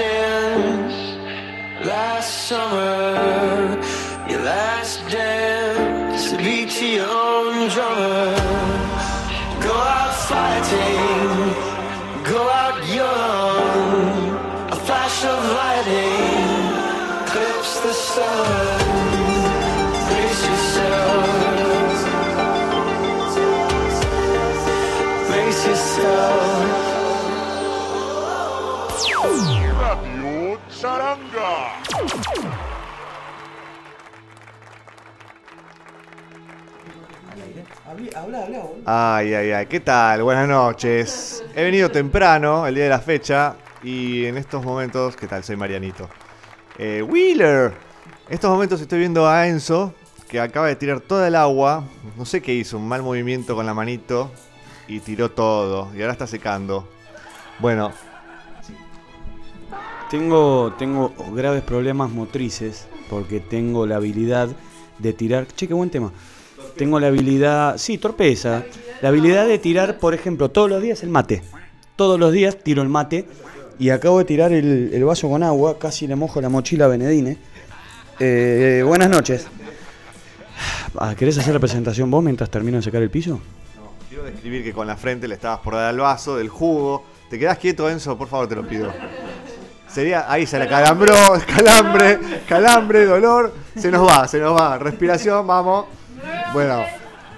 chance last summer. Ay, ay, ay, ¿qué tal? Buenas noches. He venido temprano, el día de la fecha, y en estos momentos, ¿qué tal? Soy Marianito. Eh, Wheeler. En estos momentos estoy viendo a Enzo, que acaba de tirar toda el agua. No sé qué hizo, un mal movimiento con la manito. Y tiró todo. Y ahora está secando. Bueno. Tengo, tengo graves problemas motrices porque tengo la habilidad de tirar... Che, qué buen tema tengo la habilidad, sí, torpeza. La habilidad de tirar, por ejemplo, todos los días el mate. Todos los días tiro el mate y acabo de tirar el, vaso con agua, casi le mojo la mochila a Benedine. Eh, buenas noches. Ah, ¿Querés hacer la presentación vos mientras termino de secar el piso? Quiero describir que con la frente le estabas por dar al vaso del jugo. ¿Te quedás quieto, Enzo? Por favor, te lo pido. Sería, ahí se la calambró, calambre, calambre, dolor. Se nos va, se nos va. Respiración, vamos. Bueno,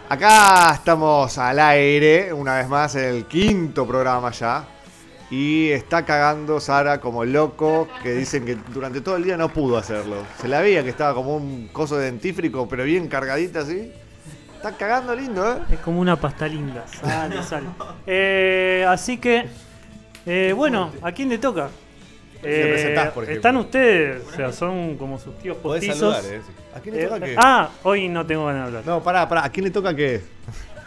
acá estamos al aire, una vez más, en el quinto programa ya. Y está cagando Sara como loco, que dicen que durante todo el día no pudo hacerlo. Se la veía que estaba como un coso de dentífrico, pero bien cargadita así. Está cagando lindo, ¿eh? Es como una pasta linda. Sale, sale. Eh, así que, eh, bueno, ¿a quién le toca? Te presentás, por ejemplo? están ustedes, o sea, son como sus tíos Podés postizos. saludar, ¿eh? ¿A quién le Eh, toca qué? ah, hoy no tengo ganas de hablar. No, pará, pará. ¿A quién le toca qué?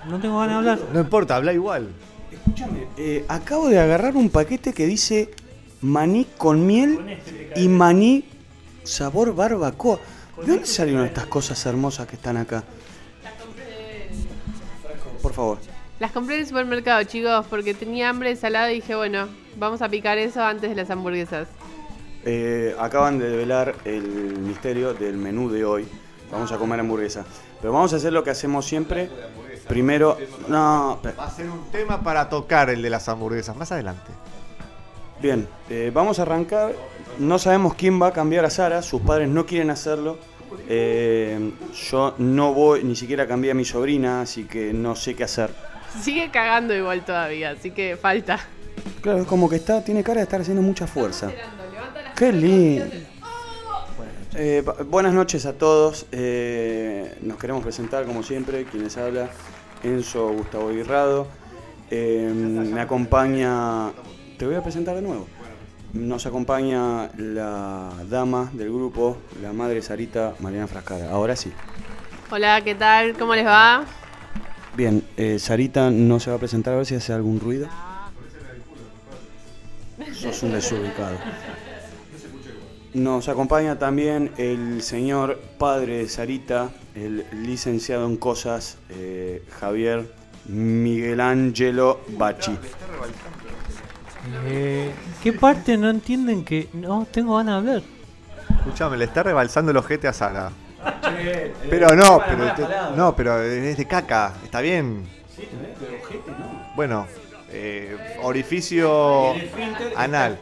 No tengo ganas de hablar. No importa, habla igual. Escúchame, eh, acabo de agarrar un paquete que dice maní con miel y maní sabor barbacoa. ¿De dónde salieron estas cosas hermosas que están acá? Por favor. Las compré en el supermercado, chicos, porque tenía hambre de salada y dije, bueno, vamos a picar eso antes de las hamburguesas. Eh, acaban de develar el misterio del menú de hoy. Vamos a comer hamburguesa. Pero vamos a hacer lo que hacemos siempre. Primero, no, Va a ser un tema para tocar el de las hamburguesas. Más adelante. Bien, eh, vamos a arrancar. No sabemos quién va a cambiar a Sara, sus padres no quieren hacerlo. Eh, yo no voy, ni siquiera cambié a mi sobrina, así que no sé qué hacer. Sigue cagando igual todavía, así que falta. Claro, es como que está, tiene cara de estar haciendo mucha fuerza. Qué lindo. Eh, bu- buenas noches a todos. Eh, nos queremos presentar, como siempre, quienes habla, Enzo Gustavo Guirrado. Eh, me acompaña. Te voy a presentar de nuevo. Nos acompaña la dama del grupo, la madre Sarita Mariana Frascara. Ahora sí. Hola, ¿qué tal? ¿Cómo les va? Bien, eh, Sarita no se va a presentar a ver si hace algún ruido. Sos un desubicado. Nos acompaña también el señor padre de Sarita, el licenciado en cosas, eh, Javier Miguel Ángelo Bachi. Eh, ¿Qué parte no entienden que no tengo ganas de hablar? Escuchame, le está rebalsando el ojete a Sara. Pero no, pero te- no, pero es de caca, está bien. Bueno, eh, orificio anal.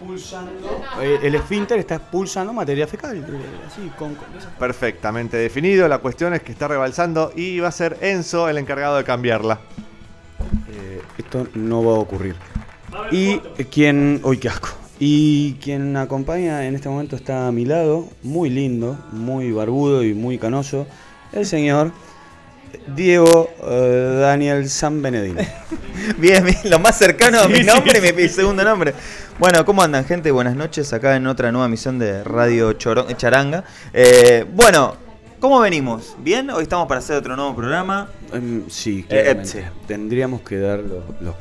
Eh, el esfínter está expulsando materia fecal. eh, así, con, con- Perfectamente definido. La cuestión es que está rebalsando y va a ser Enzo el encargado de cambiarla. Eh, esto no va a ocurrir. Y eh, quien. Uy, qué asco. Y quien acompaña en este momento está a mi lado, muy lindo, muy barbudo y muy canoso, el señor Diego eh, Daniel San Benedino. Bien, bien, lo más cercano a mi nombre y mi segundo nombre. Bueno, ¿cómo andan, gente? Buenas noches, acá en otra nueva emisión de Radio Choro- Charanga. Eh, bueno, ¿cómo venimos? ¿Bien? Hoy estamos para hacer otro nuevo programa. Em, sí, Eh, claramente. sí. Tendríamos que dar los, los-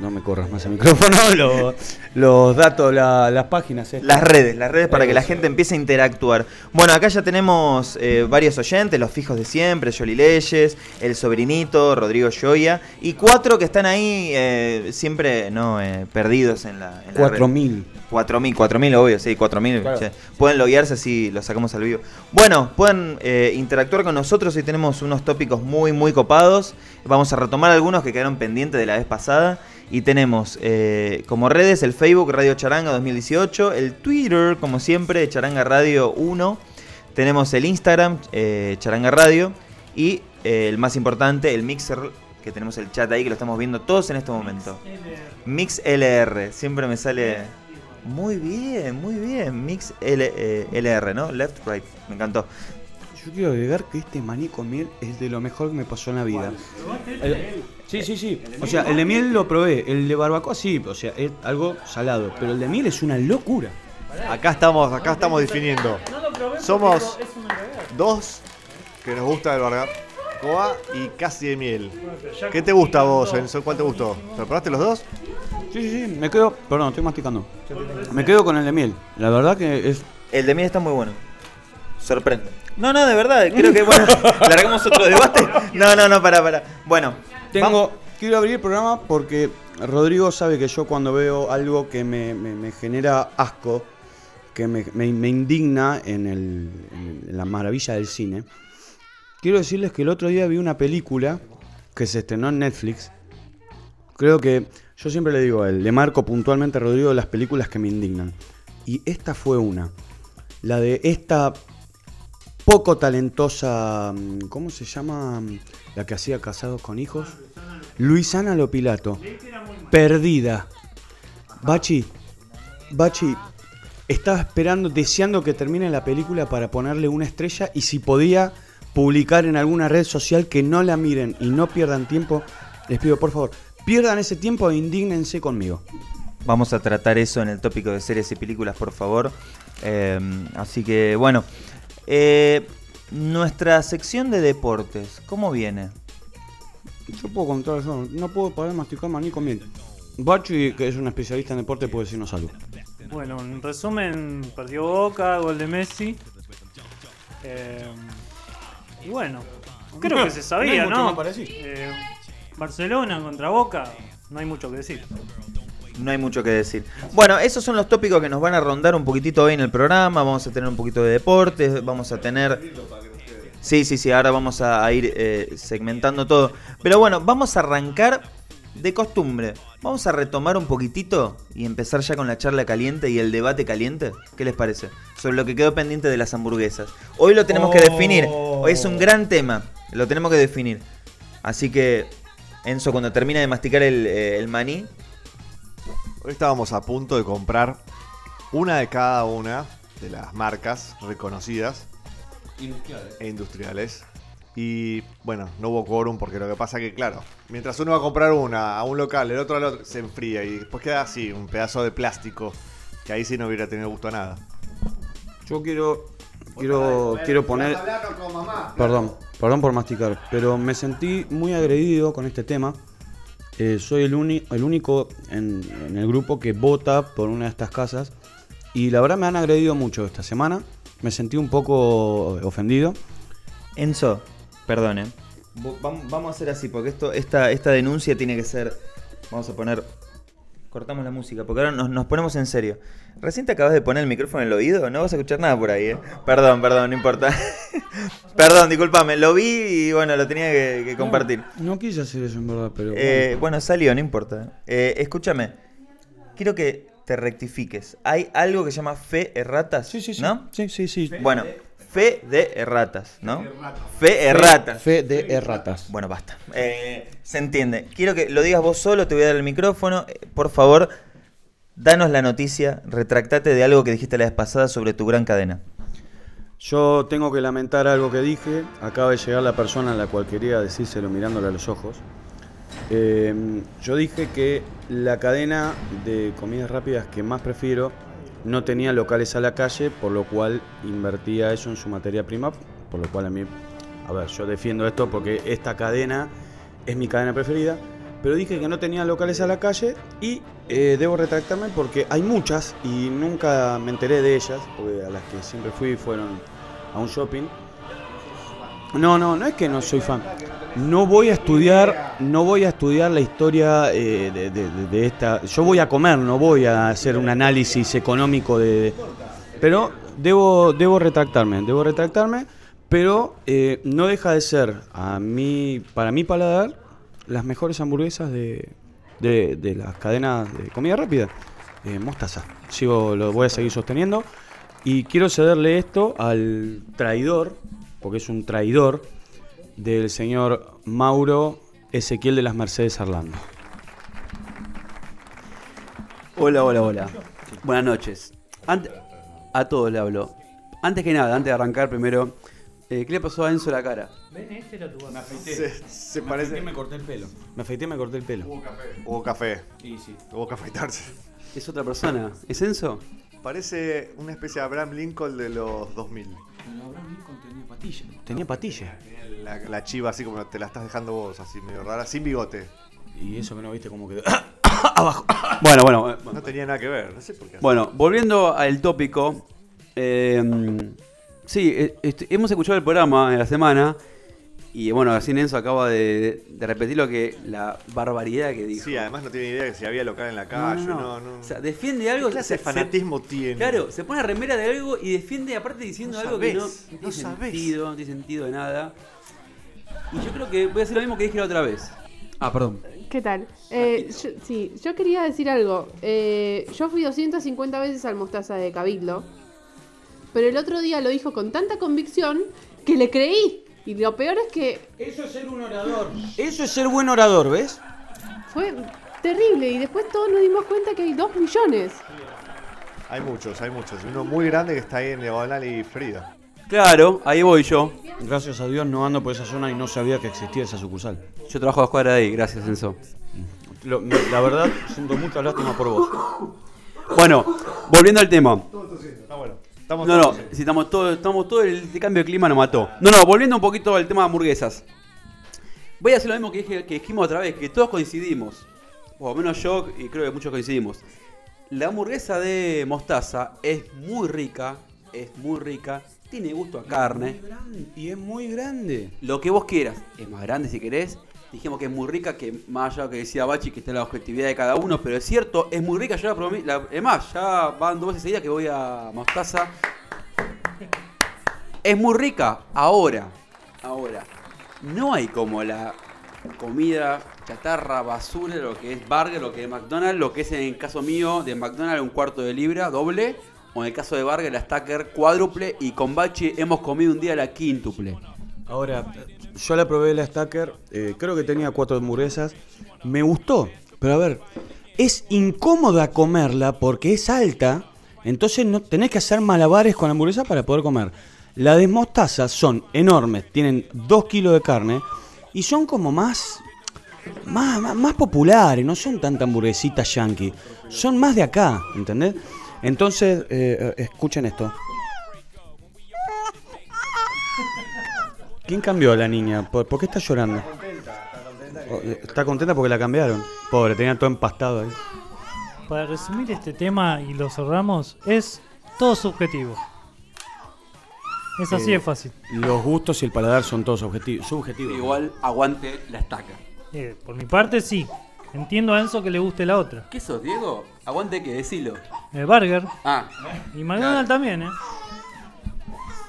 No me corras más el micrófono, los, los datos, la- las páginas. eh. Las redes, las redes para que la Eso. gente empiece a interactuar. Bueno, acá ya tenemos eh, varios oyentes, los fijos de siempre, Yoli Leyes, el sobrinito, Rodrigo Joya, y cuatro que están ahí eh, siempre no eh, perdidos en la, en la Cuatro red. mil. 4.000, 4.000 obvio, sí, 4.000. Claro. che. Pueden loguearse si lo sacamos al vivo. Bueno, pueden eh, interactuar con nosotros y tenemos unos tópicos muy, muy copados. Vamos a retomar algunos que quedaron pendientes de la vez pasada. Y tenemos eh, como redes el Facebook Radio Charanga 2018, el Twitter, como siempre, Charanga Radio 1. Tenemos el Instagram, eh, Charanga Radio. Y eh, el más importante, el Mixer, que tenemos el chat ahí, que lo estamos viendo todos en este momento. Mix LR, siempre me sale muy bien, muy bien. Mix LR, ¿no? Left, right, me encantó. Yo quiero agregar que este maní con miel es de lo mejor que me pasó en la vida. El- sí, sí, sí. O sea, el de miel lo probé. El de barbacoa sí, o sea, es algo salado. Pero el de miel es una locura. Acá estamos, acá estamos definiendo. Somos dos que nos gusta el barbacoa y casi de miel. ¿Qué te gusta a vos, Enzo? ¿Cuál te gustó? ¿Te probaste los dos? Sí, sí, sí, me quedo. Perdón, estoy masticando. Me quedo con el de miel. La verdad que es. El de miel está muy bueno. Sorprende. No, no, de verdad. Creo que, bueno, largamos otro debate. No, no, no, para, para. Bueno, Tengo. Quiero abrir el programa porque Rodrigo sabe que yo cuando veo algo que me, me- me genera asco, que me indigna en, el- en la maravilla del cine, quiero decirles que el otro día vi una película que se estrenó en Netflix. Creo que yo siempre le digo a él, le marco puntualmente a Rodrigo las películas que me indignan. Y esta fue una. La de esta poco talentosa. ¿Cómo se llama? La que hacía casados con hijos. Luisana Lopilato. Perdida. Bachi. Bachi. Estaba esperando, deseando que termine la película para ponerle una estrella y si podía publicar en alguna red social que no la miren y no pierdan tiempo, les pido por favor, pierdan ese tiempo e indígnense conmigo. Vamos a tratar eso en el tópico de series y películas, por favor. Eh, así que, bueno. Eh, nuestra sección de deportes, ¿cómo viene? Yo puedo contar eso, no puedo parar de masticar maní con miel. Bachi, que es un especialista en deporte, puede decirnos algo. Bueno, en resumen, perdió Boca, gol de Messi. Eh, y bueno, creo que se sabía, No hay mucho ¿no? más para decir. Eh, Barcelona contra Boca, no hay mucho que decir. No hay mucho que decir. Bueno, esos son los tópicos que nos van a rondar un poquitito hoy en el programa. Vamos a tener un poquito de deportes, vamos a tener... Sí, sí, sí, ahora vamos a, ir eh, segmentando todo. Pero bueno, vamos a arrancar de costumbre. Vamos a retomar un poquitito y empezar ya con la charla caliente y el debate caliente. ¿Qué les parece? Sobre lo que quedó pendiente de las hamburguesas. Hoy lo tenemos que definir. Hoy es un gran tema. Lo tenemos que definir. Así que, Enzo, cuando termine de masticar el, eh, el maní, Hoy estábamos a punto de comprar una de cada una de las marcas reconocidas e industriales. Y bueno, no hubo quórum porque lo que pasa que, claro, mientras uno va a comprar una a un local, el otro al otro, se enfría y después queda así, un pedazo de plástico que ahí sí no hubiera tenido gusto a nada. Yo quiero. Quiero, quiero poner. Perdón, perdón por masticar, pero me sentí muy agredido con este tema. Eh, soy el, uni- el único en, en el grupo que vota por una de estas casas. Y la verdad me han agredido mucho esta semana. Me sentí un poco ofendido. Enzo, perdone. Vamos a hacer así, porque esto, esta, esta denuncia tiene que ser. Vamos a poner. Cortamos la música, porque ahora nos, nos ponemos en serio. Recién te acabas de poner el micrófono en el oído, no vas a escuchar nada por ahí, ¿eh? Perdón, perdón, no importa. perdón, discúlpame, lo vi y bueno, lo tenía que, que compartir. No quise hacer eso en verdad, pero. Eh, bueno. bueno, salió, no importa. Eh, escúchame, quiero que te rectifiques. Hay algo que se llama fe erratas, Sí, sí, sí. ¿no? Sí, sí, sí. Bueno, fe de erratas, ¿no? Fe erratas. Fe de erratas. Bueno, basta. Eh, se entiende. Quiero que lo digas vos solo, te voy a dar el micrófono. Eh, por favor, danos la noticia, retractate de algo que dijiste la vez pasada sobre tu gran cadena. Yo tengo que lamentar algo que dije. Acaba de llegar la persona a la cual quería decírselo mirándole a los ojos. Eh, yo dije que la cadena de comidas rápidas que más prefiero no tenía locales a la calle, por lo cual invertía eso en su materia prima, por lo cual a mí, a ver, yo defiendo esto porque esta cadena es mi cadena preferida, pero dije que no tenía locales a la calle y eh, debo retractarme porque hay muchas y nunca me enteré de ellas, porque a las que siempre fui fueron a un shopping. No, no, no es que no soy fan. No voy a estudiar, no voy a estudiar la historia eh, de, esta. Yo voy a comer, no voy a hacer un análisis económico de. pero debo, debo retractarme, debo retractarme, pero eh, no deja de ser a mí, para mi paladar, las mejores hamburguesas de, de, de las cadenas de comida rápida. Eh, mostaza. Sigo, lo voy a seguir sosteniendo. Y quiero cederle esto al traidor, porque es un traidor, del señor Mauro Ezequiel de las Mercedes Arlando. Hola, hola, hola. Buenas noches. Ante- a todos le hablo. Antes que nada, antes de arrancar primero, eh, ¿qué le pasó a Enzo la cara? Ven, este era tu vaso. Se, se parece. me corté el pelo. Me afeité y me corté el pelo. Hubo café. Sí, sí. Hubo que afeitarse. ¿Es otra persona? ¿Es Enzo? Parece una especie de Abraham Lincoln de los 2000. tenía Tenía patilla. La, la chiva así como te la estás dejando vos, así medio rara, sin bigote. Y eso que no viste como quedó. Abajo. Bueno, bueno. eh, No tenía nada que ver, no sé por qué. Bueno, volviendo al tópico. eh, sí, eh, este, hemos escuchado el programa en la semana. Y bueno, así Enzo acaba de, de repetir lo que la barbaridad que dijo. Sí, además no tiene idea de si había local en la calle, no, no, no. no. O sea, defiende algo. ¿Qué clase de se- fanatismo tiene? Claro, se pone remera de algo y defiende aparte diciendo No algo que no, no no tiene sabés. sentido, no tiene sentido de nada. Y yo creo que voy a hacer lo mismo que dije la otra vez. Ah, perdón. ¿Qué tal? Eh, yo- sí, yo quería decir algo. Eh, yo fui 250 veces al Mostaza de Cabildo, pero el otro día lo dijo con tanta convicción que le creí. Y lo peor es que Eso es ser un orador. Eso es ser buen orador, ¿ves? fue terrible y después todos nos dimos cuenta que hay 2 millones. Hay muchos, hay muchos. Uno muy grande que está ahí en Diagonal y Frida. Claro, ahí voy yo. Gracias a Dios no ando por esa zona y no sabía que existía esa sucursal. Yo trabajo a dos cuadras de ahí, gracias Enzo. Lo- me- la verdad, siento mucha lástima por vos. Bueno, volviendo al tema. Ah, bueno. Estamos No, no, si estamos todos, estamos todo el cambio de clima nos mató. No, no, volviendo un poquito al tema de hamburguesas. Voy a hacer lo mismo que, dije, que dijimos otra vez, que todos coincidimos. O al menos yo y creo que muchos coincidimos. La hamburguesa de mostaza es muy rica, es muy rica, tiene gusto a carne. Y es muy grande. Lo que vos quieras. Es más grande si querés. Dijimos que es muy rica, que más allá lo que decía Bachi, que está la objetividad de cada uno, pero es cierto, es muy rica. Yo la probé, la- es más, ya van dos veces seguidas que voy a Mostaza. Es muy rica. Ahora, ahora, no hay como la comida chatarra, basura, lo que es burger, lo que es McDonald's, lo que es en el caso mío de McDonald's un cuarto de libra, doble, o en el caso de burger la stacker cuádruple, y con Bachi hemos comido un día la quíntuple. Ahora, yo la probé la Stacker, eh, creo que tenía cuatro hamburguesas. Me gustó, pero a ver, es incómoda comerla porque es alta, entonces no tenés que hacer malabares con la hamburguesa para poder comer. La de son enormes, tienen dos kilos de carne y son como más, más, más, más populares, no son tanta hamburguesitas yankee, son más de acá, ¿entendés? Entonces, eh, eh, escuchen esto. ¿Quién cambió a la niña? ¿Por, por qué está llorando? Oh, eh, Está contenta porque la cambiaron. Pobre, tenía todo empastado ahí. Para resumir este tema y lo cerramos, es todo subjetivo. Es así Eh, de fácil. Los gustos y el paladar son todos objetivos, subjetivos. Igual aguante la estaca. Eh, por mi parte, sí. Entiendo a Enzo que le guste la otra. ¿Qué sos, Diego? Aguante que decilo. El burger. Ah, Y McDonald's también, ¿eh?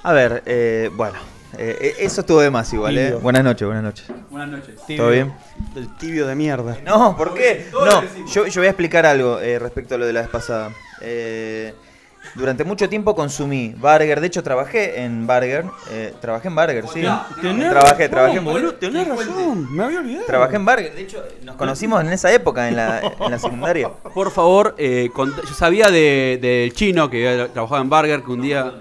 A ver, eh, bueno, eh, eh, eso estuvo de más igual, ¿eh? Tibio. Buenas noches, buenas noches. buenas noches. ¿Todo bien? El tibio de mierda. No, ¿por qué? No, yo, yo voy a explicar algo eh, respecto a lo de la vez pasada. Eh, durante mucho tiempo consumí Burger, de hecho trabajé en Burger, eh, trabajé en Burger, sí. Tenés Trabajé, razón, trabajé en boludo, tenés razón, me había olvidado. Trabajé en Burger, de hecho nos conocimos en esa época, en la, en la secundaria. Por favor, eh, cont- yo sabía de- del chino que había trabajado en Burger, que un día...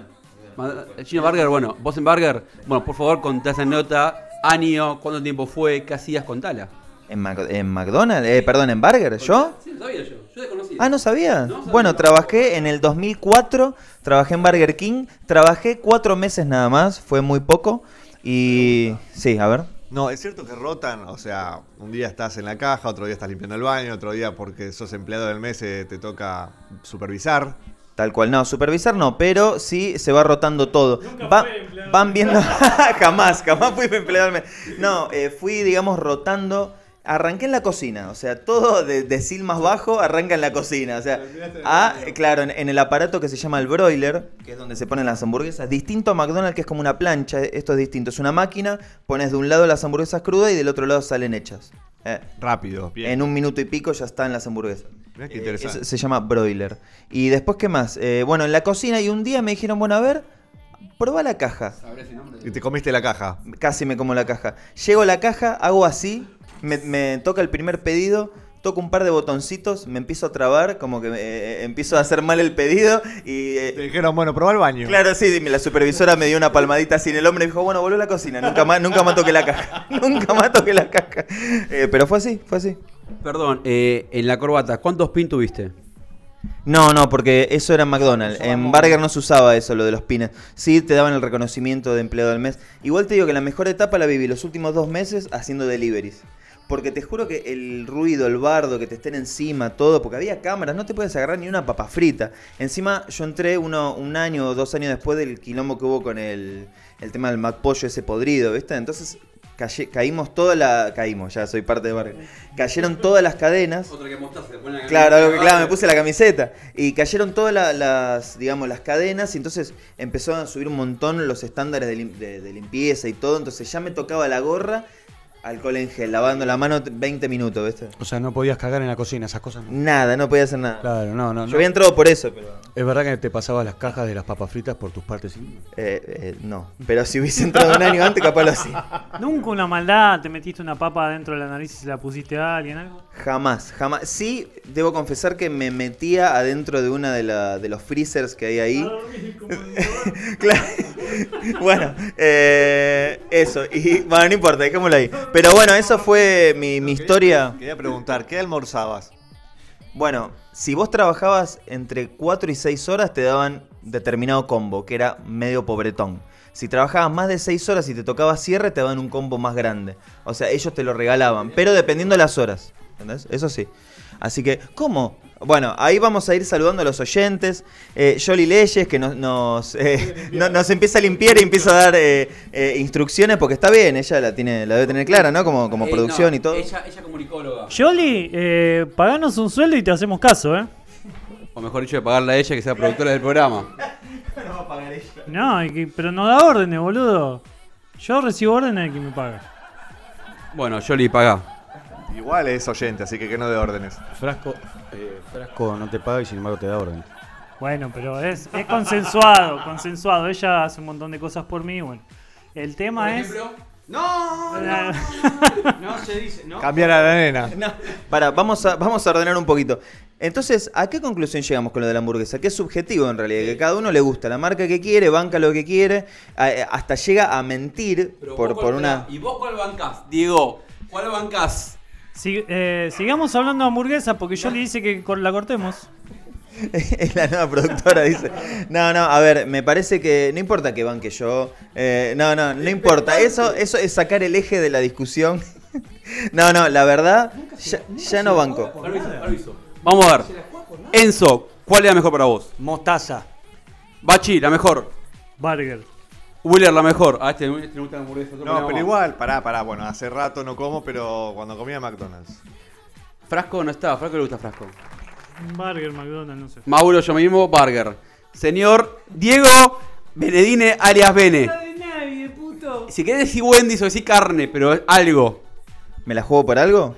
El chino Burger, bueno, vos en Burger, bueno, por favor, contá esa nota, año, cuánto tiempo fue, qué hacías, contala. ¿En, Mac- en McDonald's? Eh, perdón, en Burger, ¿yo? Sí, lo sabía yo, yo desconocía. Ah, ¿no sabía? No sabía. Bueno, trabajé en el 2004, trabajé en Burger King, trabajé cuatro meses nada más, fue muy poco. Y sí, a ver. No, es cierto que rotan, o sea, un día estás en la caja, otro día estás limpiando el baño, otro día porque sos empleado del mes eh, te toca supervisar. Tal cual, no, supervisar no, pero sí se va rotando todo. Va- van viendo, jamás, jamás fui mes. No, eh, fui, digamos, rotando. Arranqué en la cocina, o sea, todo de, de sil más bajo arranca en la cocina. O sea, ah, claro, en, en el aparato que se llama el broiler, que es donde se ponen las hamburguesas, distinto a McDonald's, que es como una plancha, esto es distinto. Es una máquina, pones de un lado las hamburguesas crudas y del otro lado salen hechas. Eh, Rápido, bien. en un minuto y pico ya están las hamburguesas. Mirá qué Eh, interesante. eso se llama broiler. Y después, ¿qué más? Eh, bueno, en la cocina y un día me dijeron, bueno, a ver, prueba la caja. Y te comiste la caja. Casi me como la caja. Llego a la caja, hago así, me, me toca el primer pedido, toco un par de botoncitos, me empiezo a trabar, como que eh, empiezo a hacer mal el pedido y... eh, Te dijeron, bueno, probá el baño. Claro, sí, la supervisora me dio una palmadita así en el hombro y dijo, bueno, volvió a la cocina, nunca más, nunca más toqué la caja, nunca más toqué la caja. Eh, pero fue así, fue así. Perdón, eh, en la corbata, ¿cuántos pin tuviste? No, no, porque eso era en McDonald's. En Burger no se usaba eso, lo de los pines. Sí te daban el reconocimiento de empleado del mes. Igual te digo que la mejor etapa la viví los últimos dos meses haciendo deliveries. Porque te juro que el ruido, el bardo, que te estén encima, todo, porque había cámaras, no te puedes agarrar ni una papa frita. Encima yo entré uno, un año o dos años después del quilombo que hubo con el, el tema del McPollo ese podrido, ¿viste? Entonces calle- caímos toda la... Caímos, ya soy parte de barrio. Cayeron todas las cadenas. Otra que mostaza, te ponen la Claro, algo que, claro, me puse la camiseta. Y cayeron todas la- las, digamos, las cadenas y entonces empezaron a subir un montón los estándares de- de limpieza y todo. Entonces ya me tocaba la gorra, alcohol en gel, lavando la mano 20 minutos, ¿viste? O sea, no podías cagar en la cocina, esas cosas no. Nada, no podía hacer nada. Claro, no, no. Yo no. había entrado por eso, pero... ¿Es verdad que te pasabas las cajas de las papas fritas por tus partes íntimas? eh, eh, no, pero si hubiese entrado un año antes, capaz lo hacía. Nunca una maldad, te metiste una papa dentro de la nariz y se la pusiste a alguien, algo. Jamás, jamás. Sí, debo confesar que me metía adentro de una de, la- de los freezers que hay ahí. claro. Bueno, eh, eso. Y bueno, no importa, dejémoslo ahí. Pero bueno, eso fue mi, mi historia. Quería preguntar, ¿qué almorzabas? Bueno, si vos trabajabas entre 4 y 6 horas, te daban determinado combo, que era medio pobretón. Si trabajabas más de 6 horas y te tocaba cierre, te daban un combo más grande. O sea, ellos te lo regalaban, pero dependiendo de las horas. ¿Entendés? Eso sí. Así que, ¿cómo? Bueno, ahí vamos a ir saludando a los oyentes. Eh, Yoli Leyes, que nos, nos, eh, no- nos empieza a limpiar y empieza a dar eh, eh, instrucciones, porque está bien, ella la tiene la debe tener clara, ¿no? Como, como Eh, producción no, y todo. Ella, ella comunicóloga. Jolly, eh, paganos un sueldo y te hacemos caso, ¿eh? O mejor dicho, de pagarle a ella que sea productora del programa. No, y que- pero no da órdenes, boludo. Yo recibo órdenes de quien me paga. Bueno, Jolly, paga. Igual es oyente, así que que no de órdenes. Frasco, eh, Frasco no te paga y sin embargo te da orden. Bueno, pero es, es consensuado, consensuado. Ella hace un montón de cosas por mí, bueno. El tema es... No, no, no se dice, ¿no? Cambiar a la nena. No, para, vamos a, vamos a ordenar un poquito. Entonces, ¿a qué conclusión llegamos con lo de la hamburguesa? Que es subjetivo en realidad, que cada uno le gusta la marca que quiere, banca lo que quiere, eh, hasta llega a mentir Pero por, por una... ¿Y vos cuál bancás? Diego, ¿cuál bancás? Si- eh, sigamos hablando de hamburguesa porque Jolly dice que cor- la cortemos. es la nueva productora, dice. No, no, a ver, me parece que no importa que banque yo. eh, no, no, no importa. Eso, eso es sacar el eje de la discusión. no, no, la verdad, ya, ya no banco. Permiso, permiso. Vamos a ver. Enzo, ¿cuál es la mejor para vos? Mostaza. Bachi, la mejor. Burger. Wheeler, la mejor. A este, este le gusta la hamburguesa. No, pero igual, pará, pará. Bueno, hace rato no como, pero cuando comía McDonald's. Frasco no está. Frasco le gusta Frasco. Burger, McDonald's, no sé. Mauro, yo mismo, Burger. Señor Diego Benedine alias Bene. Si querés decir Wendy's o decir carne, pero es algo. ¿Me la juego por algo?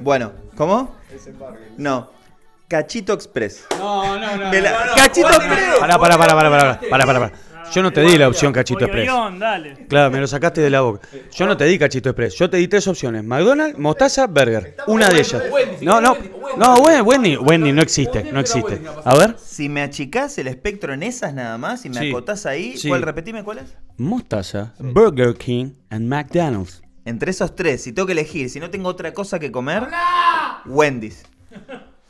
Bueno, ¿cómo? No. Cachito Express. No, no, no. ¡Cachito Express! Pará, pará, pará, pará, pará, pará, pará, pará. Yo no te di la opción Cachito Express. Dale. Claro, me lo sacaste de la boca. Yo no te di Cachito Express. Yo te di tres opciones: McDonald's, Mostaza, Burger. Una de ellas. No, no, no, Wendy, Wendy, Wendy no existe, no existe. A ver, Si me achicás el espectro en esas nada más y me Sí. acotás ahí, Sí. ¿cuál? Repetime cuál es. Mostaza, Burger King and McDonald's. Entre esos tres, si tengo que elegir, si no tengo otra cosa que comer, Wendy's.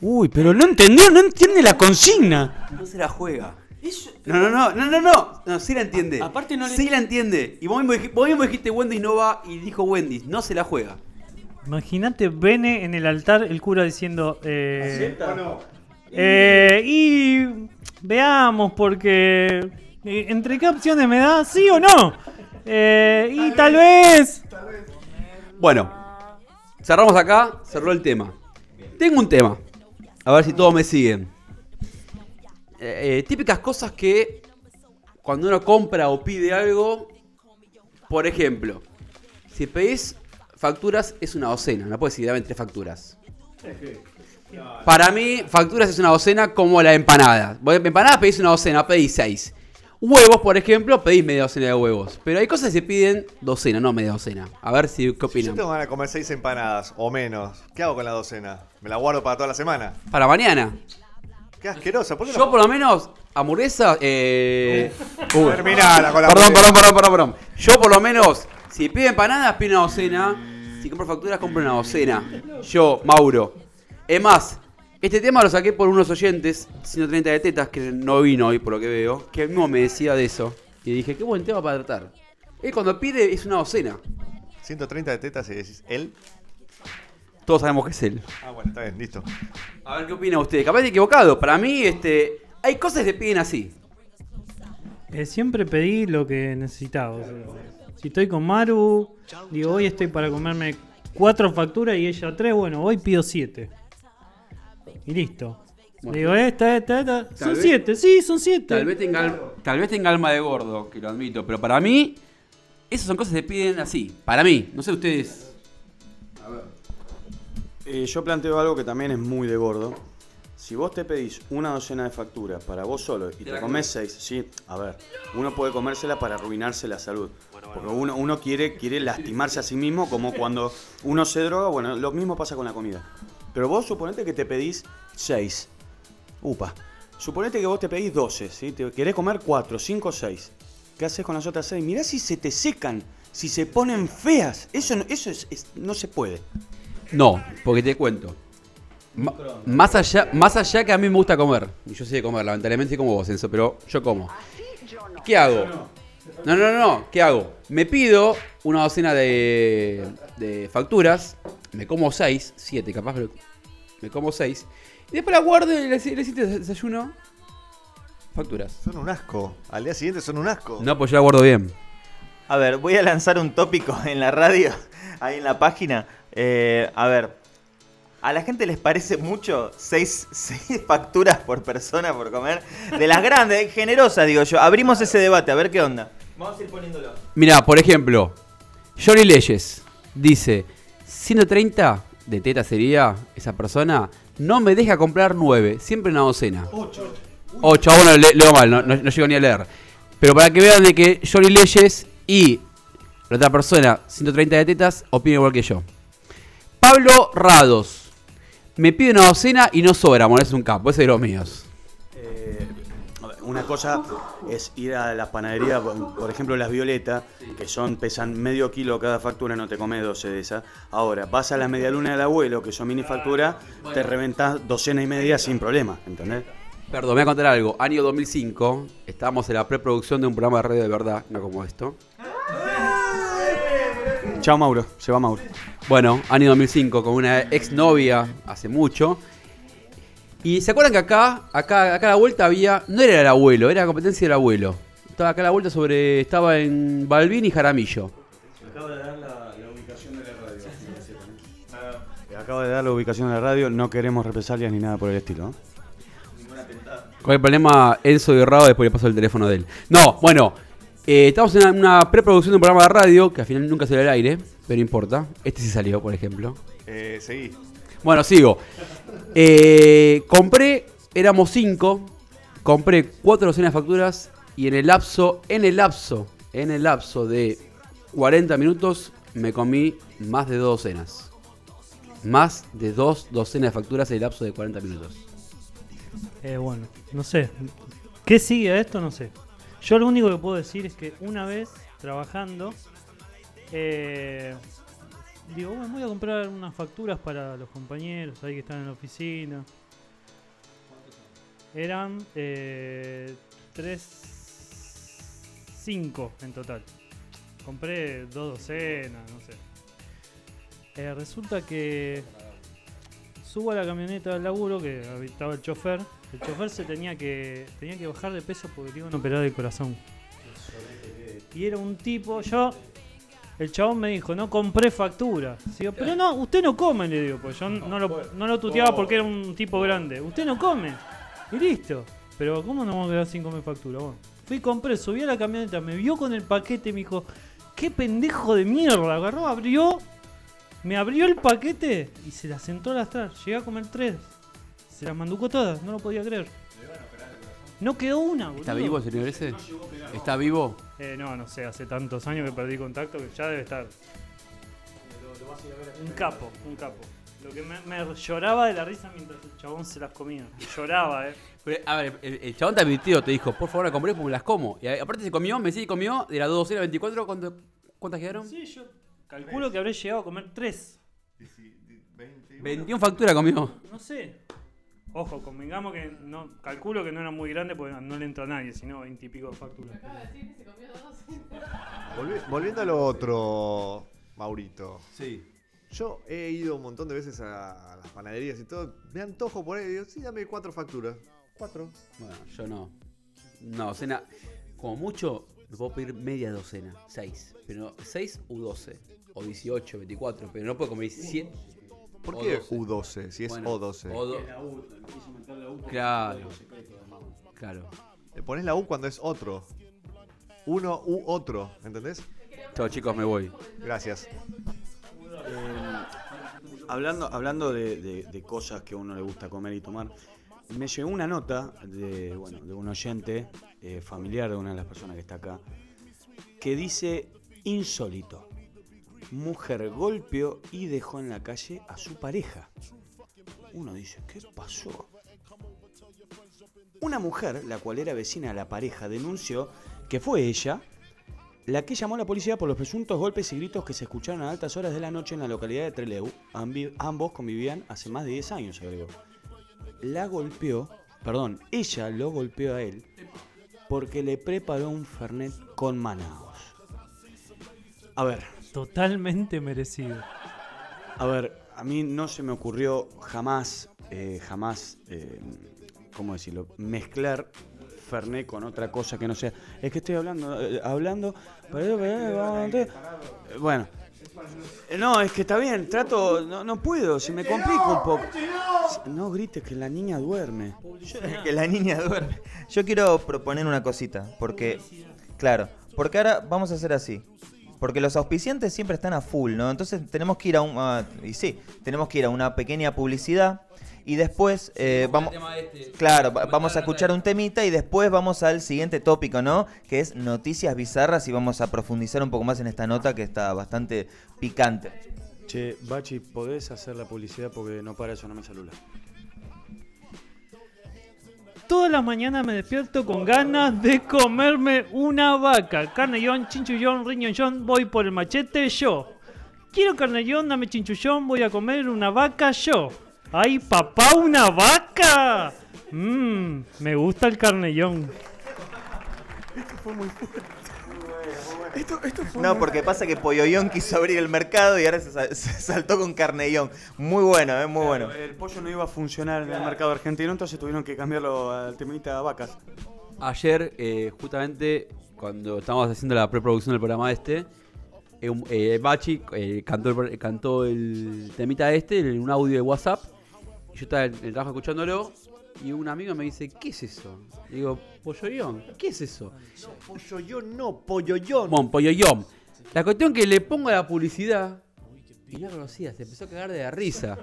Uy, pero no entendió, no entiende la consigna. No se la juega. No, no, no, no, no, no. No, sí la entiende. Aparte no le- Sí la entiende. Y vos mismo, vos mismo dijiste Wendy's no va y dijo Wendy's. No se la juega. Imagínate Bene en el altar, el cura diciendo... Eh, eh, y veamos porque... eh, ¿Entre qué opciones me da? ¿Sí o no? Eh, y tal vez... Bueno, cerramos acá, cerró el tema. Tengo un tema. A ver si todos me siguen. Eh, eh, típicas cosas que cuando uno compra o pide algo, por ejemplo, si pedís facturas es una docena, no puedes dame tres facturas. Para mí, facturas es una docena como la empanada. Vos Empanadas pedís una docena, pedís seis. Huevos, por ejemplo, pedís media docena de huevos. Pero hay cosas que se piden docena, no media docena. A ver si qué Si yo opinan. tengo ganas de comer seis empanadas o menos, ¿qué hago con la docena? ¿Me la guardo para toda la semana? Para mañana. Qué asquerosa, ¿por qué Yo no? por lo menos, hamburguesa, eh... uy. Terminala con la Perdón, hamburguesa. perdón, perdón, perdón, perdón. Yo por lo menos, si pide empanadas, pide una docena. Si compro facturas, compro una docena. Yo, Mauro. Es más, este tema lo saqué por unos oyentes, 130 de tetas, que no vino hoy por lo que veo, que mismo me decía de eso. Y dije, qué buen tema para tratar. Él cuando pide es una docena. 130 de tetas y decís, él. Todos sabemos que es él. Ah, bueno, está bien, listo. A ver qué opina usted. Capaz de equivocado. Para mí, este, hay cosas que se piden así. Eh, siempre pedí lo que necesitaba. o sea, si estoy con Maru, digo, hoy estoy para comerme cuatro facturas y ella tres, bueno, hoy pido siete. Y listo. Bueno. Digo, esta, esta, esta. Tal Son vez- siete, sí, son siete. Tal vez, tenga, al- tal vez tenga alma de gordo, que lo admito. Pero para mí, esas son cosas que se piden así. Para mí. No sé ustedes. Eh, yo planteo algo que también es muy de gordo. Si vos te pedís una docena de facturas para vos solo y te la comes seis, sí, a ver, uno puede comérsela para arruinarse la salud. Porque uno, uno quiere, quiere lastimarse a sí mismo, como cuando uno se droga, bueno, lo mismo pasa con la comida. Pero vos suponete que te pedís seis. Upa. Suponete que vos te pedís 12, ¿sí? Te querés comer 4, 5, 6. ¿Qué haces con las otras 6? Mirá si se te secan, si se ponen feas. Eso, no- eso es- es- no se puede. No, porque te cuento. Más, allá, más allá que a mí me gusta comer. Y yo sé de comer, lamentablemente soy como vos, Enzo, pero yo como. ¿Qué hago? No, no, no, no. ¿Qué hago? Me pido una docena de, de facturas. Me como seis, siete capaz, pero me como seis. Y después la guardo y le, le hice desayuno. Facturas. Son un asco. Al día siguiente son un asco. No, pues yo la guardo bien. A ver, voy a lanzar un tópico en la radio, ahí en la página. Eh, a ver, ¿a la gente les parece mucho seis, seis facturas por persona por comer? De las grandes, generosas, digo yo. Abrimos ese debate, a ver qué onda. Vamos a ir poniéndolo. Mira, por ejemplo, Johnny Leyes dice: 130 de teta sería esa persona, no me deja comprar 9, siempre una docena. 8. 8, bueno, le- leo mal, no, no, no llego ni a leer. Pero para que vean de que Johnny Leyes y la otra persona, 130 de tetas, opinan igual que yo. Pablo Rados. Me pide una docena y no sobra, es un capo, ese es de los míos. Eh, una cosa es ir a la panadería, por ejemplo las violetas, que son pesan medio kilo cada factura, no te comes 12 de esas. Ahora, vas a la medialuna del abuelo, que son mini facturas, te reventás docena y media sin problema, ¿entendés? Perdón, me voy a contar algo. Año 2005, estábamos en la preproducción de un programa de radio de verdad, no como esto. Chao Mauro, se va Mauro. Bueno, año 2005, con una exnovia hace mucho. Y se acuerdan que acá, acá, acá a la vuelta había, no era el abuelo, era la competencia del abuelo. Estaba acá a la vuelta sobre, estaba en Balbín y Jaramillo. Acabo de dar la, ubicación de la radio. Acabo de dar la ubicación de la radio, no queremos represalias ni nada por el estilo. Con el problema Enzo y Rado, después le paso el teléfono de él. No, bueno, eh, estamos en una, preproducción de un programa de radio que al final nunca salió al aire, pero no importa. Este sí salió, por ejemplo. Eh, seguí. Bueno, sigo. Eh, compré, éramos cinco, compré cuatro docenas de facturas y en el lapso, en el lapso, en el lapso de 40 minutos me comí más de dos docenas. Más de dos docenas de facturas en el lapso de 40 minutos. Eh, bueno, no sé. ¿Qué sigue a esto? No sé. Yo lo único que puedo decir es que una vez trabajando, eh, digo, bueno, voy a comprar unas facturas para los compañeros ahí que están en la oficina. Eran eh, tres, cinco en total. Compré dos docenas, no sé. Eh, resulta que subo a la camioneta del laburo que estaba el chofer. El chofer se tenía que tenía que bajar de peso porque le iban a operar el corazón. Y era un tipo, yo el chabón me dijo, no compré factura. Digo, pero no, usted no come, le digo, pues yo no lo, no lo tuteaba porque era un tipo grande. Usted no come. Y listo. Pero ¿cómo nos vamos a quedar sin comer factura? Bueno, fui, compré, subí a la camioneta, me vio con el paquete y me dijo, qué pendejo de mierda. Agarró, abrió, me abrió el paquete y se la sentó a lastrar. Llegué a comer tres. Se las manducó todas, no lo podía creer. No quedó una, boludo. ¿Está vivo señor ese? ¿Está vivo? Eh, no, no sé, hace tantos años que perdí contacto que ya debe estar. Un capo, un capo. Lo que me, me lloraba de la risa mientras el chabón se las comía. Lloraba, eh. Pero, a ver, el, el chabón te advirtió, te dijo, por favor, la compré porque me las como. Y a- aparte se comió, me sí comió, de las 2 docenas 24, ¿cuánto- ¿cuántas quedaron? Sí, yo calculo que habré llegado a comer tres. 21 facturas comió. No sé. Ojo, convengamos que no, calculo que no era muy grande porque no le entra a nadie, sino 20 y pico de facturas. Volvi- volviendo a lo otro, Maurito. Sí. Yo he ido un montón de veces a, a las panaderías y todo. Me antojo por ahí. Digo, sí, dame cuatro facturas. Cuatro. Bueno, yo no. Una docena. Como mucho, me puedo pedir media docena. Seis. Pero no, seis u doce. O 18, 24. Pero no puedo comer 17. ¿Por qué 12. U12? Si es Bueno, O12. o do- Claro. Claro. Le pones la U cuando es otro. Uno u otro. ¿Entendés? Chao chicos, me voy. Gracias. Hablando, hablando de, de- de cosas que a uno le gusta comer y tomar, me llegó una nota de, bueno, de un oyente eh, familiar de una de las personas que está acá, que dice insólito. Mujer golpeó y dejó en la calle a su pareja. Uno dice, ¿qué pasó? Una mujer, la cual era vecina de la pareja, denunció que fue ella la que llamó a la policía por los presuntos golpes y gritos que se escucharon a altas horas de la noche en la localidad de Trelew. Ambos convivían hace más de 10 años, agregó. La golpeó, perdón, ella lo golpeó a él porque le preparó un fernet con manaos. A ver, Totalmente merecido. a ver, a mí no se me ocurrió jamás, eh, jamás, eh, ¿cómo decirlo? Mezclar Fernet con otra cosa que no sea. Es que estoy hablando, eh, hablando. Bueno. No, es que está bien, trato, no, no puedo, se me complica un poco. No grites que la niña duerme. que la niña duerme. Yo quiero proponer una cosita, porque, claro, porque ahora vamos a hacer así. Porque los auspiciantes siempre están a full, ¿no? Entonces tenemos que ir a un... a- y sí, tenemos que ir a una pequeña publicidad y después eh, vamos... Claro, va- vamos a escuchar un temita y después vamos al siguiente tópico, ¿no? Que es noticias bizarras y vamos a profundizar un poco más en esta nota que está bastante picante. Che, Bachi, ¿podés hacer la publicidad porque no para eso no me celular? Todas las mañanas me despierto con ganas de comerme una vaca. Carnellón, chinchullón, riñollón, voy por el machete yo. Quiero carnellón, dame chinchullón, voy a comer una vaca yo. ¡Ay, papá, una vaca! Mmm, me gusta el carnellón. No, porque pasa que Polloyón quiso abrir el mercado y ahora se, se saltó con Carnellón. Muy bueno, eh, muy bueno. El pollo no iba a funcionar en el mercado argentino, entonces tuvieron que cambiarlo al temita vacas. Ayer, eh, justamente, cuando estábamos haciendo la preproducción del programa este, eh, un- eh, Bachi eh, cantó, el, cantó el temita este en un audio de WhatsApp. Y yo estaba en el trabajo escuchándolo. Y un amigo me dice, ¿qué es eso? Le digo, polloyón, ¿qué es eso? Pollo yo no, pollo yo. Bon, polloyón. La cuestión que le pongo la publicidad y no la conocía, se empezó a cagar de la risa.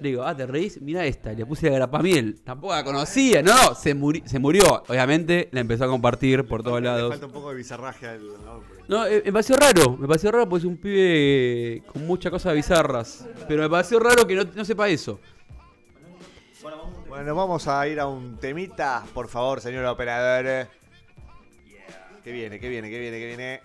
Le digo, ah, ¿te reís? Mira esta, y le puse la grapamiel. Tampoco la conocía, no, no, se, muri- se murió. Obviamente la empezó a compartir por todos lados. falta un poco de bizarraje al. No, eh, me pareció raro, me pareció raro porque es un pibe con muchas cosas bizarras. Pero me pareció raro que no, no sepa eso. Bueno, vamos a ir a un temita, por favor, señor operador. Que viene, que viene, que viene, que viene.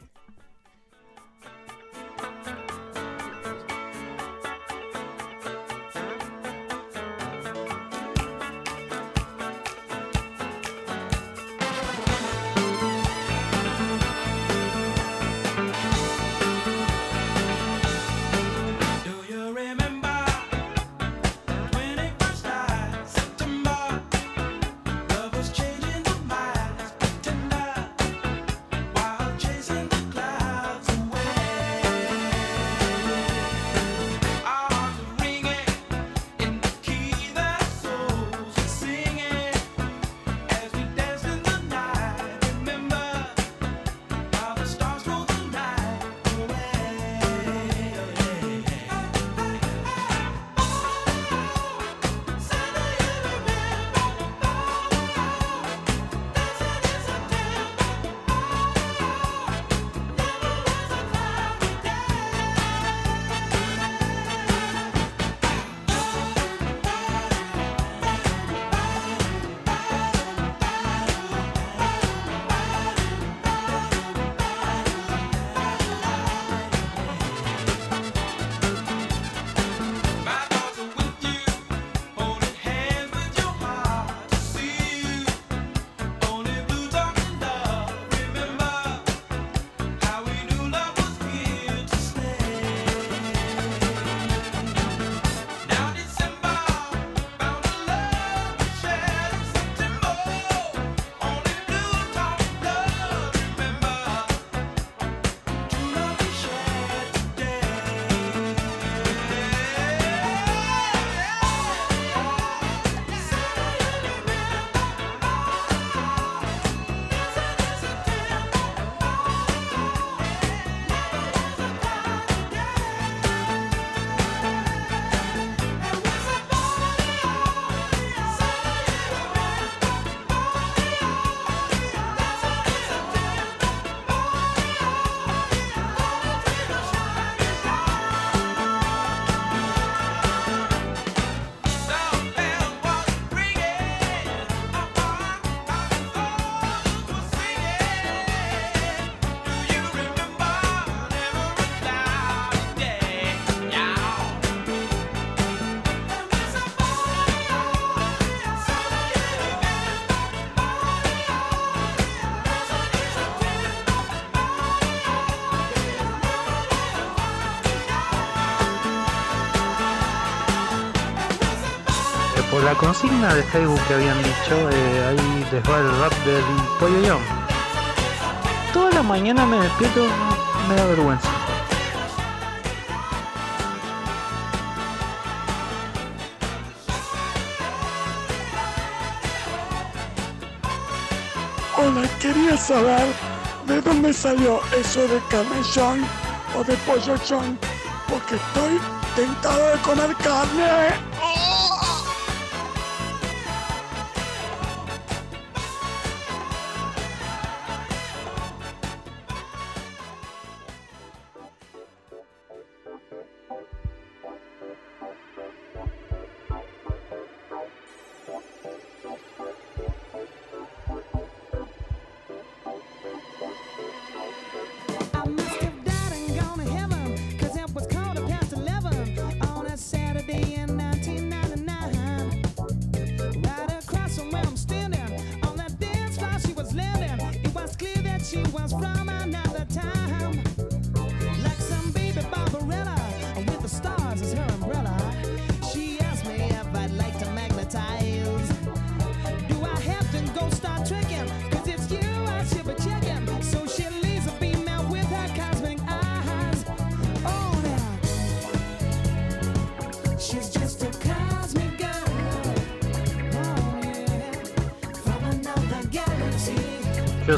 Consigna de Facebook que habían dicho, eh, ahí les va el rap del pollo Young. Toda la mañana me despierto, me da vergüenza. Hola, quería saber de dónde salió eso de carne John o de pollo porque estoy tentado de comer carne.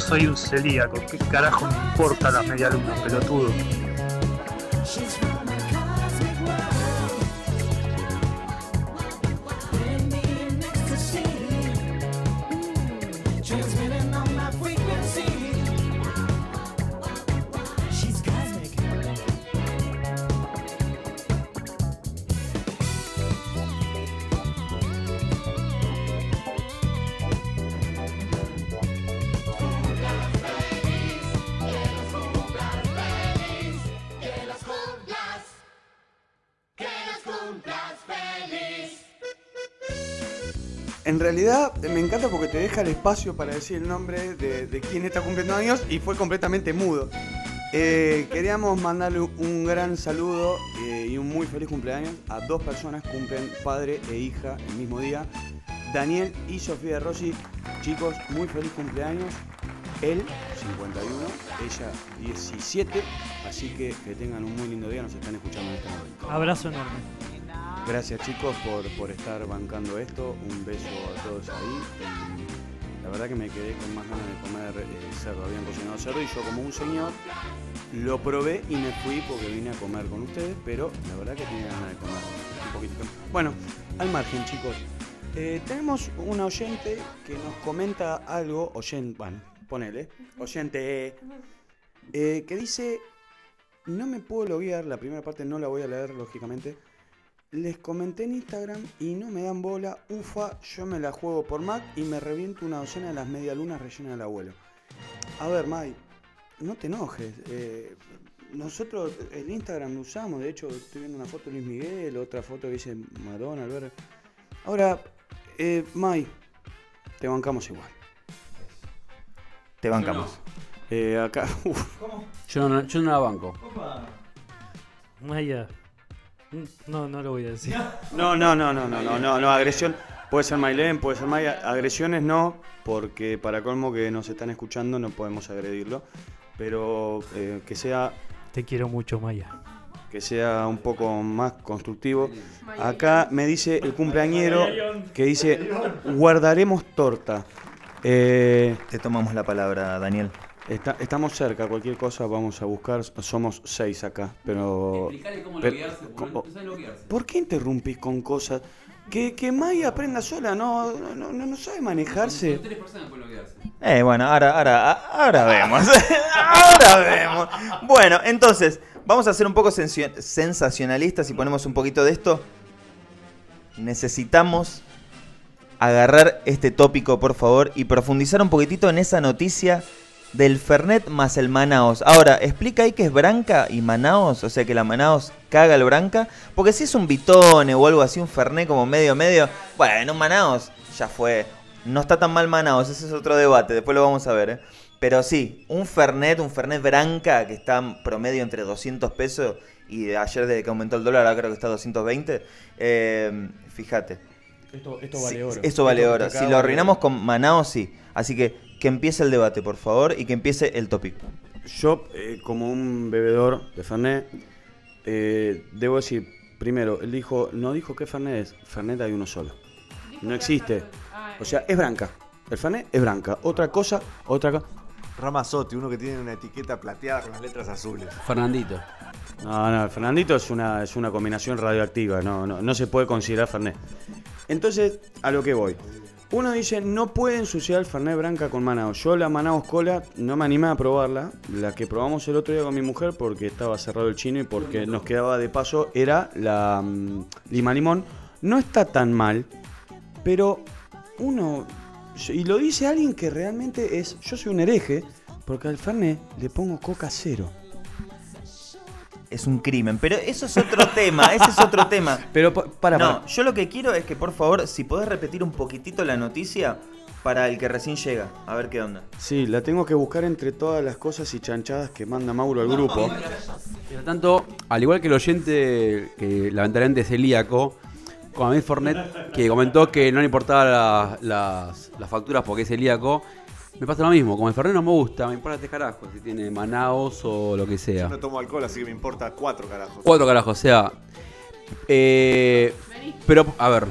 Soy un celíaco, ¿qué carajo me importa la media luna, pelotudo? Realidad me encanta porque te deja el espacio para decir el nombre de, de quién está cumpliendo años y fue completamente mudo. Eh, queríamos mandarle un gran saludo eh, y un muy feliz cumpleaños a dos personas que cumplen padre e hija el mismo día. Daniel y Sofía Rossi, chicos, muy feliz cumpleaños. Él, 51, ella, 17. Así que que tengan un muy lindo día, nos están escuchando en este momento. Abrazo enorme. Gracias chicos por, por estar bancando esto. Un beso a todos ahí. Y la verdad que me quedé con más ganas de comer eh, cerdo. Habían cocinado cerdo y yo como un señor lo probé y me fui porque vine a comer con ustedes, pero la verdad que tenía ganas de comer un poquito. Bueno, al margen chicos. eh, tenemos un oyente que nos comenta algo, oyente, bueno, ponele, oyente, eh, que dice, no me puedo loguear, la primera parte no la voy a leer lógicamente, les comenté en Instagram y no me dan bola. Ufa, yo me la juego por Mac y me reviento una docena de las medialunas rellenas del abuelo. A ver, Mai, no te enojes. eh, nosotros el Instagram lo usamos. De hecho, estoy viendo una foto de Luis Miguel, otra foto que dice Madonna, Albert. Ahora, eh, Mai, te bancamos igual. Te bancamos. Eh, acá, uf, Yo no, yo no la banco. Maya. No, no lo voy a decir. No, no, no, no, no, no, no, no, agresión. Puede ser Mailén, puede ser Maya. Agresiones no, porque para colmo que nos están escuchando no podemos agredirlo. Pero eh, que sea Te quiero mucho, Maya. que sea un poco más constructivo. Acá me dice el cumpleañero que dice guardaremos torta. Eh, Te tomamos la palabra, Daniel. Está- estamos cerca, cualquier cosa vamos a buscar. Somos seis acá, pero. Explicale cómo pero- loguearse, a. ¿Por qué interrumpís con cosas? Que, que Maya aprenda sola, no, no, no, no sabe manejarse. Tres personas pueden loguearse. Eh, bueno, ahora, ahora, ahora vemos. ahora vemos. Bueno, entonces, vamos a ser un poco sensacionalistas y ponemos un poquito de esto. Necesitamos agarrar este tópico, por favor, y profundizar un poquitito en esa noticia del Fernet más el Manaos. Ahora, explica ahí que es Branca y Manaos, o sea que la Manaos caga el Branca, porque si es un Bitone o algo así, un Fernet como medio medio, bueno, un Manaos ya fue. No está tan mal Manaos, ese es otro debate, después lo vamos a ver, ¿eh? Pero sí, un Fernet, un Fernet Branca que está en promedio entre 200 pesos y ayer desde que aumentó el dólar ahora creo que está a 220, eh, fíjate. Esto, vale oro. Esto vale Esto oro. Si lo arruinamos con Manao, sí. Así que que empiece el debate, por favor, y que empiece el tópico. Yo, eh, como un bebedor de Fernet, eh, debo decir, primero, él dijo, no dijo qué Fernet es. Fernet hay uno solo. No existe. O sea, es branca. El Fernet es branca. Otra cosa, otra cosa. Ramazotti, uno que tiene una etiqueta plateada con las letras azules. Fernandito. No, no, el Fernandito es una, es una combinación radioactiva, no, no, no se puede considerar Fernet. Entonces, a lo que voy. Uno dice, no puede ensuciar el Fernet Branca con Manaos. Yo la Manaos Cola no me animé a probarla. La que probamos el otro día con mi mujer porque estaba cerrado el chino y porque nos quedaba de paso era la mm, lima limón. No está tan mal, pero uno... Y lo dice alguien que realmente es... Yo soy un hereje porque al Fernet le pongo coca cero. Es un crimen. Pero eso es otro tema, ese es otro tema. Pero pa- para, no, para. yo lo que quiero es que por favor, si podés repetir un poquitito la noticia para el que recién llega, a ver qué onda. Sí, la tengo que buscar entre todas las cosas y chanchadas que manda Mauro al grupo. Por tanto, al igual que el oyente que lamentablemente es celíaco, con Fornet, que comentó que no le importaba la- las, las facturas porque es celíaco, me pasa lo mismo. Como el Fernet no me gusta, me importa este carajo, si tiene Manaos o lo que sea. Yo no tomo alcohol, así que me importa cuatro carajos. Cuatro carajos, o sea. Eh, pero, a ver,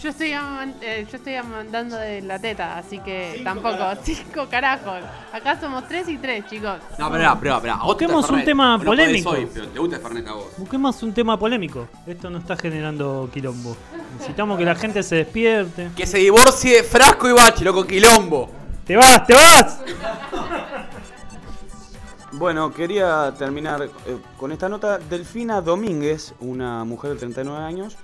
Yo estoy, aman- eh, yo estoy amandando de la teta, así que tampoco. Cinco carajos. Acá somos tres y tres, chicos. No, pero, pero, pero. Busquemos un tema polémico. ¿Te gusta el Fernet a vos? Busquemos un tema polémico. Esto no está generando quilombo. Necesitamos que la gente se despierte. Que se divorcie Frasco y Bachi, loco, quilombo. ¡Te vas, te vas! Bueno, quería terminar eh, con esta nota. Delfina Domínguez, una mujer de 39 años,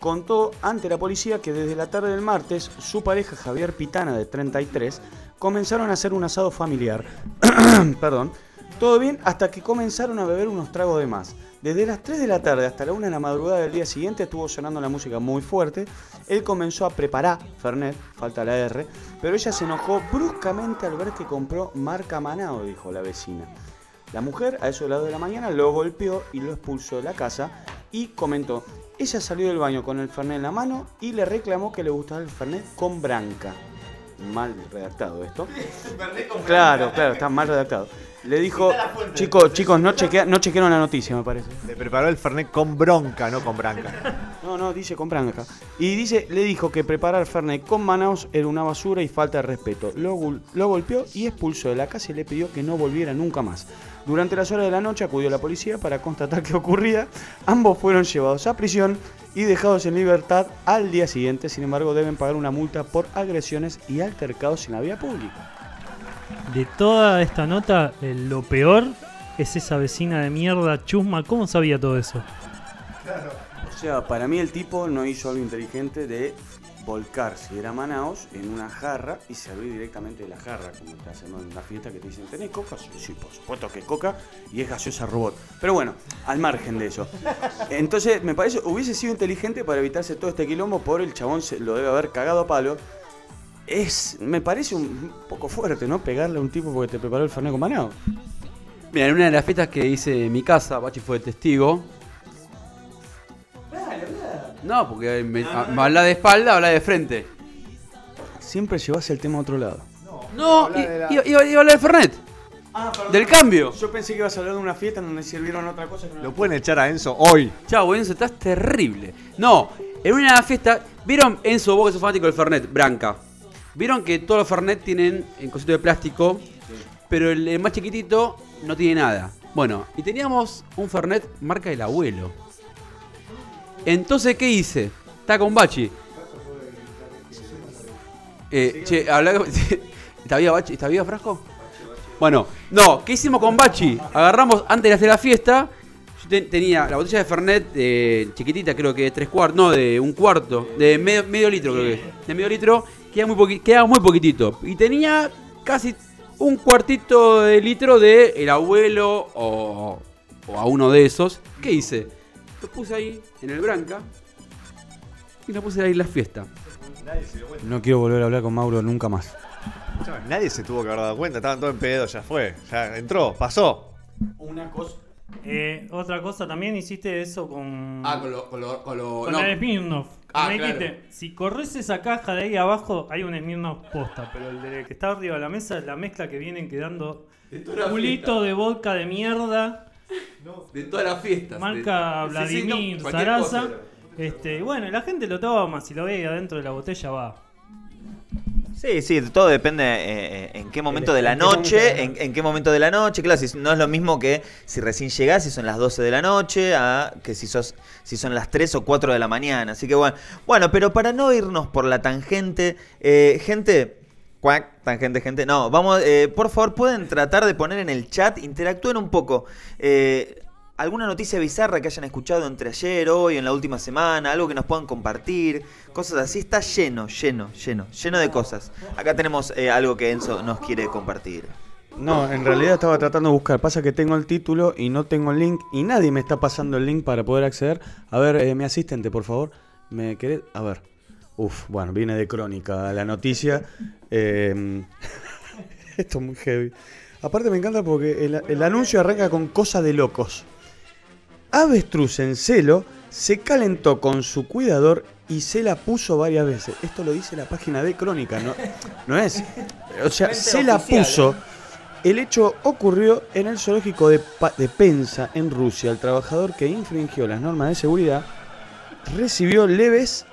contó ante la policía que desde la tarde del martes su pareja Javier Pitana, de 33, comenzaron a hacer un asado familiar. Perdón. Todo bien hasta que comenzaron a beber unos tragos de más. Desde las 3 de la tarde hasta la 1 de la madrugada del día siguiente estuvo sonando la música muy fuerte. Él comenzó a preparar Fernet, falta la R, pero ella se enojó bruscamente al ver que compró marca Manao, dijo la vecina. La mujer, a eso de las 2 de la mañana, lo golpeó y lo expulsó de la casa y comentó, ella salió del baño con el Fernet en la mano y le reclamó que le gustaba el Fernet con branca. Mal redactado esto. Claro, claro, está mal redactado. Le dijo, chicos, chicos, no, chequea- no chequearon la noticia, me parece. Le preparó el Fernet con bronca, no con branca. No, no, dice con branca. Y dice, le dijo que preparar Fernet con Manaus era una basura y falta de respeto. Lo, lo golpeó y expulsó de la casa y le pidió que no volviera nunca más. Durante las horas de la noche acudió la policía para constatar qué ocurría. Ambos fueron llevados a prisión y dejados en libertad al día siguiente. Sin embargo, deben pagar una multa por agresiones y altercados en la vía pública. De toda esta nota, eh, lo peor es esa vecina de mierda chusma. ¿Cómo sabía todo eso? O sea, para mí el tipo no hizo algo inteligente de volcar, si era Manaos, en una jarra y servir directamente de la jarra, como te hacen en una fiesta que te dicen, ¿tenés coca? Sí, sí, por supuesto que es coca y es gaseosa robot. Pero bueno, al margen de eso. Entonces, me parece, hubiese sido inteligente para evitarse todo este quilombo, por el chabón se lo debe haber cagado a palo. Es, me parece un poco fuerte, ¿no? Pegarle a un tipo porque te preparó el Fernet con Manaos. Mira, en una de las fiestas que hice en mi casa, Bachi fue testigo. No, porque me, a- me habla de espalda, habla de frente. Siempre llevas el tema a otro lado. No, habla de la- iba, iba- iba a hablar de Fernet. Del cambio. Yo pensé que ibas a hablar de una fiesta en donde sirvieron otra cosa. que no- Lo pueden echar a Enzo hoy. Chau, Enzo, estás terrible. No, en una fiesta, ¿vieron Enzo, vos que sos fanático del Fernet, Branca? ¿Vieron que todos los Fernet tienen en cosito de plástico, pero el, más chiquitito no tiene nada? Bueno, y teníamos un Fernet marca del abuelo. Entonces, ¿qué hice? Está con Bachi. Eh, che, habla ¿Está vivo Bachi? ¿Está Frasco? Bueno, no, ¿qué hicimos con Bachi? Agarramos antes de hacer la fiesta. Yo te- tenía la botella de Fernet eh, chiquitita, creo que de tres cuartos, no, de un cuarto, de medio, medio litro, creo que. De medio litro, queda muy, poqui- queda muy poquitito. Y tenía casi un cuartito de litro de el abuelo o, o a uno de esos. ¿Qué hice? Lo puse ahí en el Branca y lo puse ahí en la fiesta. No quiero volver a hablar con Mauro nunca más. Nadie se tuvo que haber dado cuenta, estaban todos en pedo, ya fue. Ya entró, pasó. Una cosa. Eh, otra cosa, también hiciste eso con. Ah, con lo. Con lo, con lo- con no. el Smirnoff. Ah, me claro. dijiste, si corres esa caja de ahí abajo, hay un Smirnoff posta, pero el de que está arriba de la mesa es la mezcla que vienen quedando culito de vodka de mierda, De todas las fiestas. marca de- sí, sí, no, Vladimir Sarasa. Este, y bueno, la gente lo toma, si lo ve adentro de la botella va. Sí, sí, todo depende eh, eh, en qué momento de la noche, en, en qué momento de la noche. Claro, si no es lo mismo que si recién llegás, si son las 12 de la noche, a que si sos si son las 3 o 4 de la mañana. Así que bueno, bueno, pero para no irnos por la tangente, eh, gente, cuac, tangente, gente, no, vamos, eh, por favor, pueden tratar de poner en el chat, interactúen un poco. Eh, alguna noticia bizarra que hayan escuchado entre ayer, hoy, en la última semana, algo que nos puedan compartir, cosas así, está lleno, lleno, lleno, lleno de cosas. Acá tenemos eh, algo que Enzo nos quiere compartir. No, en realidad estaba tratando de buscar. Pasa que tengo el título y no tengo el link y nadie me está pasando el link para poder acceder. A ver, eh, mi asistente, por favor. ¿Me querés? A ver. Uf, bueno, viene de crónica la noticia. Eh, esto es muy heavy. Aparte me encanta porque el, anuncio arranca con cosa de locos. Avestruz en celo se calentó con su cuidador y se la puso varias veces. Esto lo dice la página de Crónica, no, no es. O sea, se la puso. El hecho ocurrió en el zoológico de, de Penza, en Rusia. El trabajador que infringió las normas de seguridad recibió leves,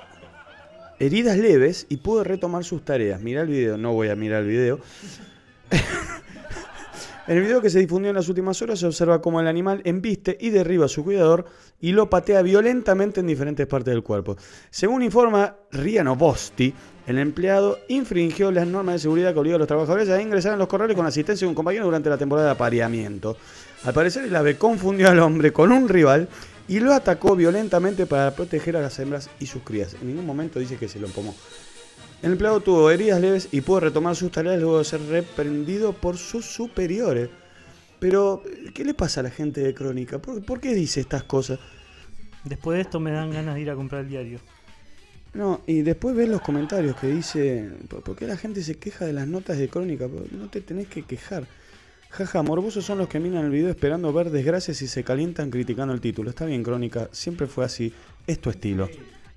heridas leves y pudo retomar sus tareas. Mira el video, no voy a mirar el video. En el video que se difundió en las últimas horas se observa cómo el animal embiste y derriba a su cuidador y lo patea violentamente en diferentes partes del cuerpo. Según informa Riano Bosti, el empleado infringió las normas de seguridad que obligan a los trabajadores a ingresar en los corrales con asistencia de un compañero durante la temporada de apareamiento. Al parecer el ave confundió al hombre con un rival y lo atacó violentamente para proteger a las hembras y sus crías. En ningún momento dice que se lo empomó. El empleado tuvo heridas leves y pudo retomar sus tareas luego de ser reprendido por sus superiores. Pero, ¿qué le pasa a la gente de Crónica? ¿Por, por qué dice estas cosas? Después de esto me dan ganas de ir a comprar el diario. No, y después ves los comentarios que dice, ¿por qué la gente se queja de las notas de Crónica? No te tenés que quejar. Jaja, morbosos son los que miran el video esperando ver desgracias y se calientan criticando el título. Está bien, Crónica, siempre fue así. Es tu estilo.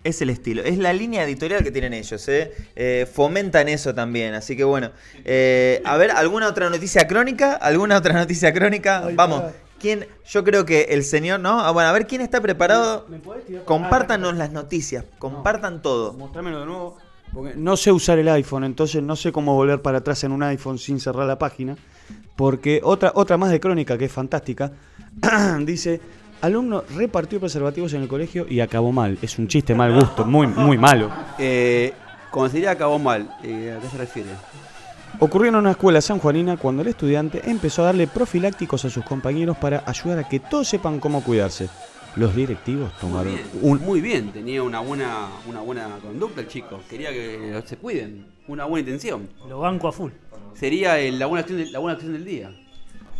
Es el estilo, es la línea editorial que tienen ellos, ¿eh? Eh, fomentan eso también, así que bueno. Eh, a ver, ¿alguna otra noticia crónica? ¿Alguna otra noticia crónica? Vamos, ¿quién? Yo creo que el señor, ¿no? Ah, bueno, a ver, ¿quién está preparado? Compártanos las noticias, compartan todo. Mostrámelo de nuevo. Porque no sé usar el iPhone, entonces no sé cómo volver para atrás en un iPhone sin cerrar la página. Porque otra, otra más de crónica que es fantástica. dice, alumno repartió preservativos en el colegio y acabó mal. Es un chiste mal gusto, muy, muy malo. Eh, cuando se diría acabó mal, eh, ¿a qué se refiere? Ocurrió en una escuela sanjuanina cuando el estudiante empezó a darle profilácticos a sus compañeros para ayudar a que todos sepan cómo cuidarse. Los directivos tomaron Bien, un... Muy bien, tenía una buena, una buena conducta el chico. Quería que se cuiden, una buena intención. Lo banco a full. Sería el- la, buena acción de- la buena acción del día.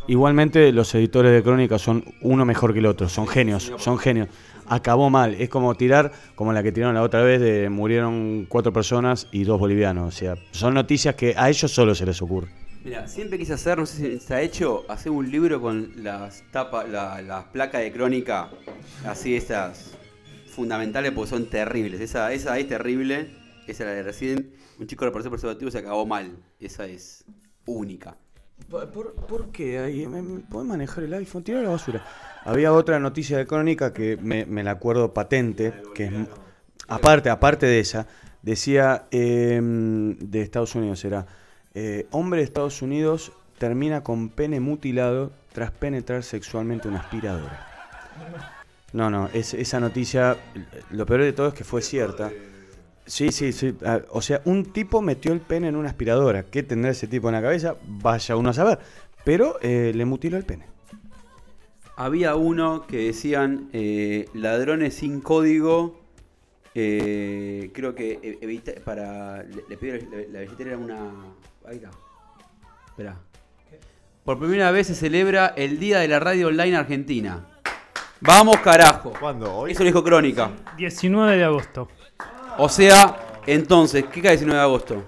Igualmente los editores de crónica son uno mejor que el otro, son genios, son genios. Acabó mal, es como tirar, como la que tiraron la otra vez, de murieron cuatro personas y dos bolivianos. O sea, son noticias que a ellos solo se les ocurre. Mira, siempre quise hacer, no sé si se ha hecho, hacer un libro con las tapas, la- las placas de crónica, así estas fundamentales porque son terribles. Esa, esa es terrible, esa es la de recién, un chico repartió preservativo se acabó mal. Esa es única. ¿Por, qué? Ahí, ¿me, me podés manejar el iPhone? Tira la basura. Había otra noticia de crónica que me, me la acuerdo patente, que es, aparte, aparte de esa, decía eh, de Estados Unidos era, eh, hombre de Estados Unidos termina con pene mutilado tras penetrar sexualmente una aspiradora. No, no, es- esa noticia, lo peor de todo es que fue cierta. Sí, sí, sí. ah, O sea, un tipo metió el pene en una aspiradora. ¿Qué tendrá ese tipo en la cabeza? Vaya uno a saber. Pero eh, le mutiló el pene. Había uno que decían eh, ladrones sin código. eh, creo que e- evita para. Le, le pidió la, la billetera era una. Ahí está. Esperá. Por primera vez se celebra el Día de la Radio Online Argentina. Vamos, carajo. ¿Cuándo? ¿Hoy? Eso lo dijo Crónica. 19 de agosto. O sea, entonces, ¿qué cae 19 de agosto?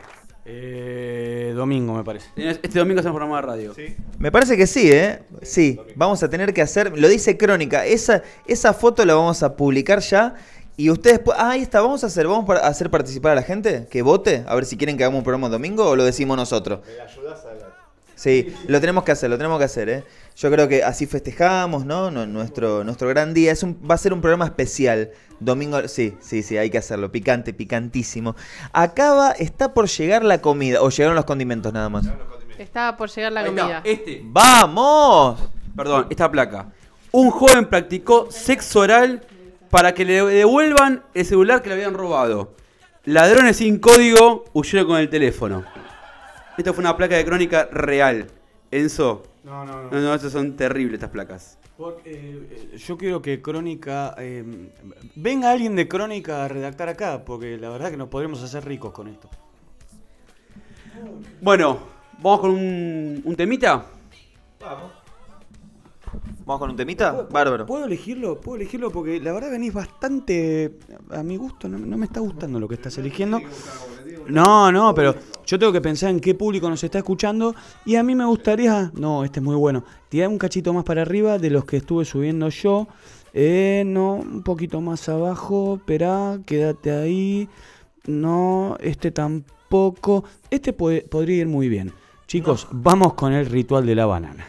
Eh, domingo, me parece. Este domingo hacemos programa de radio. Me parece que sí, ¿eh? Sí, vamos a tener que hacer, lo dice Crónica, esa, esa foto la vamos a publicar ya Y ustedes, ah, ahí está, vamos a hacer, vamos a hacer participar a la gente, que vote, a ver si quieren que hagamos un programa el domingo o lo decimos nosotros. Sí, lo tenemos que hacer, lo tenemos que hacer, ¿eh? Yo creo que así festejamos, ¿no? Nu- Nuestro, nuestro gran día. Es un, va a ser un programa especial. Domingo, sí, sí, sí, hay que hacerlo. Picante, picantísimo. Acaba, está por llegar la comida. O llegaron los condimentos nada más. Estaba por llegar la Ahí está, comida. este. ¡Vamos! Perdón, esta placa. Un joven practicó sexo oral para que le devuelvan el celular que le habían robado. Ladrones sin código huyeron con el teléfono. Esta fue una placa de crónica real. Enzo. No, no, no. No, no, estas son terribles estas placas. Porque, eh, eh, yo quiero que Crónica. eh, venga alguien de Crónica a redactar acá, porque la verdad que nos podremos hacer ricos con esto. Bueno, vamos con un, un temita. ¿Vamos con un temita? Bárbaro. ¿Puedo elegirlo? ¿Puedo elegirlo? Porque la verdad venís bastante. A mi gusto, no, no me está gustando lo que estás eligiendo. No, no, pero yo tengo que pensar en qué público nos está escuchando. Y a mí me gustaría. No, este es muy bueno. Tirar un cachito más para arriba de los que estuve subiendo yo. Eh, no, un poquito más abajo. Esperá, quédate ahí. No, este tampoco. Este puede- podría ir muy bien. Chicos, vamos con el ritual de la banana.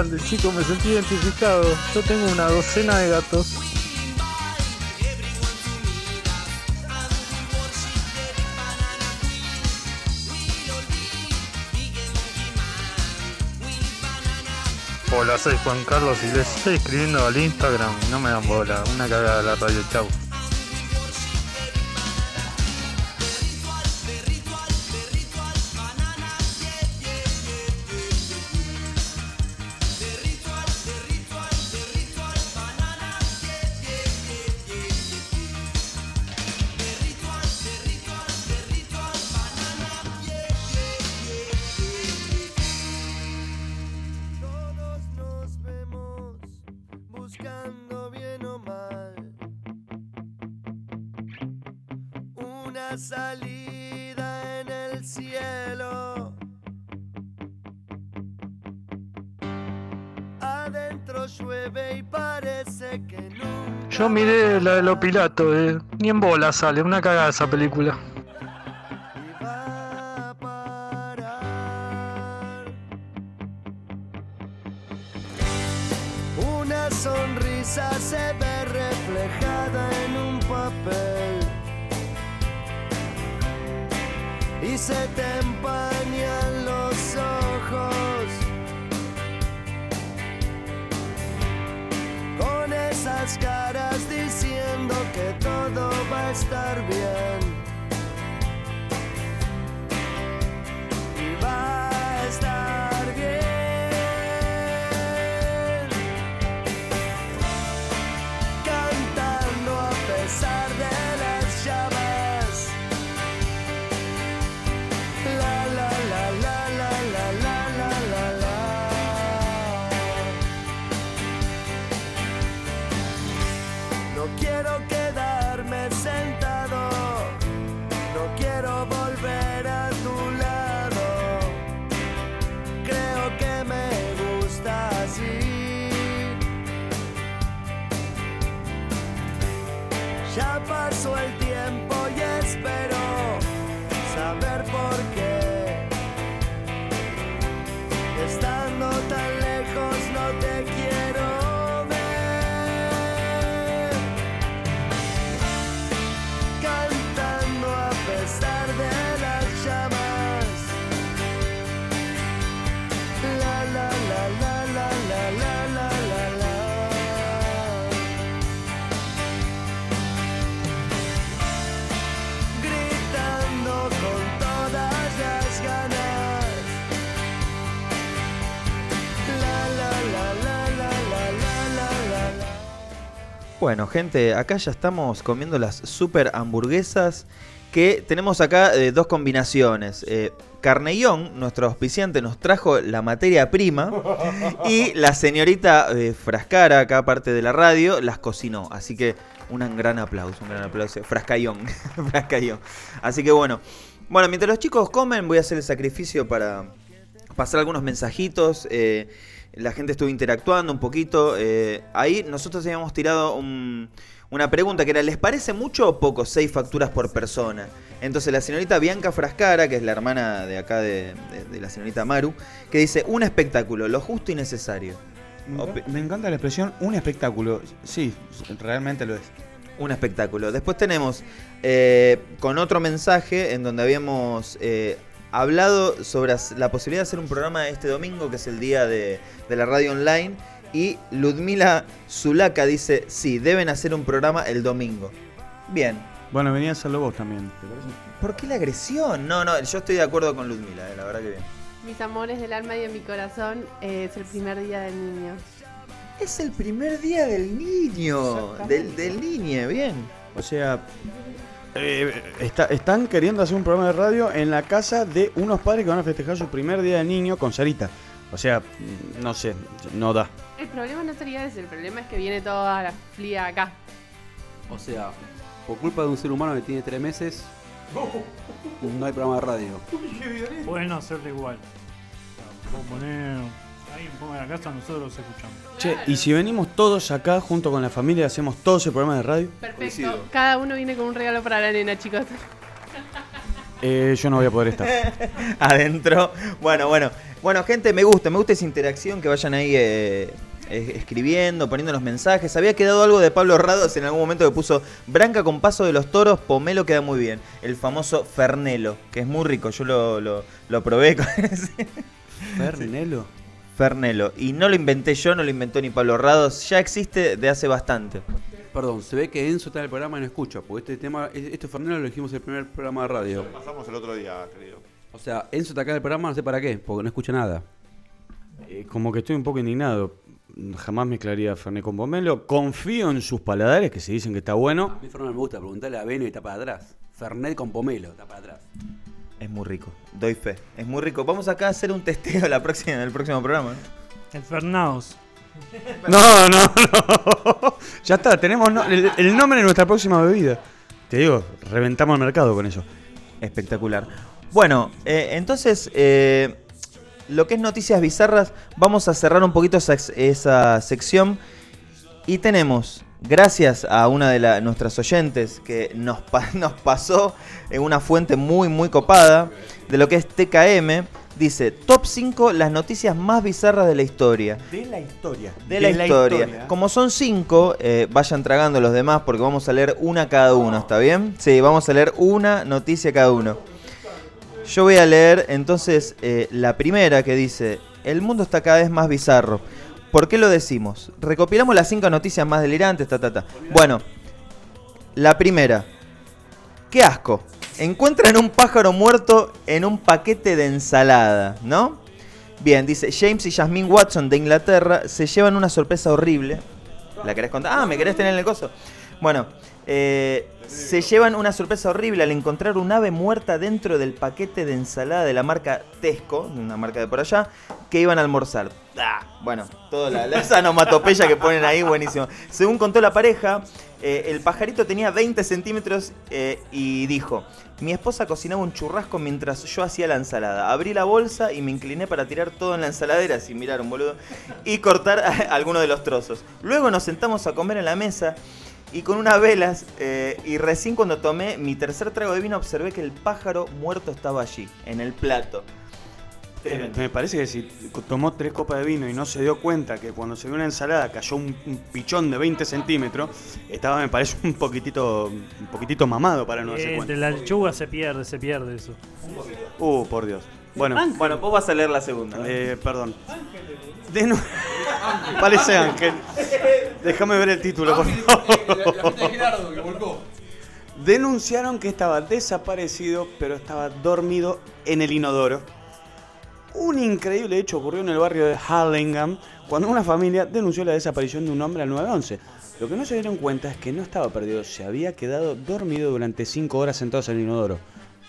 Grande, chico, me sentí identificado. Yo tengo una docena de gatos. Hola, soy Juan Carlos y les estoy escribiendo al Instagram no me dan bola. Una cagada la radio, chau. Miré la de los Pilatos, eh. ni en bola sale, una cagada esa película. Bueno, gente, acá ya estamos comiendo las super hamburguesas que tenemos acá eh, dos combinaciones. Eh, nuestro auspiciante, nos trajo la materia prima y la señorita eh, Frascara, acá parte de la radio, las cocinó. Así que un gran aplauso, un gran aplauso. Frascayón, Frascayón. Así que bueno. Bueno, mientras los chicos comen, voy a hacer el sacrificio para pasar algunos mensajitos. eh, la gente estuvo interactuando un poquito. eh, ahí nosotros habíamos tirado un- una pregunta que era, ¿les parece mucho o poco seis facturas por persona? Entonces la señorita Bianca Frascara, que es la hermana de acá de, de- de la señorita Maru, que dice, un espectáculo, lo justo y necesario. Me encanta la expresión un espectáculo. Sí, realmente lo es. Un espectáculo. Después tenemos eh, con otro mensaje en donde habíamos eh, hablado sobre la posibilidad de hacer un programa este domingo, que es el día de, de la radio online. Y Ludmila Zulaca dice, sí, deben hacer un programa el domingo. Bien. Bueno, venía a hacerlo vos también, ¿te parece? ¿Por qué la agresión? No, no, yo estoy de acuerdo con Ludmila, eh, la verdad que bien. Mis amores del alma y de mi corazón, eh, es el primer día del niño. Es el primer día del niño, del, del niño, bien. O sea, eh, está- están queriendo hacer un programa de radio en la casa de unos padres que van a festejar su primer día de niño con Sarita. O sea, mm, no sé, no da. El problema no sería ese, el problema es que viene toda la flia acá. O sea, por culpa de un ser humano que tiene tres meses, no hay programa de radio. Pueden hacerlo igual. O sea, la casa, nosotros los escuchamos. Che, y si venimos todos acá junto con la familia, hacemos todos el programa de radio, Perfecto. Cada uno viene con un regalo para la nena, chicos. eh, yo no voy a poder estar. adentro. Bueno, bueno. Bueno, gente, me gusta, me gusta esa interacción, que vayan ahí eh, escribiendo, poniendo los mensajes. Había quedado algo de Pablo Rados en algún momento que puso Branca con paso de los toros, pomelo queda muy bien. El famoso Fernelo, que es muy rico, yo lo, lo, lo probé con ese. Fernelo. Fernelo. Y no lo inventé yo, no lo inventó ni Pablo Rados, ya existe de hace bastante. Perdón, se ve que Enzo está en el programa y no escucha, porque este tema, este Fernando lo dijimos en el primer programa de radio. Pasamos el otro día, querido. O sea, Enzo está acá en el programa, no sé para qué, porque no escucha nada. Eh, como que estoy un poco indignado. Jamás mezclaría Fernet con pomelo. Confío en sus paladares, que se dicen que está bueno. A mí Fernando me gusta preguntarle a Beno y está para atrás. Fernet con pomelo, está para atrás. Es muy rico, doy fe. Es muy rico. Vamos acá a hacer un testeo la próxima, en el próximo programa. El. No, no, no. ya está, tenemos no- el, el nombre de nuestra próxima bebida. Te digo, reventamos el mercado con eso. Espectacular. Bueno, eh, entonces, eh, lo que es noticias bizarras, vamos a cerrar un poquito esa, esa sección. Y tenemos, gracias a una de la- nuestras oyentes que nos, nos pasó en una fuente muy, muy copada, de lo que es TKM, dice, top 5 las noticias más bizarras de la historia. De la historia. De, la, historia. Como son cinco, eh, vayan tragando los demás porque vamos a leer una cada uno, ¿está bien? Sí, vamos a leer una noticia cada uno. Yo voy a leer entonces eh, la primera que dice, el mundo está cada vez más bizarro. ¿Por qué lo decimos? Recopilamos las cinco noticias más delirantes, ta. Bueno, la primera. ¡Qué asco! Encuentran un pájaro muerto en un paquete de ensalada, ¿no? Bien, dice James y Jasmine Watson de Inglaterra se llevan una sorpresa horrible. ¿La querés contar? Ah, ¿me querés tener en el coso? Bueno, eh, se llevan una sorpresa horrible al encontrar un ave muerta dentro del paquete de ensalada de la marca Tesco, una marca de por allá, que iban a almorzar. Ah, bueno, toda la, la que ponen ahí, buenísimo. Según contó la pareja, eh, el pajarito tenía 20 centímetros eh, y dijo, mi esposa cocinaba un churrasco mientras yo hacía la ensalada. Abrí la bolsa y me incliné para tirar todo en la ensaladera, sin mirar un boludo, y cortar alguno de los trozos. Luego nos sentamos a comer en la mesa y con unas velas eh, y recién cuando tomé mi tercer trago de vino observé que el pájaro muerto estaba allí, en el plato. Eh, Me parece que si tomó tres copas de vino y no se dio cuenta que cuando se vio una ensalada cayó un, un pichón de 20 centímetros, estaba, me parece, un poquitito, un poquitito mamado para no darse Eh, cuenta. de la lechuga se pierde, se pierde eso. Uh, por Dios. Bueno, Bueno, vos vas a leer la segunda. ¿no? eh, perdón. Denu- Parece Ángel. Déjame ver el título, por favor. Denunciaron que estaba desaparecido, pero estaba dormido en el inodoro. Un increíble hecho ocurrió en el barrio de Harlingham cuando una familia denunció la desaparición de un hombre al 911. Lo que no se dieron cuenta es que no estaba perdido, se había quedado dormido durante 5 horas sentados en el inodoro.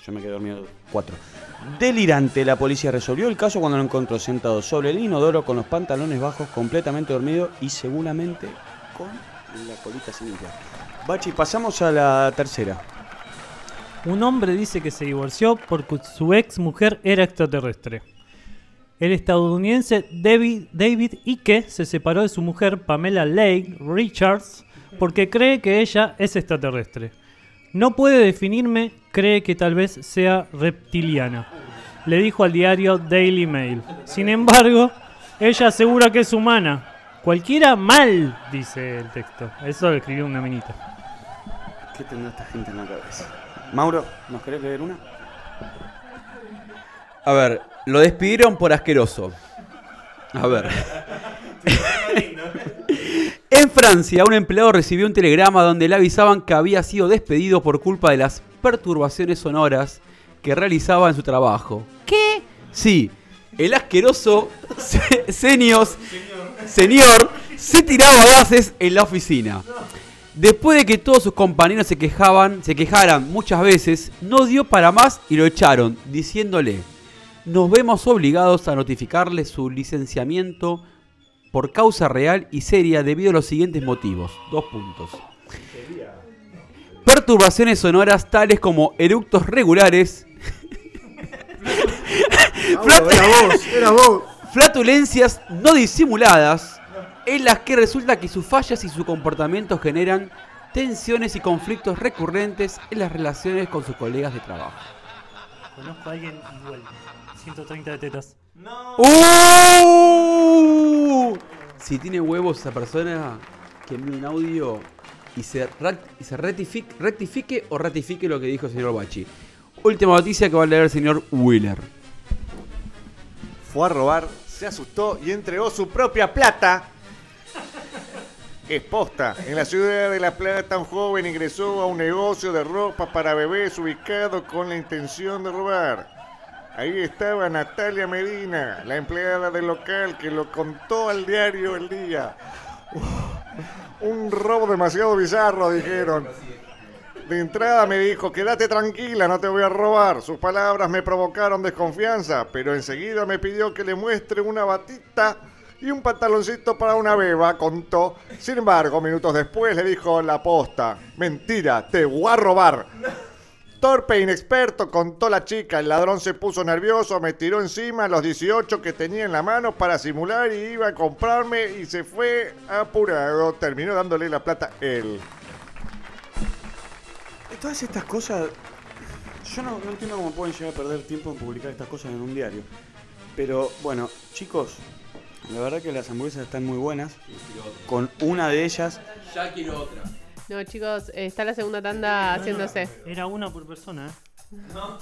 Yo me quedé dormido 4. Delirante, la policía resolvió el caso cuando lo encontró sentado sobre el inodoro con los pantalones bajos, completamente dormido y seguramente con la colita sin. Bachi, pasamos a la tercera. Un hombre dice que se divorció porque su ex mujer era extraterrestre. El estadounidense David, David Icke se separó de su mujer Pamela Lake Richards porque cree que ella es extraterrestre. No puede definirme, cree que tal vez sea reptiliana. Le dijo al diario Daily Mail. Sin embargo, ella asegura que es humana. Cualquiera mal, dice el texto. Eso lo escribió una minita. ¿Qué tendrá esta gente en la cabeza? Mauro, ¿nos querés leer una? A ver, lo despidieron por asqueroso. A ver. en Francia, un empleado recibió un telegrama donde le avisaban que había sido despedido por culpa de las perturbaciones sonoras que realizaba en su trabajo. ¿Qué? Sí, el asqueroso se- senior, señor se tiraba gases en la oficina. Después de que todos sus compañeros se quejaban, se quejaran muchas veces, no dio para más y lo echaron, diciéndole: Nos vemos obligados a notificarle su licenciamiento por causa real y seria debido a los siguientes motivos. Dos puntos. Perturbaciones sonoras tales como eructos regulares. Flatulencias no disimuladas en las que resulta que sus fallas y su comportamiento generan tensiones y conflictos recurrentes en las relaciones con sus colegas de trabajo. Conozco a alguien igual. 130 de tetas. ¡Uh! Si tiene huevos esa persona, que envíe un audio y se, ra- y se rectifique, rectifique o ratifique lo que dijo el señor Bachi. Última noticia que va a leer el señor Wheeler. Fue a robar, se asustó y entregó su propia plata. Es posta. En la ciudad de La Plata, un joven ingresó a un negocio de ropa para bebés ubicado con la intención de robar. Ahí estaba Natalia Medina, la empleada del local que lo contó al diario El Día. Un robo demasiado bizarro, dijeron. De entrada me dijo, quédate tranquila, no te voy a robar. Sus palabras me provocaron desconfianza, pero enseguida me pidió que le muestre una batita y un pantaloncito para una beba, contó. Sin embargo, minutos después le dijo la posta, mentira, te voy a robar. Torpe e inexperto, contó la chica. El ladrón se puso nervioso, me tiró encima los 18 que tenía en la mano para simular y iba a comprarme y se fue apurado. Terminó dándole la plata él. Todas estas cosas. Yo no, no entiendo cómo pueden llegar a perder tiempo en publicar estas cosas en un diario. Pero bueno, chicos, la verdad que las hamburguesas están muy buenas. Con una de ellas. Ya quiero otra. No, chicos, eh, está la segunda tanda haciéndose. Era una por persona, ¿eh?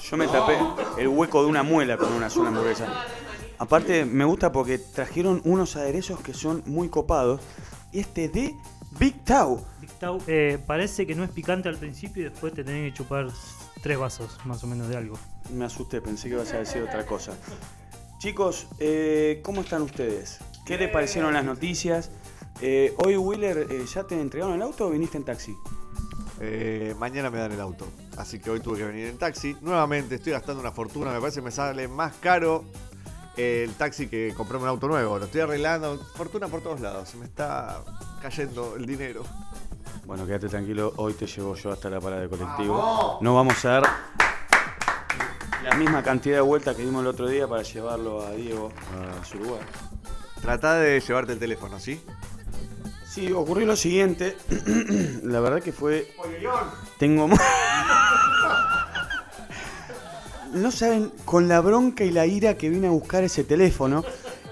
Yo me tapé el hueco de una muela con una sola hamburguesa. Aparte, me gusta porque trajeron unos aderezos que son muy copados. Y este de Big Tau. Big Tau, eh, parece que no es picante al principio y después te tenés que chupar tres vasos más o menos de algo. Me asusté, pensé que ibas a decir otra cosa. Chicos, eh, ¿cómo están ustedes? ¿Qué les parecieron las noticias? Eh, hoy, Wheeler, eh, ¿ya te entregaron el auto o viniste en taxi? Eh, mañana me dan el auto, así que hoy tuve que venir en taxi. Nuevamente estoy gastando una fortuna, me parece que me sale más caro el taxi que comprarme un auto nuevo. Lo estoy arreglando, fortuna por todos lados, se me está cayendo el dinero. Bueno, quédate tranquilo, hoy te llevo yo hasta la parada de colectivo. No vamos a dar la misma cantidad de vueltas que dimos el otro día para llevarlo a Diego a su lugar. Trata de llevarte el teléfono, ¿sí? Sí, ocurrió lo siguiente. la verdad que fue. Tengo. No saben con la bronca y la ira que vine a buscar ese teléfono.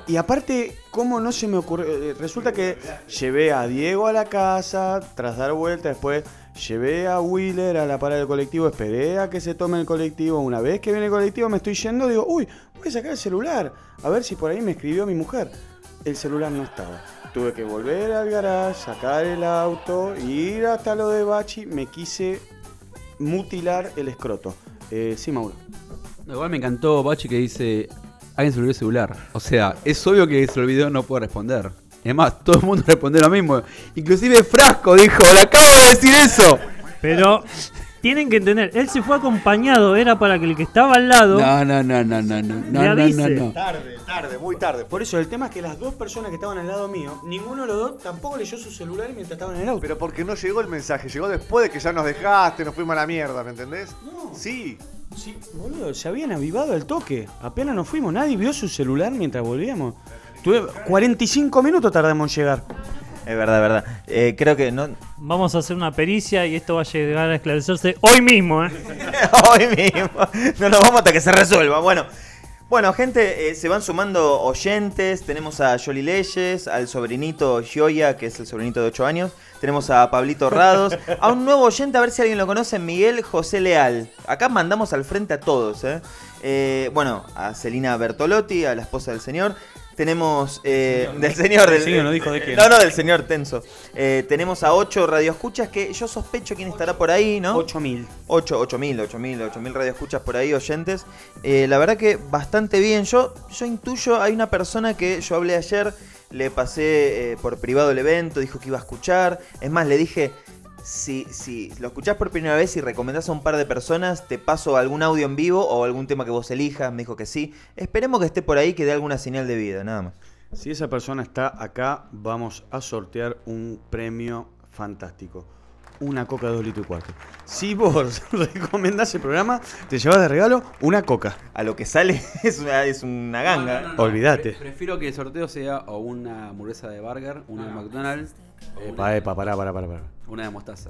Y aparte, ¿cómo no se me ocurrió? Eh, Resulta que llevé a Diego a la casa, tras dar vuelta, después llevé a Wheeler a la parada del colectivo, esperé a que se tome el colectivo. Una vez que viene el colectivo me estoy yendo, digo, uy, voy a sacar el celular, a ver si por ahí me escribió mi mujer. El celular no estaba. Tuve que volver al garage, sacar el auto, ir hasta lo de Bachi, me quise mutilar el escroto. Eh, sí, Mauro. Igual me encantó Bachi que dice, alguien se olvidó el celular. O sea, es obvio que se olvidó, no puede responder. Es más, todo el mundo respondió lo mismo. Inclusive Frasco dijo, me acaba de decir eso. Pero tienen que entender, él se fue acompañado, era para que el que estaba al lado No, no, no, no, no, no, no, no, no, no. Tarde, tarde, muy tarde. Por eso el tema es que las dos personas que estaban al lado mío, ninguno de los dos tampoco leyó su celular mientras estaban en el auto. Pero porque no llegó el mensaje, llegó después de que ya nos dejaste, nos fuimos a la mierda, ¿me entendés? Sí. Sí, boludo, se habían avivado el toque. Apenas nos fuimos, nadie vio su celular mientras volvíamos. Tuve 45 minutos tardamos en llegar. Es verdad, es verdad. Eh, creo que no. vamos a hacer una pericia y esto va a llegar a esclarecerse hoy mismo, ¿eh? Hoy mismo. No nos vamos hasta que se resuelva. Bueno. Bueno, gente, eh, se van sumando oyentes. Tenemos a Yoli Leyes, al sobrinito Gioia, que es el sobrinito de 8 años. Tenemos a Pablito Rados. A un nuevo oyente, a ver si alguien lo conoce, Miguel José Leal. Acá mandamos al frente a todos, ¿eh? Eh, bueno, a Celina Bertolotti, a la esposa del señor. Tenemos eh, del señor. Del, Sí, no dijo de quién. No, no, del señor Tenso. Eh, tenemos a 8 radioescuchas que yo sospecho quién estará por ahí, ¿no? 8000. 8, 8000, 8000, 8000 radioescuchas por ahí, oyentes. Eh, la verdad que bastante bien. Yo, yo intuyo, hay una persona que yo hablé ayer, le pasé eh, por privado el evento, dijo que iba a escuchar. Es más, le dije, si, si lo escuchás por primera vez y recomendás a un par de personas, te paso algún audio en vivo o algún tema que vos elijas. Me dijo que sí. Esperemos que esté por ahí, que dé alguna señal de vida, nada más. Si esa persona está acá, vamos a sortear un premio fantástico. Una coca de 2 litros y cuarto. Si vos recomendás el programa, te llevas de regalo una coca. A lo que sale es una, es una ganga. No, no, no, Olvídate. pre- prefiero que el sorteo sea o una hamburguesa de burger, una de McDonald's, o Epa, epa, pará, pará, pará. pará. una de mostaza.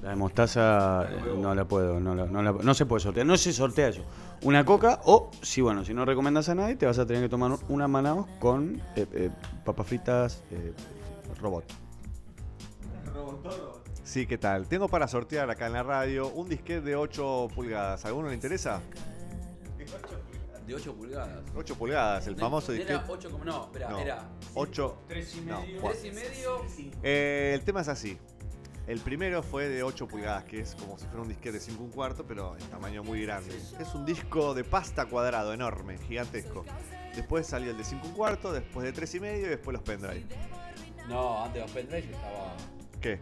La de mostaza eh, no la puedo, no, la- no, la- no se puede sortear, no se sortea eso. Una coca o, si bueno, si no recomiendas a nadie, te vas a tener que tomar una Manaus con eh, eh, papas fritas eh, robot. Sí, ¿qué tal? Tengo para sortear acá en la radio un disquete de 8 pulgadas. ¿Alguno le interesa? De 8 pulgadas. 8 pulgadas, el famoso disquete. Era 8 como no, espera, No, era 8. 3 y No, medio. cuatro. 3 y medio. Eh, el tema es así. El primero fue de 8 pulgadas, que es como si fuera un disquete de 5 un cuarto, pero en tamaño muy grande. Es un disco de pasta cuadrado, enorme, gigantesco. Después salió el de 5 un cuarto, después de 3 y medio y después los pendrive. No, antes de los pendrive yo estaba. ¿Qué?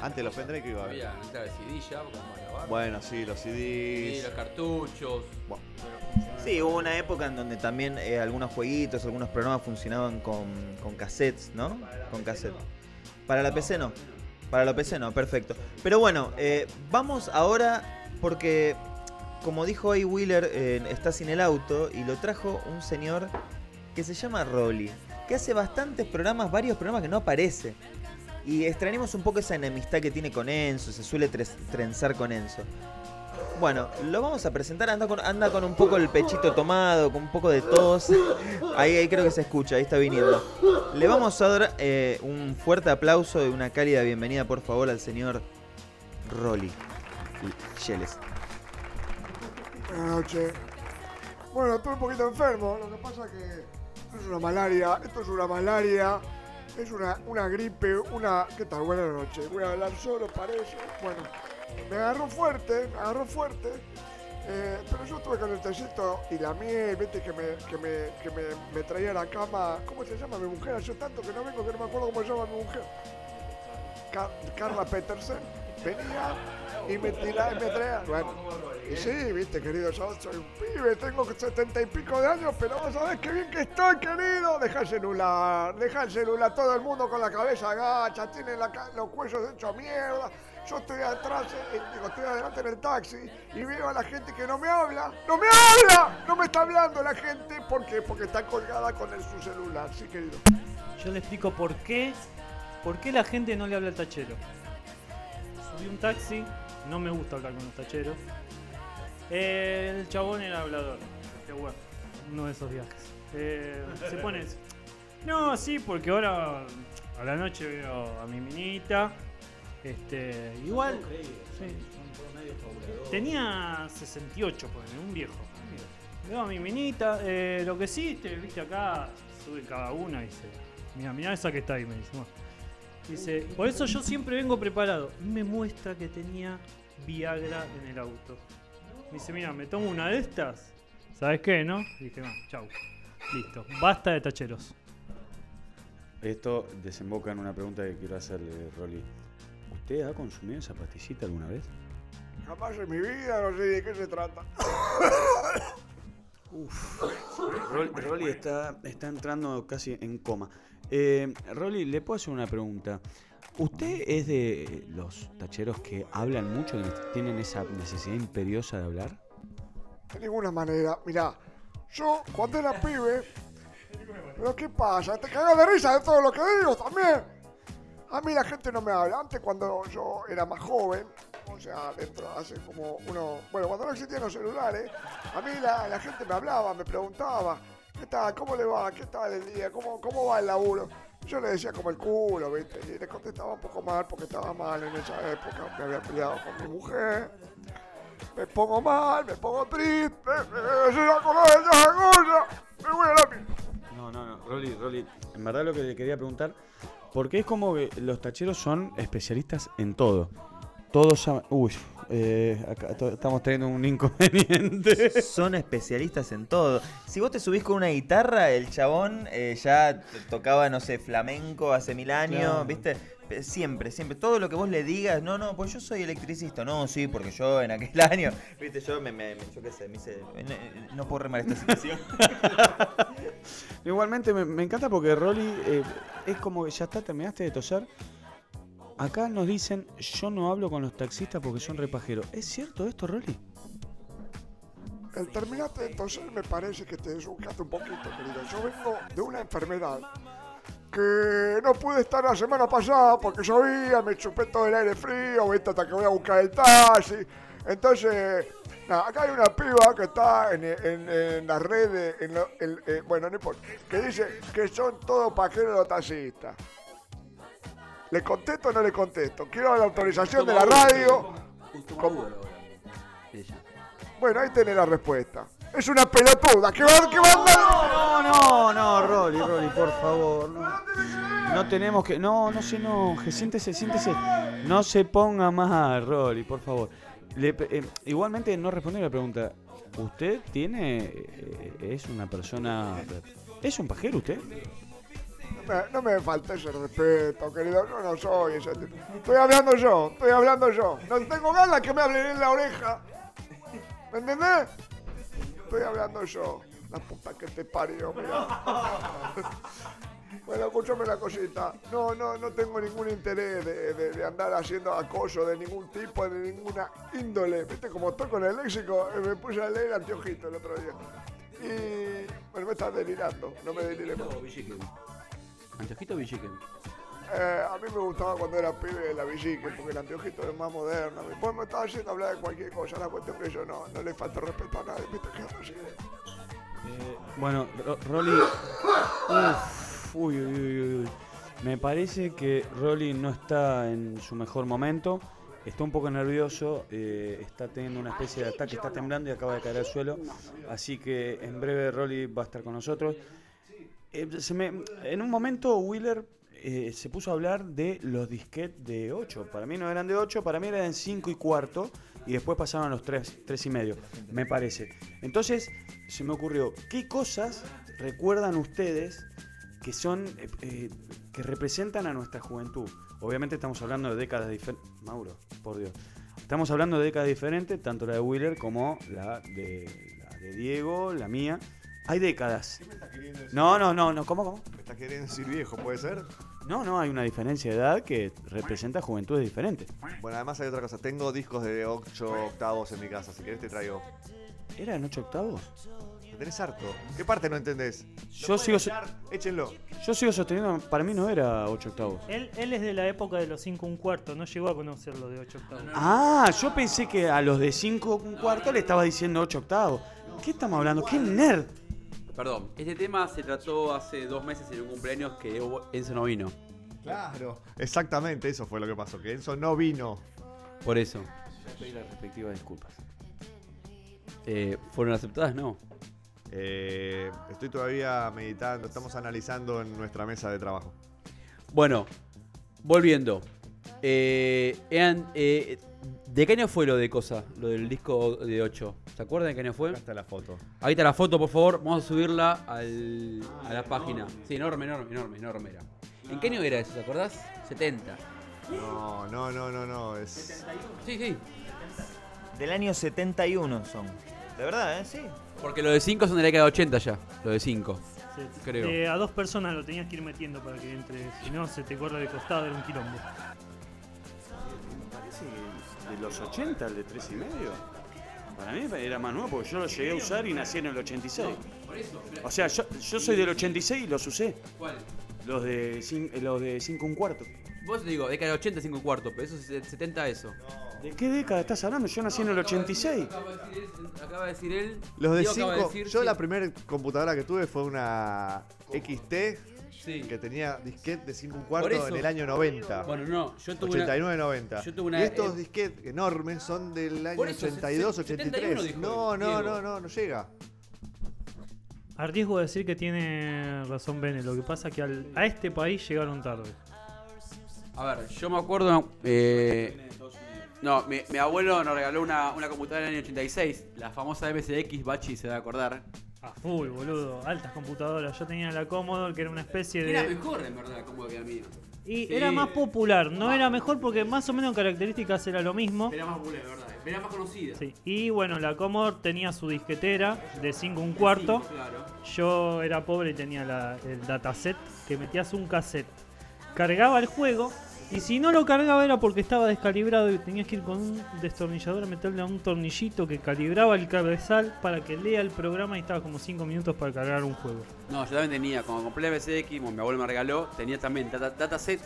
Antes de los pendrive que iba a haber. Había el CD ya, como. Bueno, sí, los Sí, CDs. los cartuchos. Bueno, Sí, hubo una época en donde también eh, algunos jueguitos, algunos programas funcionaban con, con cassettes, ¿no? Con cassettes. Para la PC no. Para la PC no, perfecto. Pero bueno, eh, vamos ahora porque, como dijo ahí Wheeler, eh, está sin el auto y lo trajo un señor que se llama Rolly, que hace bastantes programas, varios programas que no aparece. Y extrañamos un poco esa enemistad que tiene con Enzo, se suele trenzar con Enzo. Bueno, lo vamos a presentar, anda con, anda con un poco el pechito tomado, con un poco de tos. Ahí, ahí creo que se escucha, ahí está viniendo. Le vamos a dar eh, un fuerte aplauso y una cálida bienvenida, por favor, al señor Rolly Yeles. Buenas noches. Bueno, estoy un poquito enfermo. Lo que pasa que esto es una malaria. Esto es una malaria. Es una, una gripe, una... ¿Qué tal? Buenas noches. Voy a hablar solo, parece. Bueno, me agarró fuerte, me agarró fuerte. Eh, pero yo estuve con el tecito y la miel, viste, que me, que me, que me, me traía a la cama. ¿Cómo se llama mi mujer? Hace tanto que no vengo que no me acuerdo cómo se llama mi mujer. Ca- Carla Petersen. Venía y me y me traía. Bueno, y sí, viste, querido, yo soy un pibe, tengo setenta y pico de años, pero vos sabés qué bien que estoy, querido. Deja el celular, deja el celular, todo el mundo con la cabeza agacha, tiene los cuellos hechos mierda. Yo estoy atrás, eh, digo, estoy adelante en el taxi y veo a la gente que no me habla. ¡No me habla! No me está hablando la gente. ¿Por qué? Porque está colgada con su celular, sí, querido. Yo le explico por qué, por qué la gente no le habla al tachero. Subí un taxi, no me gusta hablar con los tacheros. El chabón era hablador. Qué bueno, uno de esos viajes. Eh, se pone. No, sí, porque ahora a la noche veo a mi minita. Este, igual. sí. Tenía 68, ponele, un viejo. Veo a mi minita, eh, lo que sí, te, viste acá, sube cada una y dice, mira, mira esa que está ahí, me dice. "Bueno". Dice, por eso yo siempre vengo preparado. Y me muestra que tenía Viagra en el auto. Me dice, mira, me tomo una de estas. ¿Sabes qué, no? Y dije, no, chau. Listo, basta de tacheros. Esto desemboca en una pregunta que quiero hacerle, Rolly. ¿Usted ha consumido esa pastillita alguna vez? Jamás en mi vida, no sé de qué se trata. Rolly, Rolly está, está entrando casi en coma. Eh, Rolly, le puedo hacer una pregunta. ¿Usted es de los tacheros que hablan mucho, que tienen esa necesidad imperiosa de hablar? De ninguna manera. Mirá, yo cuando era pibe. ¿Pero qué pasa? ¿Te cagas de risa de todo lo que digo también? A mí la gente no me habla. Antes, cuando yo era más joven, o sea, dentro, hace como uno. Bueno, cuando no existían los celulares, a mí la, la gente me hablaba, me preguntaba: ¿Qué tal? ¿Cómo le va? ¿Qué tal el día? ¿Cómo, cómo va el laburo? Yo le decía como el culo, ¿viste? Y le contestaba un poco mal porque estaba mal en esa época. Me había peleado con mi mujer. Me pongo mal, me pongo triste, me, voy a la. No, no, no, Rolly, Rolly. En verdad lo que le quería preguntar, porque es como que los tacheros son especialistas en todo. Todos saben... Uy, eh, acá estamos teniendo un inconveniente. Son especialistas en todo. Si vos te subís con una guitarra, el chabón eh, ya tocaba, no sé, flamenco hace mil años, Claro. ¿viste? Siempre, siempre. Todo lo que vos le digas, no, no, pues yo soy electricista. No, sí, porque yo en aquel año, ¿viste? Yo me, me, me- yo qué sé, me hice. No, no puedo remar esta situación. Igualmente me, me encanta porque Rolly eh, es como que ya está, terminaste de toser. Acá nos dicen, yo no hablo con los taxistas porque son repajeros. ¿Es cierto esto, Rolly? El terminaste de toser me parece que te desubcaste un poquito, querido. Yo vengo de una enfermedad que no pude estar la semana pasada porque llovía, me chupé todo el aire frío, ¿viste? hasta que voy a buscar el taxi. Entonces, acá hay una piba que está en, las redes, en lo- en- eh, bueno, no importa, que dice que son todos pajeros los taxistas. ¿Le contesto o no le contesto? Quiero la autorización de la radio. ¿Cómo? Bueno, ahí tenés la respuesta. Es una pelotuda. ¿Qué va, qué va a andar? No, no, no, Rolly, Rolly, por favor. No, no tenemos que. No, no se enoje. Siéntese, siéntese. No se ponga más, Rolly, por favor. Le pe- eh, igualmente, no respondió la pregunta. ¿Usted tiene. eh, es una persona. ¿Es un pajero usted? No me, no me falta ese respeto, querido. Yo no soy ese tipo. Estoy hablando yo, estoy hablando yo. No tengo ganas que me hablen en la oreja. ¿Me entendés? estoy hablando yo. La puta que te parió, mira. Bueno, escúchame la cosita. No, no, no tengo ningún interés de, de- de andar haciendo acoso de ningún tipo, de ninguna índole. Viste, como estoy con el léxico, eh, me puse a leer anteojito el otro día. Y. Bueno, me estás delirando. No me delires más. Anteojito o Villiquen. Eh, a mí me gustaba cuando era pibe la Villique, porque el anteojito es más moderno. Después me estaba haciendo hablar de cualquier cosa. La cuestión que yo no, no le falta respeto a nadie. ¿Viste? Eh, bueno, Ro- Rolly. Uf, uy, uy, uy, uy. Me parece que Rolly no está en su mejor momento. Está un poco nervioso, eh, está teniendo una especie de ataque, está temblando y acaba de caer al suelo. Así que en breve Rolly va a estar con nosotros. Eh, en un momento Wheeler eh, se puso a hablar de los disquetes de 8. Para mí no eran de 8, para mí eran 5 y cuarto. Y después pasaron a los 3, 3 y medio, me parece. Entonces se me ocurrió, ¿qué cosas recuerdan ustedes que son eh, que representan a nuestra juventud? Obviamente estamos hablando de décadas diferentes. Mauro, por Dios. Estamos hablando de décadas diferentes, tanto la de Wheeler como la de Diego, la mía. Hay décadas. No, no, no, no, ¿cómo, cómo? ¿Me estás queriendo decir viejo, puede ser? No, no, hay una diferencia de edad que representa juventudes diferentes. Bueno, además hay otra cosa. Tengo discos de 8 octavos en mi casa. Si querés te traigo. ¿Eran 8 octavos? ¿Me tenés harto? ¿Qué parte no entendés? Yo sigo, so- Échenlo. yo sigo sosteniendo, para mí no era 8 octavos. Él, él es de la época de los 5 un cuarto, no llegó a conocer lo de 8 octavos. Ah, yo pensé que a los de 5 un cuarto le estaba diciendo 8 octavos. ¿Qué estamos hablando? ¿Qué nerd? Perdón, este tema se trató hace dos meses en un cumpleaños que Enzo no vino. Claro. Exactamente, eso fue lo que pasó. Que Enzo no vino. Por eso. Pedí las respectivas disculpas. Eh, ¿Fueron aceptadas? No. Eh, estoy todavía meditando. Estamos analizando en nuestra mesa de trabajo. Bueno, volviendo. Eh, eran, eh, ¿De qué año fue lo de cosa? Lo del disco de 8. ¿Se acuerdan de qué año fue? Acá está la foto. Ahí está la foto, por favor. Vamos a subirla al- a la página. Sí, enorme, enorme, enorme, enorme era. ¿En qué año era eso? ¿Te acordás? 70. No, no, no, no, no. Es... Sí, sí. Del año 71 son. De verdad, ¿eh? Sí. Porque lo de 5 son de la década de 80 ya. Lo de 5. Sí. Creo. Eh, a dos personas lo tenías que ir metiendo para que entre, si no se te corre de costado, era un quilombo. De los 80 al de 3 y medio. Para mí era más nuevo porque yo lo llegué a usar y nací en el 86. O sea, yo, yo soy del 86 y los usé. ¿Cuál? Los de 5 los de cinco un cuarto. Vos te digo, década de 80, 5 y cuarto, pero eso es 70 eso. ¿De qué década estás hablando? Yo nací en el 86. Acaba de decir él. Acaba de decir él Los de Diego acaba 5. decir, Yo sí. la primera computadora que tuve fue una XT Sí. que tenía disquete de 5 un cuarto eso. en el año 90. Bueno, no, yo tuve 89-90. Yo tuve una- y estos eh, disquetes enormes son del año eso, 82, 71 83. dijo No, no, no, no, no llega. Arriesgo a decir que tiene razón Bene, lo que pasa es que al- a este país llegaron tarde. A ver, yo me acuerdo. eh, no, mi, mi abuelo nos regaló una, una computadora en el año 86, la famosa MSX, Bachi se va a acordar. A full, boludo, altas computadoras. Yo tenía la Commodore, que era una especie de... Era mejor, en verdad, como que el mío. Y Sí. era más popular, no era mejor porque más o menos en características era lo mismo. Era más popular, verdad. Era más conocida. Sí. Y bueno, la Commodore tenía su disquetera de 5 un cuarto. Claro. Yo era pobre y tenía la- el dataset que metías un cassette. Cargaba el juego y si no lo cargaba era porque estaba descalibrado y tenías que ir con un destornillador a meterle a un tornillito que calibraba el cabezal para que lea el programa y estaba como 5 minutos para cargar un juego. No, yo también tenía, cuando compré MSX, como mi abuelo me regaló, tenía también data, dataset.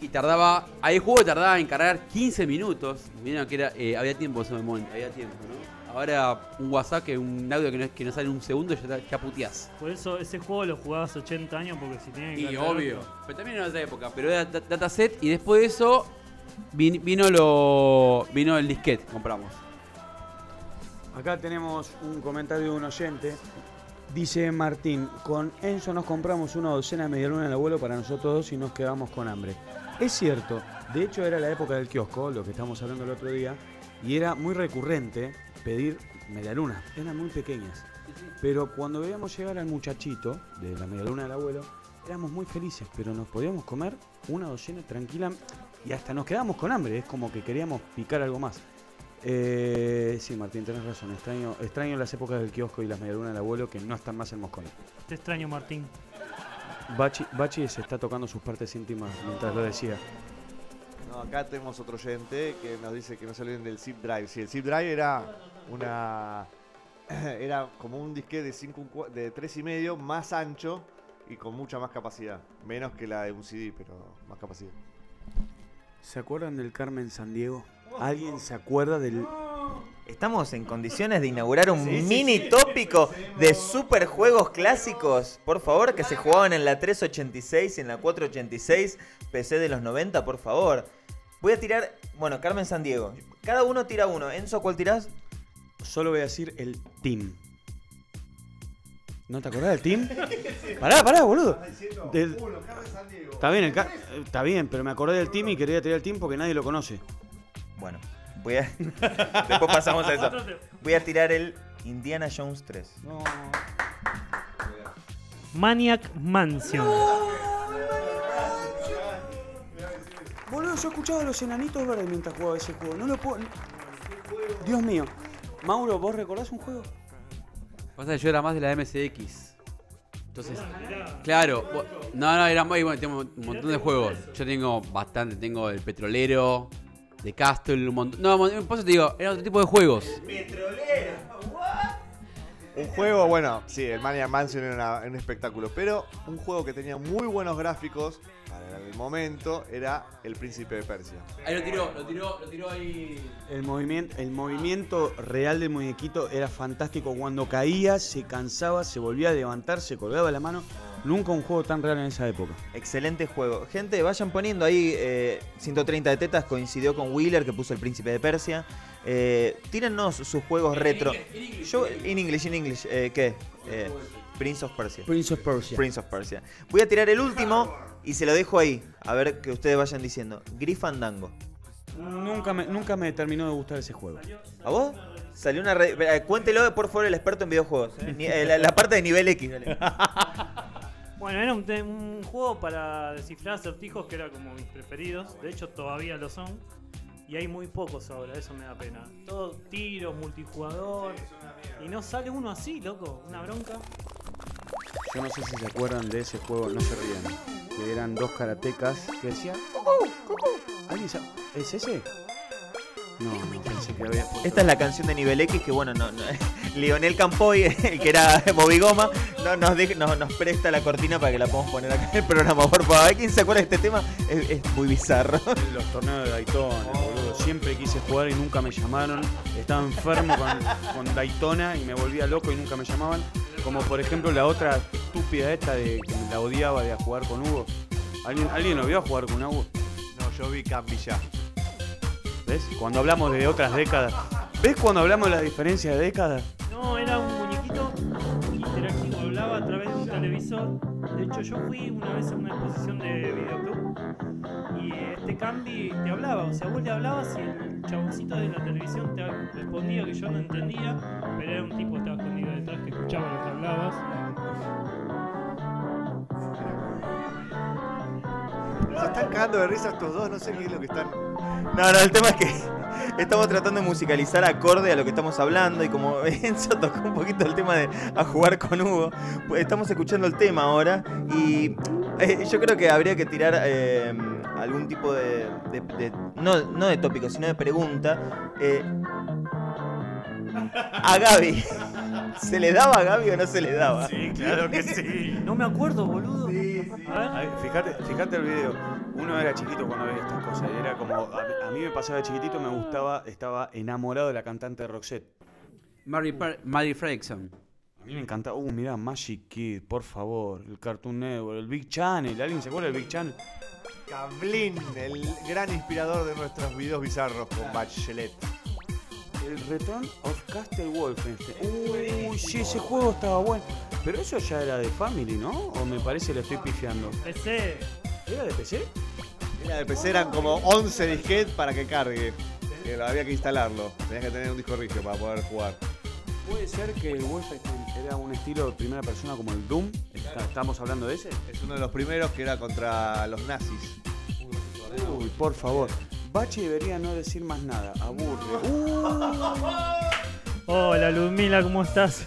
Y tardaba, hay juego que tardaba en cargar 15 minutos. Vieron que era, eh, había tiempo en ese momento, había tiempo, ¿no? Ahora un WhatsApp, que un audio que no, que no sale en un segundo, ya, ya puteás. Por eso ese juego lo jugabas 80 años porque si tenía que Y obvio. otro- Pero también en otra época. Pero era da- dataset y después de eso vin- vino lo vino el disquete, compramos. Acá tenemos un comentario de un oyente. Dice Martín, con Enzo nos compramos una docena de medialunas del abuelo para nosotros dos y nos quedamos con hambre. Es cierto, de hecho era la época del kiosco, lo que estamos hablando el otro día, y era muy recurrente pedir medialunas, eran muy pequeñas. Pero cuando veíamos llegar al muchachito de la medialuna del abuelo, éramos muy felices, pero nos podíamos comer una docena tranquila y hasta nos quedábamos con hambre, es como que queríamos picar algo más. Eh, sí, Martín, tenés razón. Extraño, extraño las épocas del kiosco y las medialunas del abuelo que no están más en Moscone. Te extraño, Martín. Bachi, Bachi se está tocando sus partes íntimas mientras lo decía. No, acá tenemos otro oyente que nos dice que no se olviden del zip drive. Si el zip drive era una era como un disquete de cinco de tres y medio más ancho y con mucha más capacidad, menos que la de un CD, pero más capacidad. ¿Se acuerdan del Carmen San Diego? ¿Alguien se acuerda del Estamos en condiciones de inaugurar un Sí, sí, mini sí. tópico de superjuegos clásicos, por favor, que se jugaban en la 386 y en la 486 PC de los 90, por favor. Voy a tirar, bueno, Carmen San Diego. Cada uno tira uno. Enzo, ¿cuál tirás? Solo voy a decir el team. ¿No te acordás del team? Pará, pará, boludo. Del- Está bien, el ca- eh, está bien, pero me acordé del team y quería tirar el team porque nadie lo conoce. Bueno, voy a. Después pasamos a eso. Voy a tirar el Indiana Jones 3. Maniac Mansion. Boludo, yo escuchaba a los enanitos verdes mientras jugaba ese juego. No lo puedo. Dios mío. Mauro, ¿vos recordás un juego? Pasa que yo era más de la MSX. Entonces, claro, bo- no, no, era muy bueno, tengo un montón de juegos. Yo tengo bastante, tengo el petrolero, de Castle, un montón. No, por eso te digo, era otro tipo de juegos. Un juego, bueno, sí, el Mania Mansion era una- un espectáculo, pero un juego que tenía muy buenos gráficos para el momento era El Príncipe de Persia. Ahí lo tiró, lo tiró, lo tiró ahí. El movimiento, el movimiento real del muñequito era fantástico. Cuando caía, se cansaba, se volvía a levantar, se colgaba la mano. Nunca un juego tan real en esa época. Excelente juego. Gente, vayan poniendo ahí eh, 130 de tetas, coincidió con Wheeler que puso el Príncipe de Persia. Eh, tírennos sus juegos retro. Yo, en English, en English, eh, ¿qué? Eh, Prince of Persia. Prince of Persia. Prince of Persia. Voy a tirar el último y se lo dejo ahí. A ver que ustedes vayan diciendo. Grifandango. Nunca me, nunca me terminó de gustar ese juego. ¿A vos? Salió una red. eh, Cuéntelo, por favor, el experto en videojuegos. eh. Eh, la parte de nivel X. dale. Bueno, era un, juego para descifrar acertijos que era como mis preferidos. De hecho, todavía lo son. Y hay muy pocos ahora, eso me da pena. Todo tiros, multijugador. Y no sale uno así, loco. Una bronca. Yo no sé si se acuerdan de ese juego, no se rían. Que eran dos karatecas que decían. ¿Alguien sa- ¿Es ese? No, no pensé que había. Esta es la canción de nivel X que, bueno, no, no- Lionel Campoy, el que era Bobby Goma, no, nos, deja- no- nos presta la cortina para que la podamos poner acá en el programa. Por favor, ¿hay quien se acuerda de este tema? Es, es muy bizarro. Los torneos de Daytona, boludo. Siempre quise jugar y nunca me llamaron. Estaba enfermo con, con Daytona y me volvía loco y nunca me llamaban. Como por ejemplo la otra estúpida esta de que me la odiaba de a jugar con Hugo. ¿Alguien, ¿Alguien lo vio a jugar con Hugo? No, yo vi Cambilla. ¿Ves? Cuando hablamos de otras décadas. ¿Ves cuando hablamos de la diferencia de décadas? No, era un muñequito interactivo, hablaba a través de un televisor. De hecho, yo fui una vez a una exposición de videoclub y este Cambi te hablaba. O sea, vos le hablabas y el chaboncito de la televisión te respondía que yo no entendía, pero era un tipo que estaba escondido detrás que escuchaba lo que hablabas. Se están cagando de risa estos dos, no sé qué es lo que están. No, no, el tema es que estamos tratando de musicalizar acorde a lo que estamos hablando y como Enzo tocó un poquito el tema de a jugar con Hugo, pues estamos escuchando el tema ahora y eh, yo creo que habría que tirar eh, algún tipo de, de- no, no de tópico, sino de pregunta. eh, a Gaby. ¿Se le daba a Gaby o no se le daba? Sí, claro que sí. No me acuerdo, boludo. A ver, fíjate, fíjate el video. Uno era chiquito cuando veía estas cosas. y Era como. A, a mí me pasaba de chiquitito, me gustaba, estaba enamorado de la cantante Roxette. Mary, Par- Mary Fredrickson. A mí me encantaba. Uh, mirá, Magic Kid, por favor. El Cartoon Network, el Big Channel. ¿Alguien se acuerda del Big Channel? Cablin, el gran inspirador de nuestros videos bizarros con Bachelet. El Return of Castle Wolfenstein. Uy, sí, ese juego estaba bueno. Pero eso ya era de Family, ¿no? O me parece le estoy pifiando. PC. ¿Era de PC? Era de PC, eran como 11 disquetes para que cargue. Que lo había que instalarlo. Tenías que tener un disco rígido para poder jugar. Puede ser que el Wolfenstein era un estilo de primera persona como el Doom. ¿Estamos hablando de ese? Es uno de los primeros que era contra los nazis. Uy, por favor. Bachi debería no decir más nada. Aburre. Uh. Hola Ludmila, ¿cómo estás?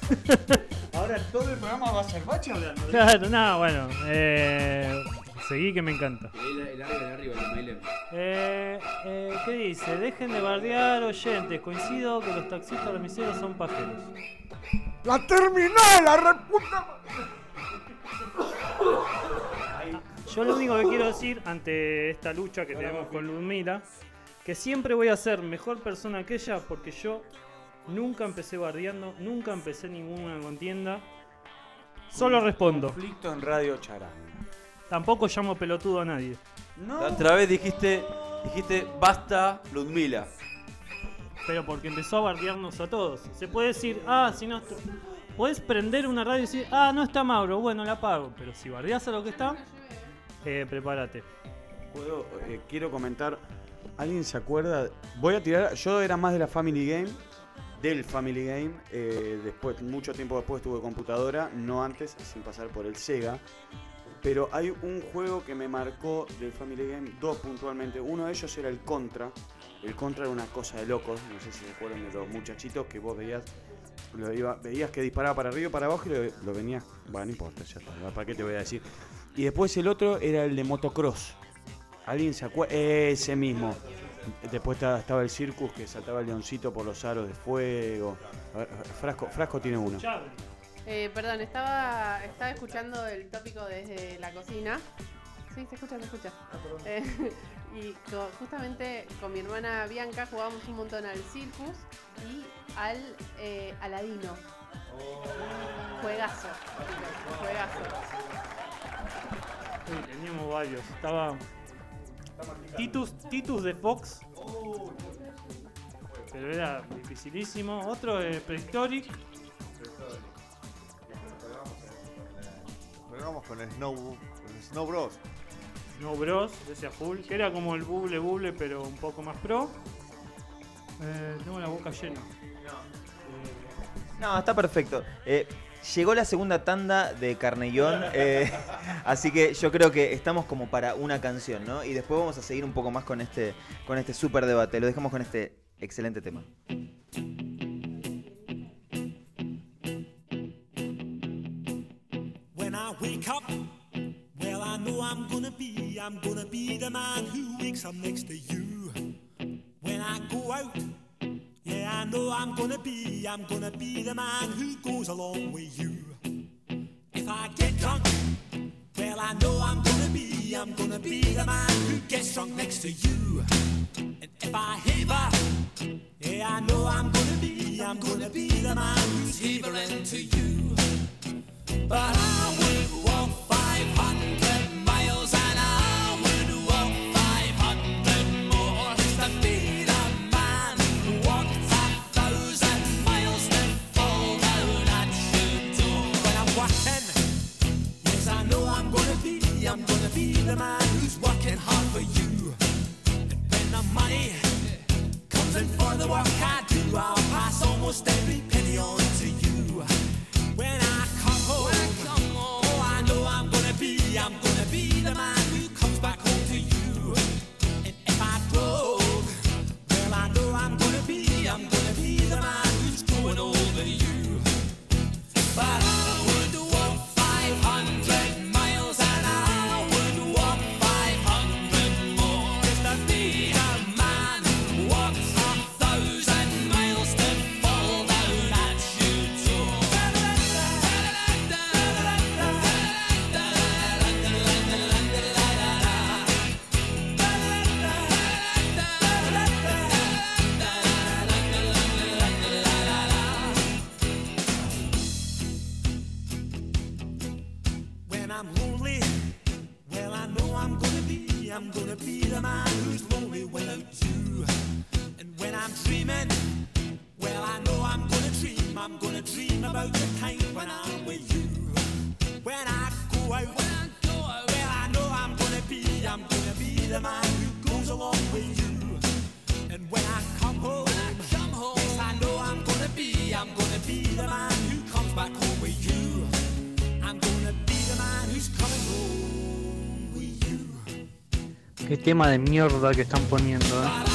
Ahora todo el programa va a ser Bachi hablando. claro, no, bueno. Eh, seguí que me encanta. El, el arriba, el arriba, el Mailem. Eh, eh, ¿Qué dice? Dejen de bardear oyentes. Coincido que los taxistas remiseros son pajeros. ¡La terminal, la reputa! Yo lo único que quiero decir ante esta lucha que tenemos con Ludmila, que siempre voy a ser mejor persona que ella porque yo nunca empecé bardeando, nunca empecé ninguna contienda. Solo respondo. Conflicto en Radio Charanga. Tampoco llamo pelotudo a nadie. La otra vez dijiste, dijiste basta Ludmila. Pero porque empezó a bardearnos a todos. Se puede decir, ah, si no. Puedes prender una radio y decir, ah, no está Mauro, bueno, la apago. Pero si bardeas a lo que está, eh, prepárate. Eh, quiero comentar. ¿Alguien se acuerda? Voy a tirar. Yo era más de la Family Game. Del Family Game. eh, después, mucho tiempo después tuve computadora. No antes, sin pasar por el Sega. Pero hay un juego que me marcó del Family Game, dos puntualmente. Uno de ellos era el Contra. El Contra era una cosa de locos. No sé si se acuerdan de los muchachitos que vos veías. Lo iba- veías que disparaba para arriba y para abajo y lo, lo venías. Bueno, no importa, ya está. ¿Para qué te voy a decir? Y después el otro era el de motocross. ¿Alguien se acuerda? Ese mismo. Después estaba, el circus que saltaba el leoncito por los aros de fuego. Frasco, Frasco tiene uno. Eh, perdón, estaba, estaba escuchando el tópico desde la cocina. Sí, se escucha, se escucha. Eh, y justamente con mi hermana Bianca jugábamos un montón al Circus y al eh, Aladino. Juegazo. Juegazo. Sí, teníamos varios. Estaba. Titus, Titus de Fox. Pero era dificilísimo. Otro de Prehistoric. Vamos con el Snow, con el Snow Bros. No Bros, ese a full. Que era como el Buble Buble, pero un poco más pro. Eh, tengo la boca llena. No, está perfecto. Eh, llegó la segunda tanda de Carnellón, eh, así que yo creo que estamos como para una canción, ¿no? Y después vamos a seguir un poco más con este, con este super debate. Lo dejamos con este excelente tema. When I wake up, well, I know I'm gonna be, I'm gonna be the man who wakes up next to you. I know I'm gonna be, I'm gonna be the man who goes along with you. If I get drunk, well, I know I'm gonna be, I'm gonna be the man who gets drunk next to you. And if I heaver, yeah, I know I'm gonna be, I'm gonna be the man who's heavering to you. But I would walk 500 be the man who's working hard for you. The money comes in for the work I do, I'll pass almost every penny on to you. When I come home, oh, I know I'm gonna be, I'm gonna be the man tema de mierda que están poniendo, ¿eh?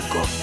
Flaco.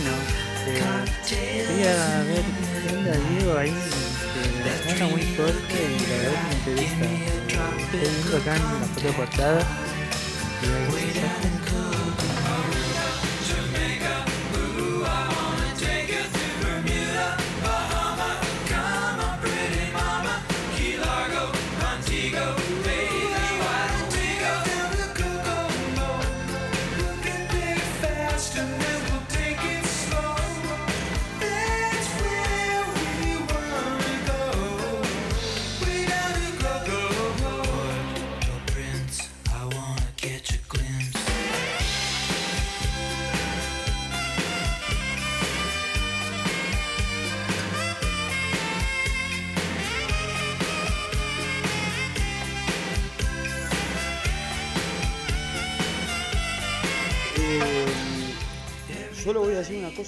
Bueno, eh, quería ver qué onda Diego ahí, que suena muy fuerte y la verdad que me interesa. Estoy viendo acá en la foto portada y hay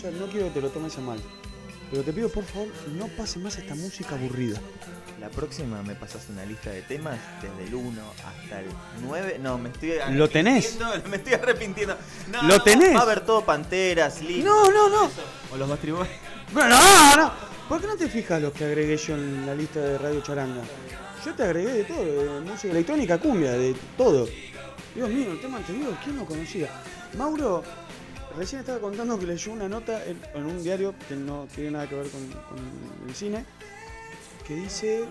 voy a decir una cosa, no quiero que te lo tomes a mal. Pero te pido por favor, no pase más esta música aburrida. La próxima me pasas una lista de temas desde el 1 hasta el 9. No, me estoy ¿Lo tenés? Me estoy arrepintiendo. No, ¿Lo tenés? Va a haber todo Panteras, Lee. No, no, no. O los Bastard Boys. Bueno, no, no. ¿Por qué no te fijas los que agregué yo en la lista de Radio Charanga? Yo te agregué de todo, de música electrónica, cumbia, de todo. Dios mío, el tema anterior, ¿quién lo conocía? Mauro recién estaba contando que leyó una nota en, un diario que no tiene nada que ver con, con el cine, que dice...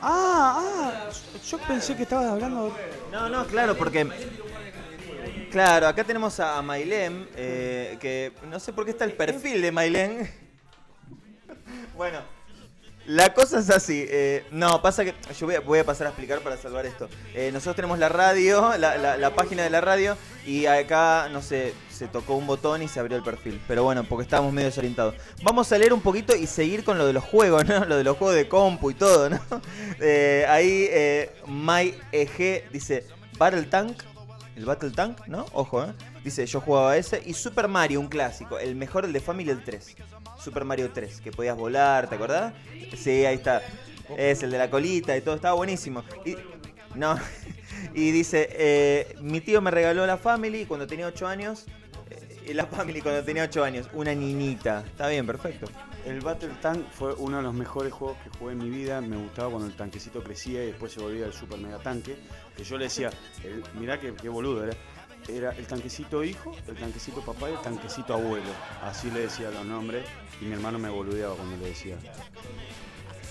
Ah, ah, yo pensé que estabas hablando... No, no, claro, porque. Claro, acá tenemos a Mailem, eh, que no sé por qué está el perfil de Mailem. bueno, la cosa es así. eh, no, pasa que. Yo voy a, voy a pasar a explicar para salvar esto. Eh, nosotros tenemos la radio, la, la- página de la radio, y acá, no sé, se tocó un botón y se abrió el perfil. Pero bueno, porque estábamos medio desorientados. Vamos a leer un poquito y seguir con lo de los juegos, ¿no? Lo de los juegos de compu y todo, ¿no? Eh, ahí, eh, MyEG dice: Battle Tank. El Battle Tank, ¿no? Ojo, ¿eh? Dice, yo jugaba ese. Y Super Mario, un clásico. El mejor, el de Family, el 3. Super Mario 3, que podías volar, ¿te acordás? Sí, ahí está. Es el de la colita y todo, estaba buenísimo. Y, no, y dice, eh, mi tío me regaló la Family cuando tenía 8 años. eh, la Family cuando tenía 8 años, una niñita. Está bien, perfecto. El Battle Tank fue uno de los mejores juegos que jugué en mi vida. Me gustaba cuando el tanquecito crecía y después se volvía el super mega tanque. Que yo le decía, el- mirá qué, boludo era. Era el tanquecito hijo, el tanquecito papá y el tanquecito abuelo. Así le decía los nombres y mi hermano me boludeaba cuando le decía.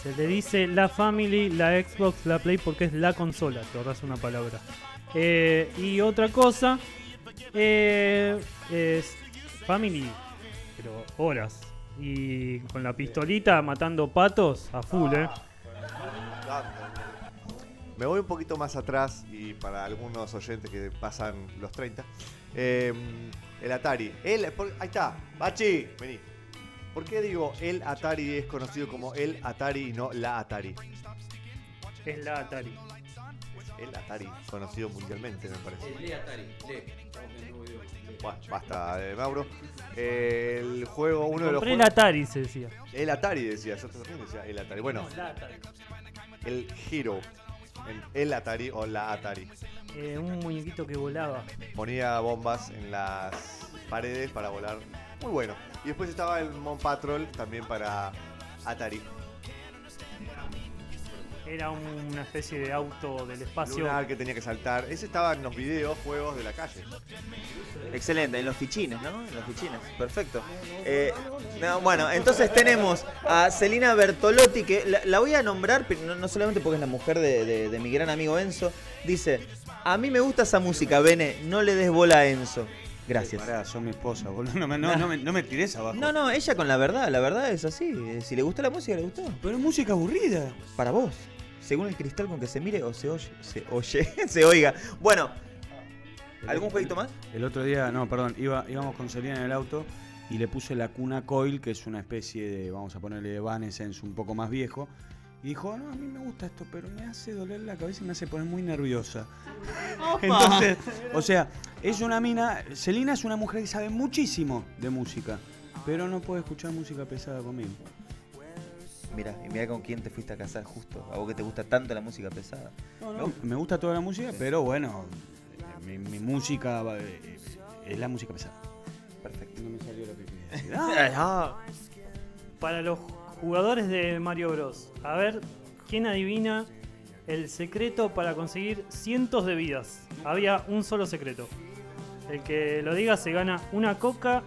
Se le dice la Family, la Xbox, la Play porque es la consola, te ahorras una palabra. Eh, y otra cosa, eh, es Family, pero horas. Y con la pistolita matando patos a full, eh. Me voy un poquito más atrás y para algunos oyentes que pasan los 30. eh, el Atari. El, ahí está. Bachi, vení. ¿Por qué digo el Atari es conocido como el Atari y no la Atari? Es la Atari. El Atari, conocido mundialmente, me parece. Lee Atari, lee. Estamos en un video. Bueno, basta, eh, Mauro. Eh, el juego, uno de los Compré el juegos- Atari, se decía. El Atari decía, yo también decía el Atari. Bueno, No, la Atari. el Hero. El Atari o la Atari. Eh, un muñequito que volaba. Ponía bombas en las paredes para volar. Muy bueno. Y después estaba el Mon Patrol también para Atari. Era una especie de auto del espacio. Lunar que tenía que saltar. Ese estaba en los videos, juegos de la calle. Excelente, en los fichines, ¿no? En los fichines, perfecto. Eh, no, bueno, entonces tenemos a Celina Bertolotti, que la, la voy a nombrar, pero no, no solamente porque es la mujer de, de- de mi gran amigo Enzo. Dice, a mí me gusta esa música, Bene, no le des bola a Enzo. Gracias. Pará, sos mi esposa, boludo. No me, no, no me, no me tires abajo. No, no, ella con la verdad, la verdad es así. eh, Si le gustó la música, le gustó. Pero es música aburrida. Para vos. Según el cristal con que se mire o se oye, se oye, se oiga. Bueno, ¿algún jueguito más? El otro día, no, perdón, iba, íbamos con Selena en el auto y le puse la cuna coil, que es una especie de, vamos a ponerle de Evanescence un poco más viejo. Y dijo, no, a mí me gusta esto, pero me hace doler la cabeza y me hace poner muy nerviosa. Entonces, o sea, es una mina, Selena es una mujer que sabe muchísimo de música, pero no puede escuchar música pesada conmigo. Mira, y mira con quién te fuiste a casar justo. A vos que te gusta tanto la música pesada. No, no, me gusta toda la música, pero bueno, mi, mi música eh, es la música pesada. Perfecto. No me salió lo que quería decir. Ah. Para los jugadores de Mario Bros. A ver, ¿quién adivina el secreto para conseguir cientos de vidas? Había un solo secreto. El que lo diga se gana una coca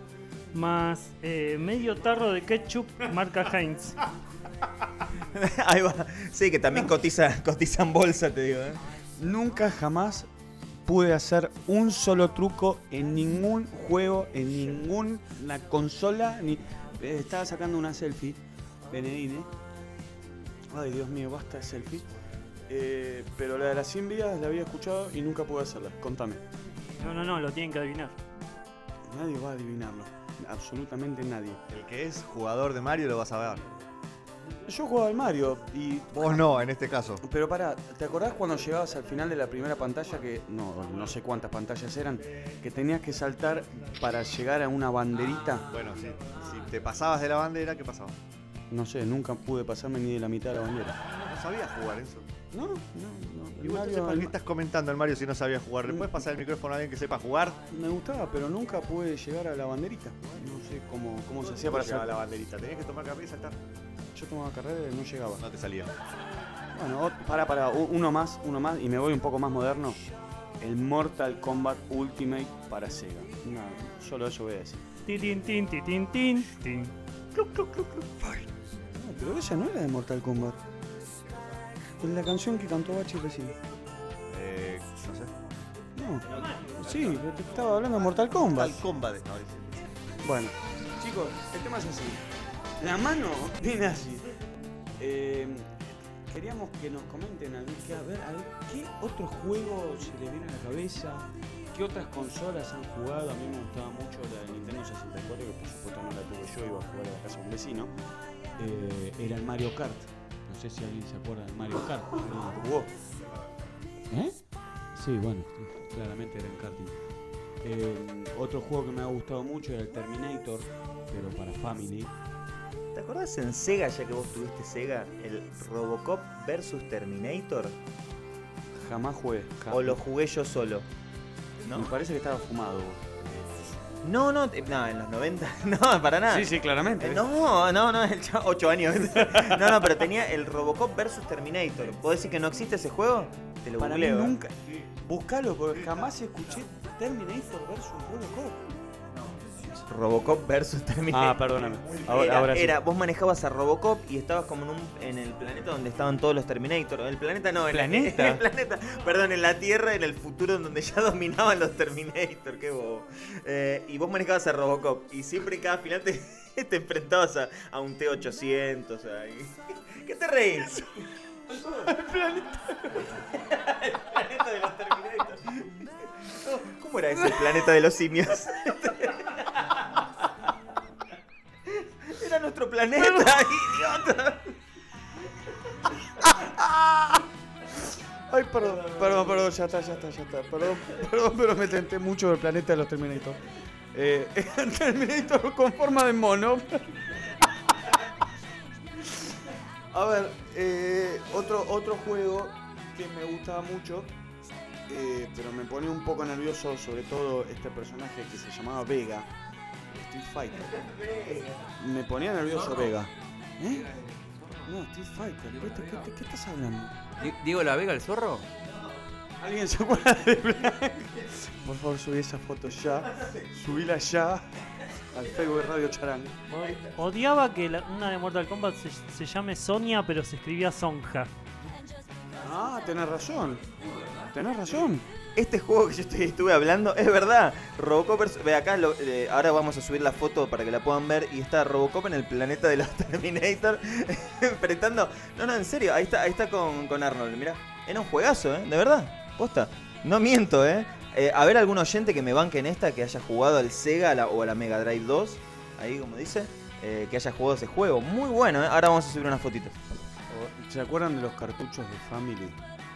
más eh, medio tarro de ketchup marca Heinz. Ahí va. Sí, que también cotiza, cotiza en bolsa, te digo. ¿eh? Nunca jamás pude hacer un solo truco en ningún juego, en ninguna consola. Ni... Eh, Estaba sacando una selfie, Benedine. Ay, Dios mío, basta de selfie. Eh, pero la de las 100 vidas la había escuchado y nunca pude hacerla. Contame. No, no, no, lo tienen que adivinar. Nadie va a adivinarlo. Absolutamente nadie. El que es jugador de Mario lo vas a ver. Yo jugaba al Mario y. Vos no, en este caso. Pero pará, ¿te acordás cuando llegabas al final de la primera pantalla que. No, no sé cuántas pantallas eran. Que tenías que saltar para llegar a una banderita? Bueno, sí. Si te pasabas de la bandera, ¿qué pasaba? No sé, nunca pude pasarme ni de la mitad de la bandera. No sabía jugar eso. No, no, no. ¿Y vos entonces para qué estás comentando al Mario si no sabía jugar? ¿Le puedes pasar el micrófono a alguien que sepa jugar? Me gustaba, pero nunca pude llegar a la banderita. No sé cómo, cómo se hacía para llegar a la banderita? Tenías que tomar café y saltar. Yo tomaba carrera y no llegaba. No te salía. Bueno, para, para, uno más, uno más, y me voy un poco más moderno. El Mortal Kombat Ultimate para Sega. No, solo eso voy a decir. Tin, tin, tin, tin, tin, tin, tin. Cluc, cluc, cluc, cluc. No, pero esa no era de Mortal Kombat. Es la canción que cantó Bachi recién. Eh, no sé. No, sí, te estaba hablando de Mortal Kombat. Mortal Kombat estaba diciendo. Bueno, chicos, el tema es así. La mano viene así. Eh, queríamos que nos comenten a ver, que, a ver, a ver, qué otros juegos se les viene a la cabeza, qué otras consolas han jugado. A mí me gustaba mucho la de Nintendo 64, que por supuesto no la tuve yo, iba a jugar a la casa de un vecino. Eh, era el Mario Kart. No sé si alguien se acuerda del Mario Kart. ¿Alguien jugó? ¿Eh? Sí, bueno, claramente era en karting. Eh, otro juego que me ha gustado mucho era el Terminator, pero para Family. ¿Te acordás en Sega, ya que vos tuviste Sega, el Robocop versus Terminator? Jamás jugué. ja- ¿O lo jugué yo solo? ¿No? Me parece que estaba fumado. No, no, no, en los 90, no, para nada. Sí, sí, claramente. No, no, no, el 8 años. No, no, pero tenía el Robocop versus Terminator. ¿Puedo decir que no existe ese juego? Te lo Para mí googleo, ¿eh? nunca. Buscalo, porque jamás escuché Terminator versus Robocop. Robocop versus Terminator. Ah, perdóname. Ahora- era, ahora sí. era- vos manejabas a Robocop y estabas como en, un, en el planeta donde estaban todos los Terminator. El planeta no, en la- ¿Planeta? en el planeta. Perdón, en la Tierra, en el futuro en donde ya dominaban los Terminator. Qué bobo. Eh, y vos manejabas a Robocop y siempre en cada final te, te enfrentabas a, a un T-800. ahí. ¿Qué te reís? el planeta. el planeta de los Terminator. ¿Cómo era ese planeta de los simios? Planeta, idiota. Ay, perdón, perdón, perdón, ya está, ya está, ya está. Perdón, perdón, pero me tenté mucho del planeta de los Terminator. Eh, Terminator con forma de mono. A ver, eh, otro, otro juego que me gustaba mucho, eh, pero me ponía un poco nervioso, sobre todo este personaje que se llamaba Vega, Street Fighter. Me ponía nervioso Vega. ¿Eh? No, Street Fighter, ¿qué, te- qué te- qué estás hablando? Di- ¿Diego La Vega, el zorro? ¿Alguien se acuerda de Blanc? Por favor, subí esa foto ya. Subíla ya al Facebook de Radio Charán. Odiaba que la- una de Mortal Kombat se, se llame Sonia, pero se escribía Sonja. Ah, tenés razón. Tenés razón. Este juego que yo estuve hablando es verdad. Robocop Ve acá, lo- eh, ahora vamos a subir la foto para que la puedan ver. Y está Robocop en el planeta de los Terminator. enfrentando. No, no, en serio. Ahí está, ahí está con, con Arnold. Mirá. Era un juegazo, ¿eh? De verdad. Posta. No miento, ¿eh? Eh, A ver, algún oyente que me banque en esta, que haya jugado al Sega o a la Mega Drive 2. Ahí, como dice. eh, que haya jugado ese juego. Muy bueno, ¿eh? Ahora vamos a subir unas fotitos. ¿Se acuerdan de los cartuchos de Family?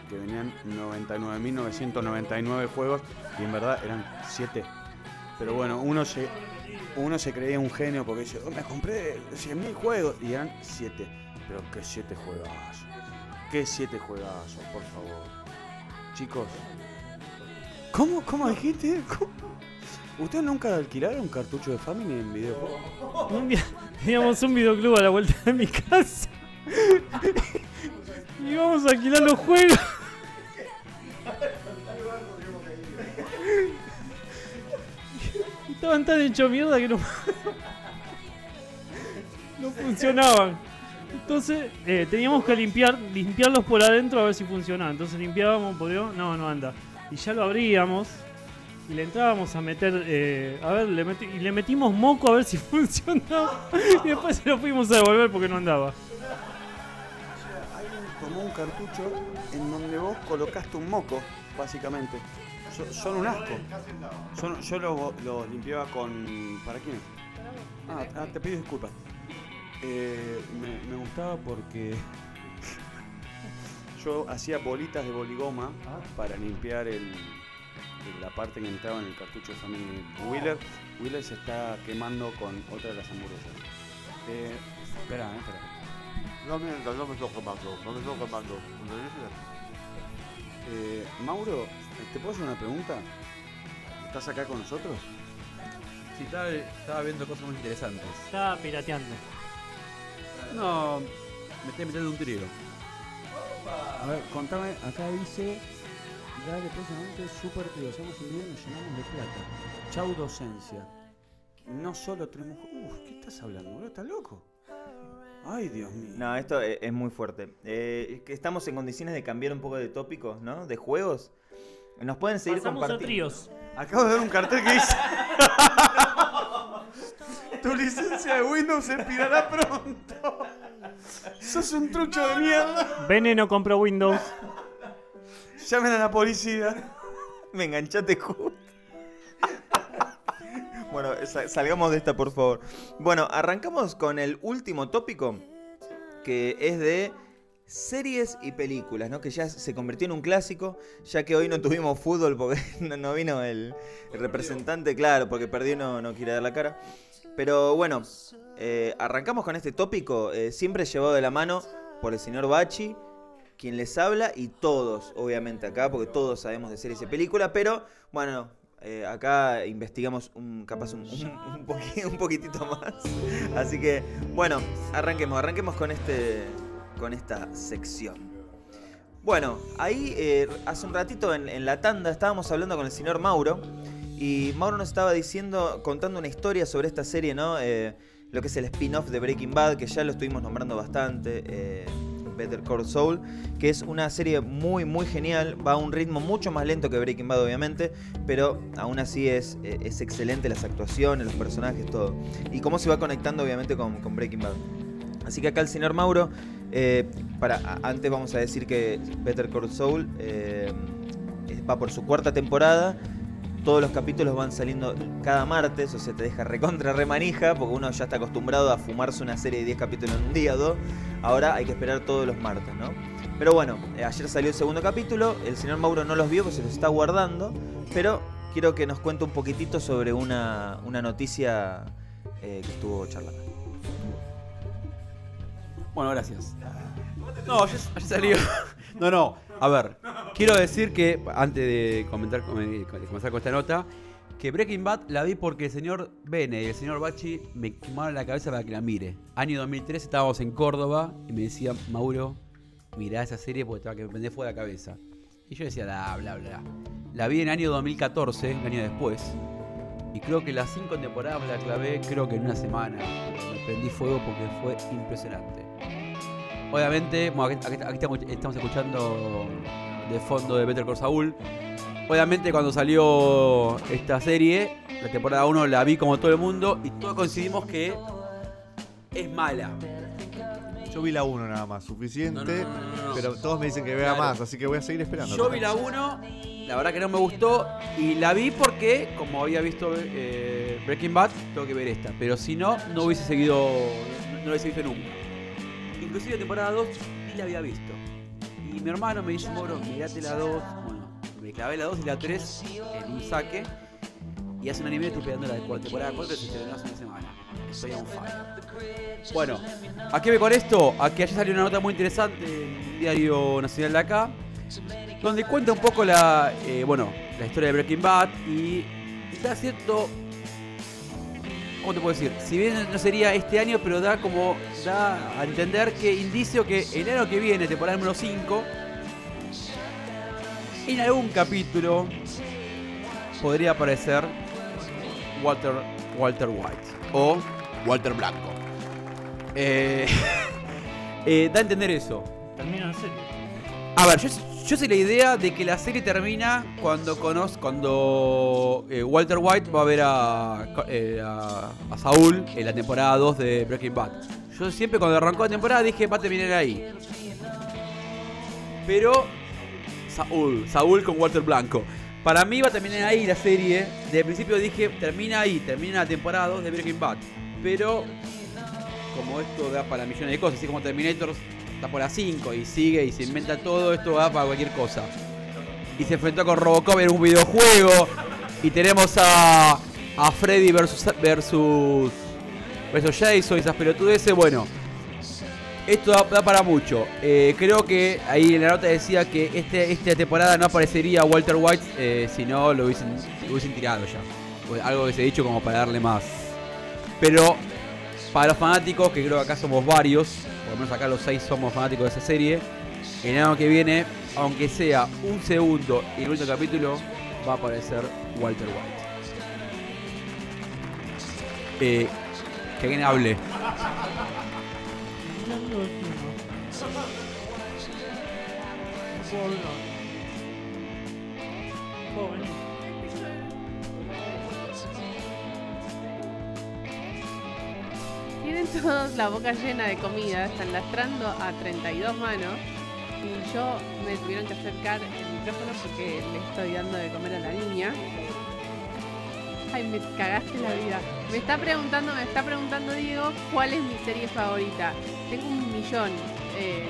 Que venían 99.999 juegos y en verdad eran 7. Pero bueno, uno se, uno se creía un genio porque dice, "Oh, me compré 100.000 juegos y eran 7. Pero qué 7 juegazos. Qué 7 juegazos, por favor. Chicos. ¿Cómo, cómo dijiste? ¿Cómo? ¿Ustedes nunca alquilaron cartucho de Family en videojuego? Un día teníamos un videoclub a la vuelta de mi casa. Y íbamos a alquilar los juegos. Estaban tan hechos mierda que no, no funcionaban. Entonces eh, teníamos que limpiar, limpiarlos por adentro a ver si funcionaban. Entonces limpiábamos, podíamos, no, no anda. Y ya lo abríamos y le entrábamos a meter, eh, a ver, le y le metimos moco a ver si funcionaba. Y después se lo fuimos a devolver porque no andaba. Tomó un cartucho en donde vos colocaste un moco, básicamente. So- son un asco. Son- yo los limpiaba con. ¿Para quién? Ah, ah, te pido disculpas. Eh, me, me gustaba porque yo hacía bolitas de boligoma para limpiar el, la parte que entraba en el cartucho de Family Wheeler. Wheeler se está quemando con otra de las hamburguesas. Eh, espera, eh, espera. No mientas, no me estoy quemando, no me estoy quemando. Eh, Mauro, ¿te puedo hacer una pregunta? ¿Estás acá con nosotros? Sí, estaba, estaba viendo cosas muy interesantes. Estaba pirateando. No, me estoy metiendo un trío. A ver, contame, acá dice, dale próximamente super tío, hacemos un y nos llenamos de plata. Chau docencia. No solo tenemos... Uf, ¿qué estás hablando, boludo? ¿Estás loco? Ay, Dios mío. No, esto e- es, muy fuerte. Eh, es que estamos en condiciones de cambiar un poco de tópicos, ¿no? De juegos. Nos pueden seguir Pasamos a compartiendo. tríos. Acabo de ver un cartel que dice... tu licencia de Windows expirará pronto. Sos un trucho de mierda. Veneno compró Windows. Llamen a la policía. Me enganchaste justo. Bueno, sa- salgamos de esta, por favor. Bueno, arrancamos con el último tópico, que es de series y películas, ¿no? Que ya se convirtió en un clásico, ya que hoy no tuvimos fútbol porque no, no vino el, el representante, claro, porque perdió y no, no quiere dar la cara. Pero bueno, eh, arrancamos con este tópico, eh, siempre llevado de la mano por el señor Bachi, quien les habla, y todos, obviamente, acá, porque todos sabemos de series y películas, pero bueno, eh, acá investigamos un, capaz un, un, un poqui- un poquitito más. Así que, bueno, arranquemos, arranquemos con, este, con esta sección. Bueno, ahí eh, hace un ratito en, la tanda estábamos hablando con el señor Mauro y Mauro nos estaba diciendo, contando una historia sobre esta serie, ¿no? Eh, lo que es el spin-off de Breaking Bad, que ya lo estuvimos nombrando bastante, Better Call Saul, que es una serie muy, muy genial, va a un ritmo mucho más lento que Breaking Bad, obviamente, pero aún así es, eh, es excelente las actuaciones, los personajes, todo. Y cómo se va conectando, obviamente, con, Breaking Bad. Así que acá el señor Mauro, eh, para, antes vamos a decir que Better Call Saul eh, va por su cuarta temporada. Todos los capítulos van saliendo cada martes, o sea, te deja recontra remanija, porque uno ya está acostumbrado a fumarse una serie de 10 capítulos en un día o dos. Ahora hay que esperar todos los martes, ¿no? Pero bueno, eh, ayer salió el segundo capítulo, el señor Mauro no los vio, pues se los está guardando, pero quiero que nos cuente un poquitito sobre una, una noticia eh, que estuvo charlando. Bueno, gracias. No, ya, ya salió. No, no. A ver, quiero decir que, antes de comentar, de comenzar con esta nota, que Breaking Bad la vi porque el señor Bene y el señor Bachi me quemaron la cabeza para que la mire. Año 2003 estábamos en Córdoba y me decían, Mauro, mirá esa serie porque te va a que me prendés fuego la cabeza. Y yo decía, bla, bla, bla. La vi en año 2014, un año después. Y creo que las cinco temporadas me la clavé, creo que en una semana. Me prendí fuego porque fue impresionante. Obviamente, bueno, aquí, aquí- aquí estamos, escuchando de fondo de Better Call Saul. Obviamente cuando salió esta serie, la temporada 1 la vi como todo el mundo y todos coincidimos que es mala. Yo vi la 1 nada más, suficiente. No, no, no, no, no. Pero todos me dicen que vea Claro. más, así que voy a seguir esperando. Yo vi la 1, la verdad que no me gustó y la vi porque, como había visto eh, Breaking Bad, tengo que ver esta. Pero si no, no hubiese seguido, no, lo hubiese visto nunca. Inclusive temporada 2 ni la había visto. Y mi hermano me dice, Moro, mirate la 2. Bueno, me clavé la 2 y la 3 en un saque. Y hace un anime estoy esperando la de- temporada 4 que se estrenó hace una semana. Estoy on fire. Bueno, ¿a qué ve con esto? A que ayer salió una nota muy interesante en un diario nacional de acá, donde cuenta un poco la, eh, bueno, la historia de Breaking Bad y da cierto, ¿cómo te puedo decir? Si bien no sería este año, pero da como, da a entender que indicio que el año que viene, temporada número 5, en algún capítulo podría aparecer Walter, Walter White o Walter Blanco. Eh, eh, da a entender eso. Termina la serie. A ver, yo, yo sé la idea de que la serie termina cuando conoz, cuando eh, Walter White va a ver a, eh, a, Saúl en la temporada 2 de Breaking Bad. Yo siempre cuando arrancó la temporada dije va a terminar ahí. Pero Saúl, Saúl con Walter Blanco. Para mí va a terminar ahí la serie. Desde el principio dije termina ahí, termina la temporada 2 de Breaking Bad. Pero como esto da para millones de cosas, así como Terminator está por la 5 y sigue y se inventa todo, esto va para cualquier cosa. Y se enfrentó con Robocop en un videojuego. Y tenemos a, a Freddy versus, versus, versus Jason y esas pelotudeces. Bueno, esto da, da para mucho. Eh, creo que ahí en la nota decía que este, esta temporada no aparecería Walter White eh, si no lo hubiesen, lo hubiesen tirado ya. Pues Algo que se ha dicho como para darle más. Pero para los fanáticos, que creo que acá somos varios, por lo menos acá los seis somos fanáticos de esa serie, el año que viene, aunque sea un segundo y el último capítulo, va a aparecer Walter White. Eh, que alguien hable. Tienen todos la boca llena de comida, están lastrando a 32 manos y yo me tuvieron que acercar el micrófono porque le estoy dando de comer a la niña. Ay, me cagaste la vida. Me está preguntando, me está preguntando Diego cuál es mi serie favorita. Tengo un millón. Eh,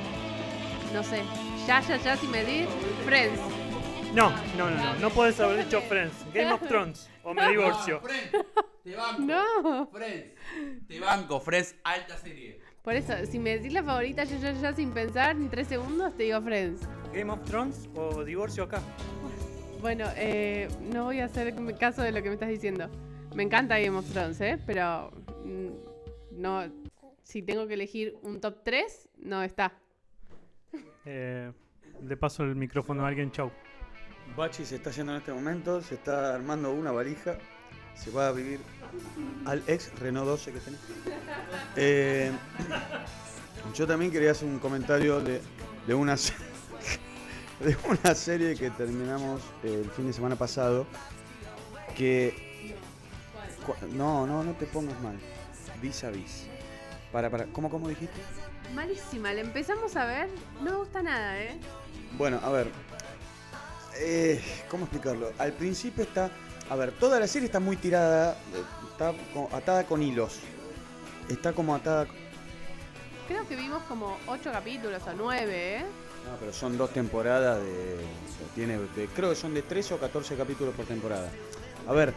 no sé, ya, ya, ya, si me di, Friends. No, no, no, no. No puedes haber dicho Friends. Game of Thrones. O me divorcio. Te banco. No. Friends. Te banco, Friends, alta serie. Por eso, si me decís la favorita, yo, ya, ya, sin pensar, en tres segundos, te digo Friends. Game of Thrones o divorcio acá. Bueno, eh, no voy a hacer caso de lo que me estás diciendo. Me encanta Game of Thrones, ¿eh? Pero mm, no, si tengo que elegir un top 3, no está. Eh, le paso el micrófono a alguien, chau. Bachi se está yendo en este momento, se está armando una valija, se va a vivir al ex Renault 12 que tenés. Eh, yo también quería hacer un comentario de, de una, de una serie que terminamos eh, el fin de semana pasado, que... No, no, no te pongas mal. Vis a vis. Para, para, ¿cómo, cómo dijiste? Malísima, la empezamos a ver, no me gusta nada, ¿eh? Bueno, a ver. Eh, ¿Cómo explicarlo? Al principio está. A ver, toda la serie está muy tirada. Está atada con hilos. Está como atada. Creo que vimos como 8 capítulos o 9, ¿eh? No, pero son dos temporadas de. Tiene, de- creo que son de 13 o 14 capítulos por temporada. A ver,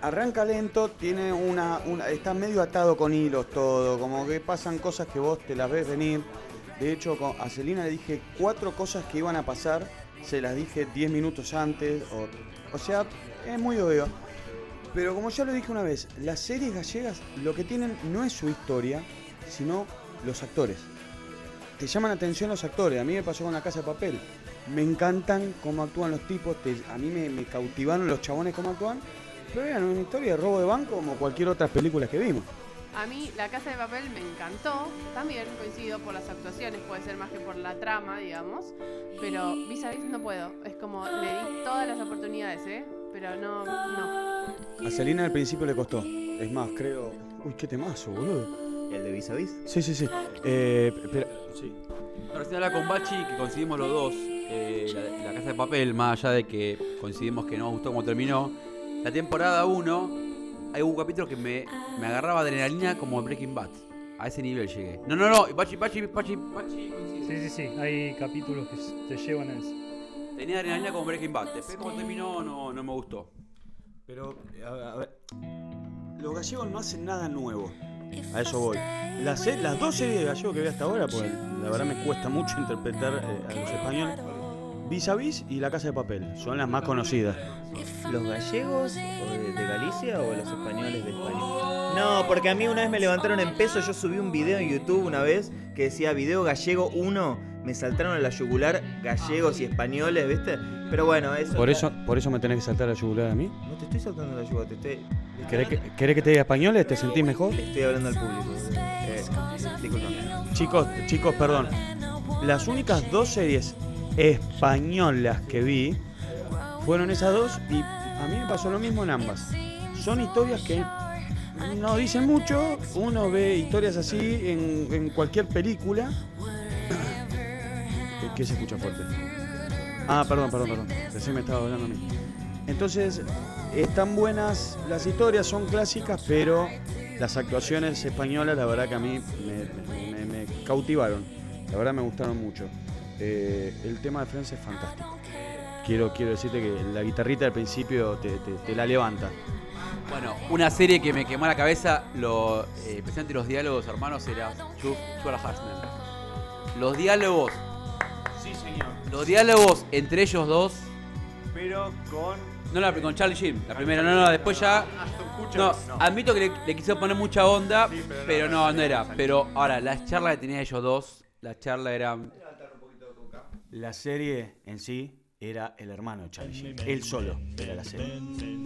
arranca lento, tiene una, una. Está medio atado con hilos todo. Como que pasan cosas que vos te las ves venir. De hecho, con- a Celina le dije cuatro cosas que iban a pasar. Se las dije 10 minutos antes. O, o sea, es muy obvio. Pero como ya lo dije una vez, las series gallegas lo que tienen no es su historia, sino los actores. Te llaman la atención los actores. A mí me pasó con La Casa de Papel. Me encantan cómo actúan los tipos. a mí me, me cautivaron los chabones cómo actúan. Pero eran una historia de robo de banco como cualquier otra película que vimos. A mí La Casa de Papel me encantó, también coincido por las actuaciones, puede ser más que por la trama, digamos, pero vis a vis no puedo, es como le di todas las oportunidades, ¿eh? Pero no, no. A Celina al principio le costó. Es más, creo. Uy, qué temazo, boludo. ¿El de vis a vis? Sí, sí, sí. Eh, pero. Sí. Recién hablaba con Bachi que coincidimos los dos. eh, la, la casa de papel, más allá de que coincidimos que no nos gustó cómo terminó. La temporada 1, hay un capítulo que me, me agarraba adrenalina como Breaking Bad. A ese nivel llegué. No, no, no, Bachi, Bachi, Bachi coincide. Sí, sí, sí. Hay capítulos que te llevan a eso. Tenía adrenalina como Breaking Bad. Después cuando terminó no, no me gustó. Pero, a, a ver. Los gallegos no hacen nada nuevo. A eso voy. Las, las dos series de gallegos que vi hasta ahora, pues la verdad me cuesta mucho interpretar eh, a los españoles. Vis a vis y La Casa de Papel. Son las más conocidas. ¿Los gallegos de, o los españoles de España? No, porque a mí una vez me levantaron en peso, yo subí un video en YouTube una vez que decía video gallego 1, me saltaron a la yugular gallegos y españoles, ¿viste? Pero bueno, eso... Por eso, por eso me tenés que saltar a la yugular a mí. No te estoy saltando a la yugular, te estoy... ¿Querés que, querés que te diga españoles? ¿Te sentís mejor? Estoy hablando al público. Eh. Chicos, chicos, perdón. Las únicas dos series españolas que vi fueron esas dos y a mí me pasó lo mismo en ambas. Son historias que no dicen mucho, uno ve historias así en, en cualquier película. ¿Qué, qué se escucha fuerte? Ah, perdón, perdón, perdón. Recién me estaba hablando a mí. Entonces, están buenas, las historias son clásicas, pero las actuaciones españolas, la verdad que a mí me, me- me cautivaron. La verdad me gustaron mucho. Eh, el tema de Friends es fantástico. Quiero, quiero decirte que la guitarrita al principio te, te- te la levanta. Bueno, una serie que me quemó la cabeza, lo, eh, especialmente los diálogos, hermanos, era Chuck Harsner. Los diálogos, Sí, señor. los diálogos entre ellos dos. Pero con. No, la con Charlie Sheen, la primera, no, no, después ya. No, admito que le, le quise poner mucha onda, pero no, no era. Pero ahora, las charlas que tenían ellos dos, las charlas eran. La serie en sí era el hermano de Charlie Sheen. Él solo era la serie.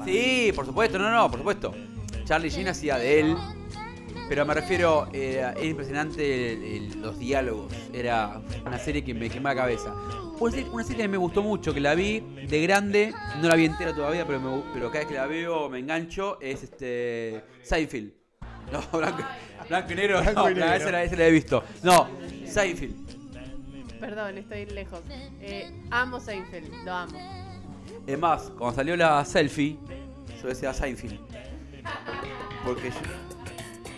Sí, por supuesto, no, no, por supuesto. Charlie Sheen hacía de él. Pero me refiero, eh, era impresionante el- el- los diálogos. Era una serie que me quemó la cabeza. Una serie, una serie que me gustó mucho, que la vi de grande, no la vi entera todavía, pero, me gu- pero cada vez que la veo me engancho, es este. Seinfeld. No, blanco, blanco y negro, Blanco no, y la- negro. esa, la, esa la he visto. No, Seinfeld. Perdón, estoy lejos. Eh, amo Seinfeld, lo amo. Es más, cuando salió la selfie, yo decía Seinfeld. Porque yo...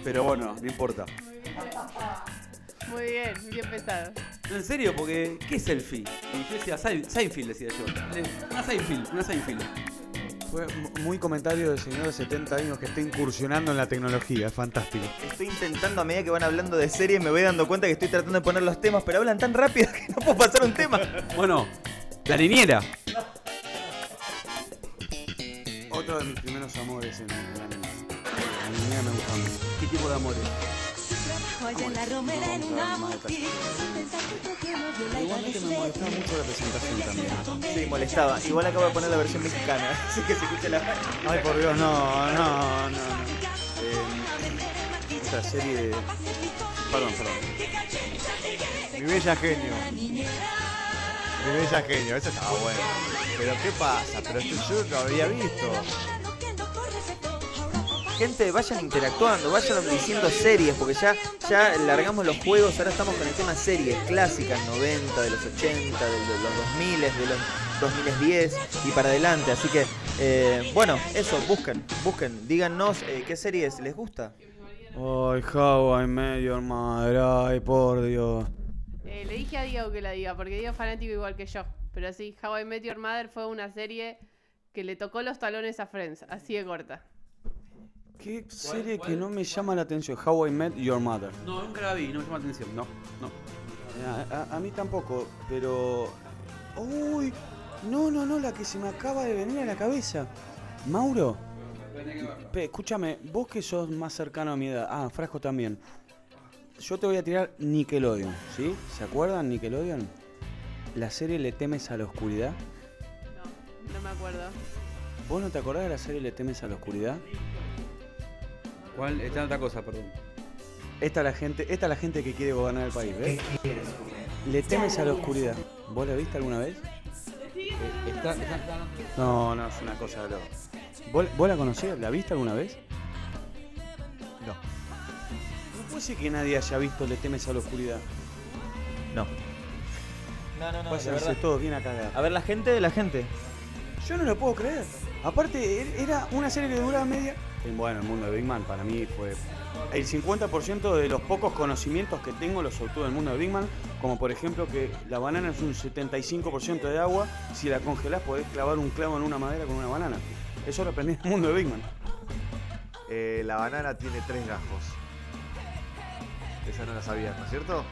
Pero bueno, no importa. Muy bien, bien pensado. No, en serio, porque ¿qué es selfie? Y yo decía Sein- Seinfeld, decía yo. Una Seinfeld, una Seinfeld. Fue mu- muy comentario del señor de 70 años que está incursionando en la tecnología, es fantástico. Estoy intentando a medida que van hablando de series, me voy dando cuenta que estoy tratando de poner los temas, pero hablan tan rápido que no puedo pasar un tema. Bueno, la niñera. Otro de mis primeros amores en el anime. La niñera me gusta mucho. ¿Qué tipo de amores? Allá en la romera en una Más multi, sin pensar que tu la mucho la presentación también. Sí, molestaba. Igual acabo de poner la versión mexicana, así que se escucha la. Ay, por Dios, no, no, no. Eh, esta serie de... Perdón, perdón. Mi bella genio. Mi bella genio, eso estaba bueno. Pero ¿qué pasa? Pero esto yo lo había visto. Gente, vayan interactuando, vayan diciendo series, porque ya, ya largamos los juegos, ahora estamos con el tema series clásicas, 90, de los 80, de, de los 2000, de los 2010 y para adelante. Así que, eh, bueno, eso, busquen, busquen, díganos eh, qué series les gusta. Ay, how I met your mother, ay, por Dios. Eh, le dije a Diego que la diga, porque Diego es fanático igual que yo. Pero sí, How I Met Your Mother fue una serie que le tocó los talones a Friends, así de corta. ¿Qué serie que no me llama la atención? How I Met Your Mother. No, nunca la vi, no me llama la atención. No, no. A, a- a mí tampoco, pero... Uy, no, no, no, la que se me acaba de venir a la cabeza. Mauro, pe- escúchame, vos que sos más cercano a mi edad, ah, Frasco también. Yo te voy a tirar Nickelodeon, ¿sí? ¿Se acuerdan Nickelodeon? La serie Le temes a la oscuridad. No me acuerdo. ¿Vos no te acordás de la serie Le temes a la oscuridad? ¿Cuál? Está en otra cosa, perdón. Esta es la gente, esta es la gente que quiere gobernar el país, ¿ves? Le temes a la oscuridad. ¿Vos la viste alguna vez? Está, está, está- No, no, es una cosa de loco. ¿Vos, vos la conocías? ¿La viste alguna vez? No. No puede ser que nadie haya visto Le temes a la oscuridad. No. No, no, no, de Váyanse verdad. todos bien a cagar. A ver, la gente, la gente. Yo no lo puedo creer. Aparte, er- era una serie que duraba media. Bueno, el mundo de Big Man para mí fue. El 50% de los pocos conocimientos que tengo los obtuve del mundo de Big Man, como por ejemplo que la banana es un 75% de agua, si la congelás podés clavar un clavo en una madera con una banana. Eso lo aprendí en el mundo de Big Man. Eh, la banana tiene tres gajos. Esa no la sabías, ¿no es cierto?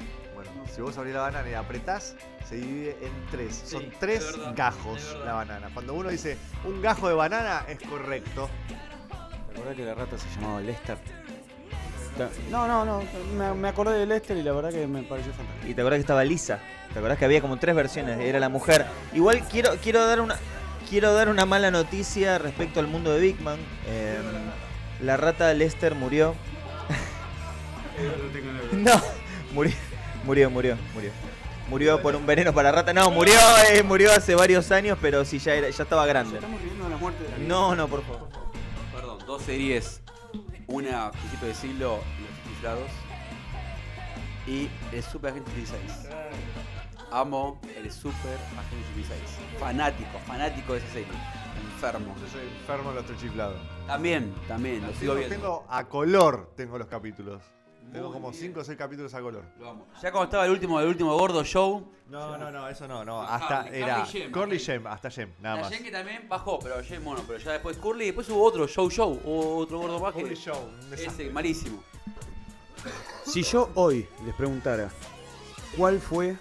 Si vos abrís la banana y apretás, se divide en tres. Son tres verdad, gajos la banana. Cuando uno dice un gajo de banana, es correcto. ¿Te acordás que la rata se llamaba Lester? No, no, no. Me, me acordé de Lester y la verdad que me pareció fantástico. Y te acordás que estaba Lisa. ¿Te acordás que había como tres versiones? Era la mujer. Igual quiero, quiero dar una. Quiero dar una mala noticia respecto al mundo de Big Man. Eh, la rata Lester murió. No, murió, murió, murió, murió. Murió por un veneno para rata. No, murió, eh, murió hace varios años, pero sí ya era, ya estaba grande. Estamos de la muerte de la No, no, por favor. Perdón, dos series. Una a principio de siglo, Los Chiflados. Y El Super Agente 16. Amo el Super Agente 16. Fanático, fanático de esa serie. Enfermo. Yo soy enfermo de los tres chiflados. También, también, lo sigo viendo. tengo a color, tengo los capítulos. Tengo como cinco o seis capítulos a color. Lo amo. Ya cuando estaba el último, el último gordo show. No, no, no, eso no, no. Hasta Harley, era Harley Jem, Harley. Jem, hasta Jem, nada La más. Jen que también bajó, pero Jen mono, pero ya después Curly y después hubo otro, Show Show, hubo otro gordo más que Curly Show, un desastre. ese, malísimo. Si yo hoy les preguntara cuál fue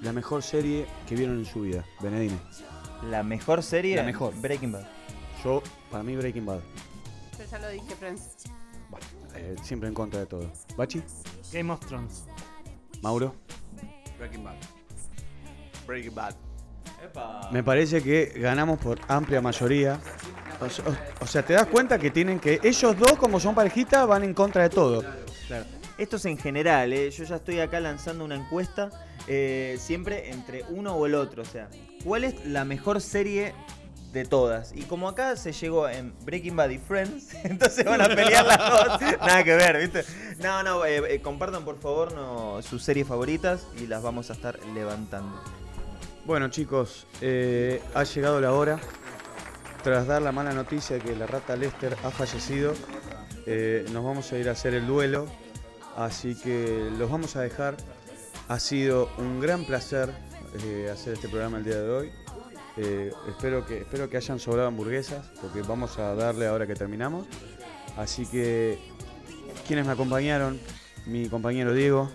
la mejor serie que vieron en su vida, Benedine. La mejor serie. La mejor. Breaking Bad. Yo, para mí, Breaking Bad. Yo ya lo dije, Friends. Eh, siempre en contra de todo. ¿Bachi? Game of Thrones. ¿Mauro? Breaking Bad. Breaking Bad. Me parece que ganamos por amplia mayoría. O, se- o- o sea, te das cuenta que tienen que. Ellos dos, como son parejita, van en contra de todo. Claro. Esto es en general, ¿eh? yo ya estoy acá lanzando una encuesta, eh, siempre entre uno o el otro, o sea, ¿cuál es la mejor serie de todas? Y como acá se llegó en Breaking Bad y Friends, entonces van a pelear las dos, nada que ver, ¿viste? No, no, eh, eh, compartan por favor no, sus series favoritas y las vamos a estar levantando. Bueno, chicos, eh, ha llegado la hora. Tras dar la mala noticia de que la rata Lester ha fallecido, nos vamos a ir a hacer el duelo. Así que los vamos a dejar Ha sido un gran placer hacer este programa el día de hoy. Eh, espero, que, espero que hayan sobrado hamburguesas, porque vamos a darle ahora que terminamos. Así que, quienes me acompañaron, mi compañero Diego.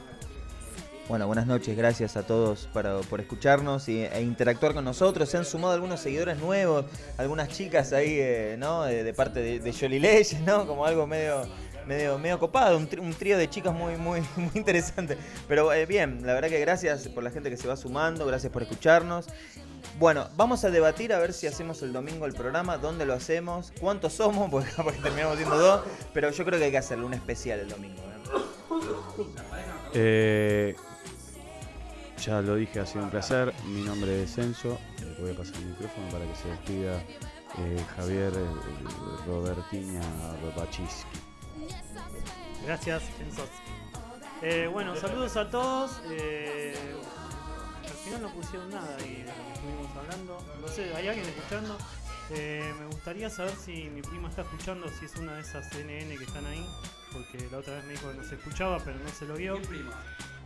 Bueno, buenas noches, gracias a todos para- por escucharnos y, e interactuar con nosotros. Se han sumado algunos seguidores nuevos, algunas chicas ahí, eh, ¿no? De, parte de, de Jolly ¿no? Como algo medio, medio, medio copado, un trío de chicas muy, muy, muy interesante. Pero eh, bien, la verdad que gracias por la gente que se va sumando, gracias por escucharnos. Bueno, vamos a debatir a ver si hacemos el domingo el programa, dónde lo hacemos, cuántos somos, porque terminamos siendo dos, pero yo creo que hay que hacerlo, un especial el domingo. ¿eh? Eh, ya lo dije, ha sido un placer. Mi nombre es Enzo. Voy a pasar el micrófono para que se despida eh, Javier eh, Robertiña Bachiski. Gracias, Enzo. Eh, bueno, saludos a todos. Al final no pusieron nada y de lo que estuvimos hablando. No sé, ¿hay alguien escuchando? Eh, me gustaría saber si mi prima está escuchando, si es una de esas NN que están ahí, porque la otra vez me dijo que no se escuchaba, pero no se lo vio.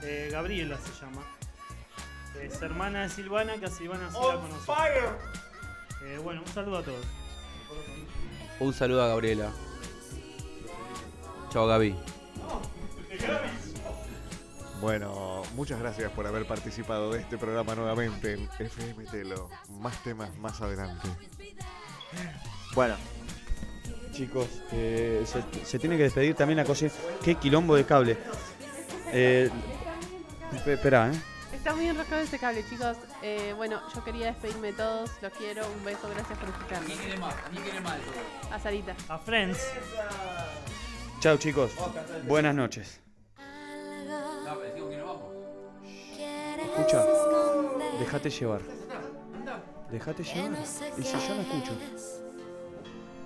Eh, Gabriela se llama. Es hermana de Silvana, que a Silvana sí la conoce. Eh, bueno, un saludo a todos. Un saludo a Gabriela. Chao, Gaby. Bueno, muchas gracias por haber participado de este programa nuevamente en FM Telo. Más temas más adelante. Bueno, Chicos, eh, se, se tiene que despedir también la cosa. Qué quilombo de cable. Eh, espe- espera, ¿eh? Está muy enroscado ese cable, chicos. Eh, bueno, yo quería despedirme de todos. Los quiero. Un beso. Gracias por escucharnos. A Sarita. A Friends. Chao, chicos. Buenas noches. Escucha, déjate llevar. Déjate llevar. Y si yo no escucho.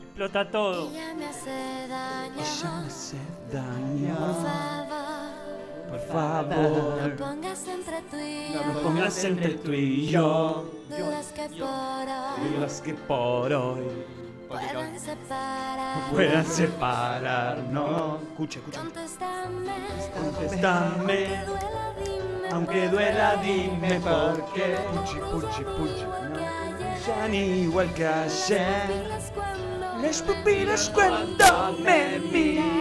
Explota todo. Ella me hace daño. Ella me hace Por daño. favor. Por favor. No pongas entre tú y yo. No me pongas entre tú y yo. Dudas que por hoy Las que por hoy puedan separar. puedan separarnos. Escucha, escucha. Contéstame. Contéstame. Aunque duela, dime. Por qué. Puchi, puchi, puchi. Ya ni igual que ayer. Las pupilas cuando me miras.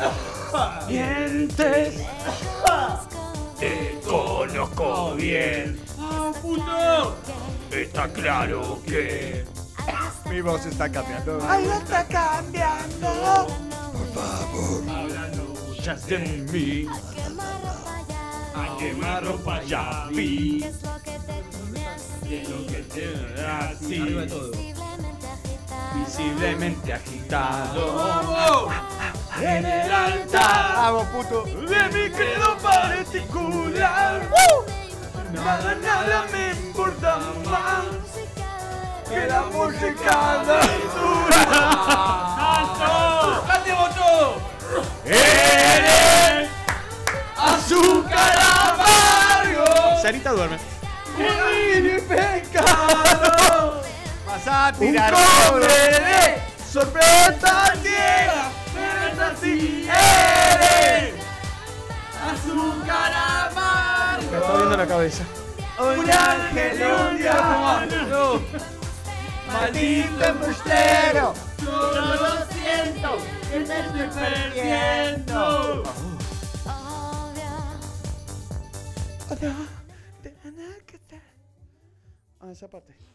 Mientes. Te conozco bien. ¡Ah, puto! Está claro que. Mi voz está cambiando. Algo está cambiando. Por favor. Hablando ya de mí. A quemar ropa ya vi. Es lo que te así. Arriba de todo. Visiblemente agitado. En el altar. Vamos, puto. De mi credo particular. Nada, nada me importa más que la música de ¡Alto! ¡Cante todo! Eres azúcar amargo. Sarita duerme. Mi pecado. Vas a Un tirar cobre de sorpresa ciega. Pero es así. Eres azúcar amargo. Me está viendo la cabeza. Un ángel y un diablo. Maldito embustero. Yo lo siento. Que te estoy perdiendo. Ah, esa parte.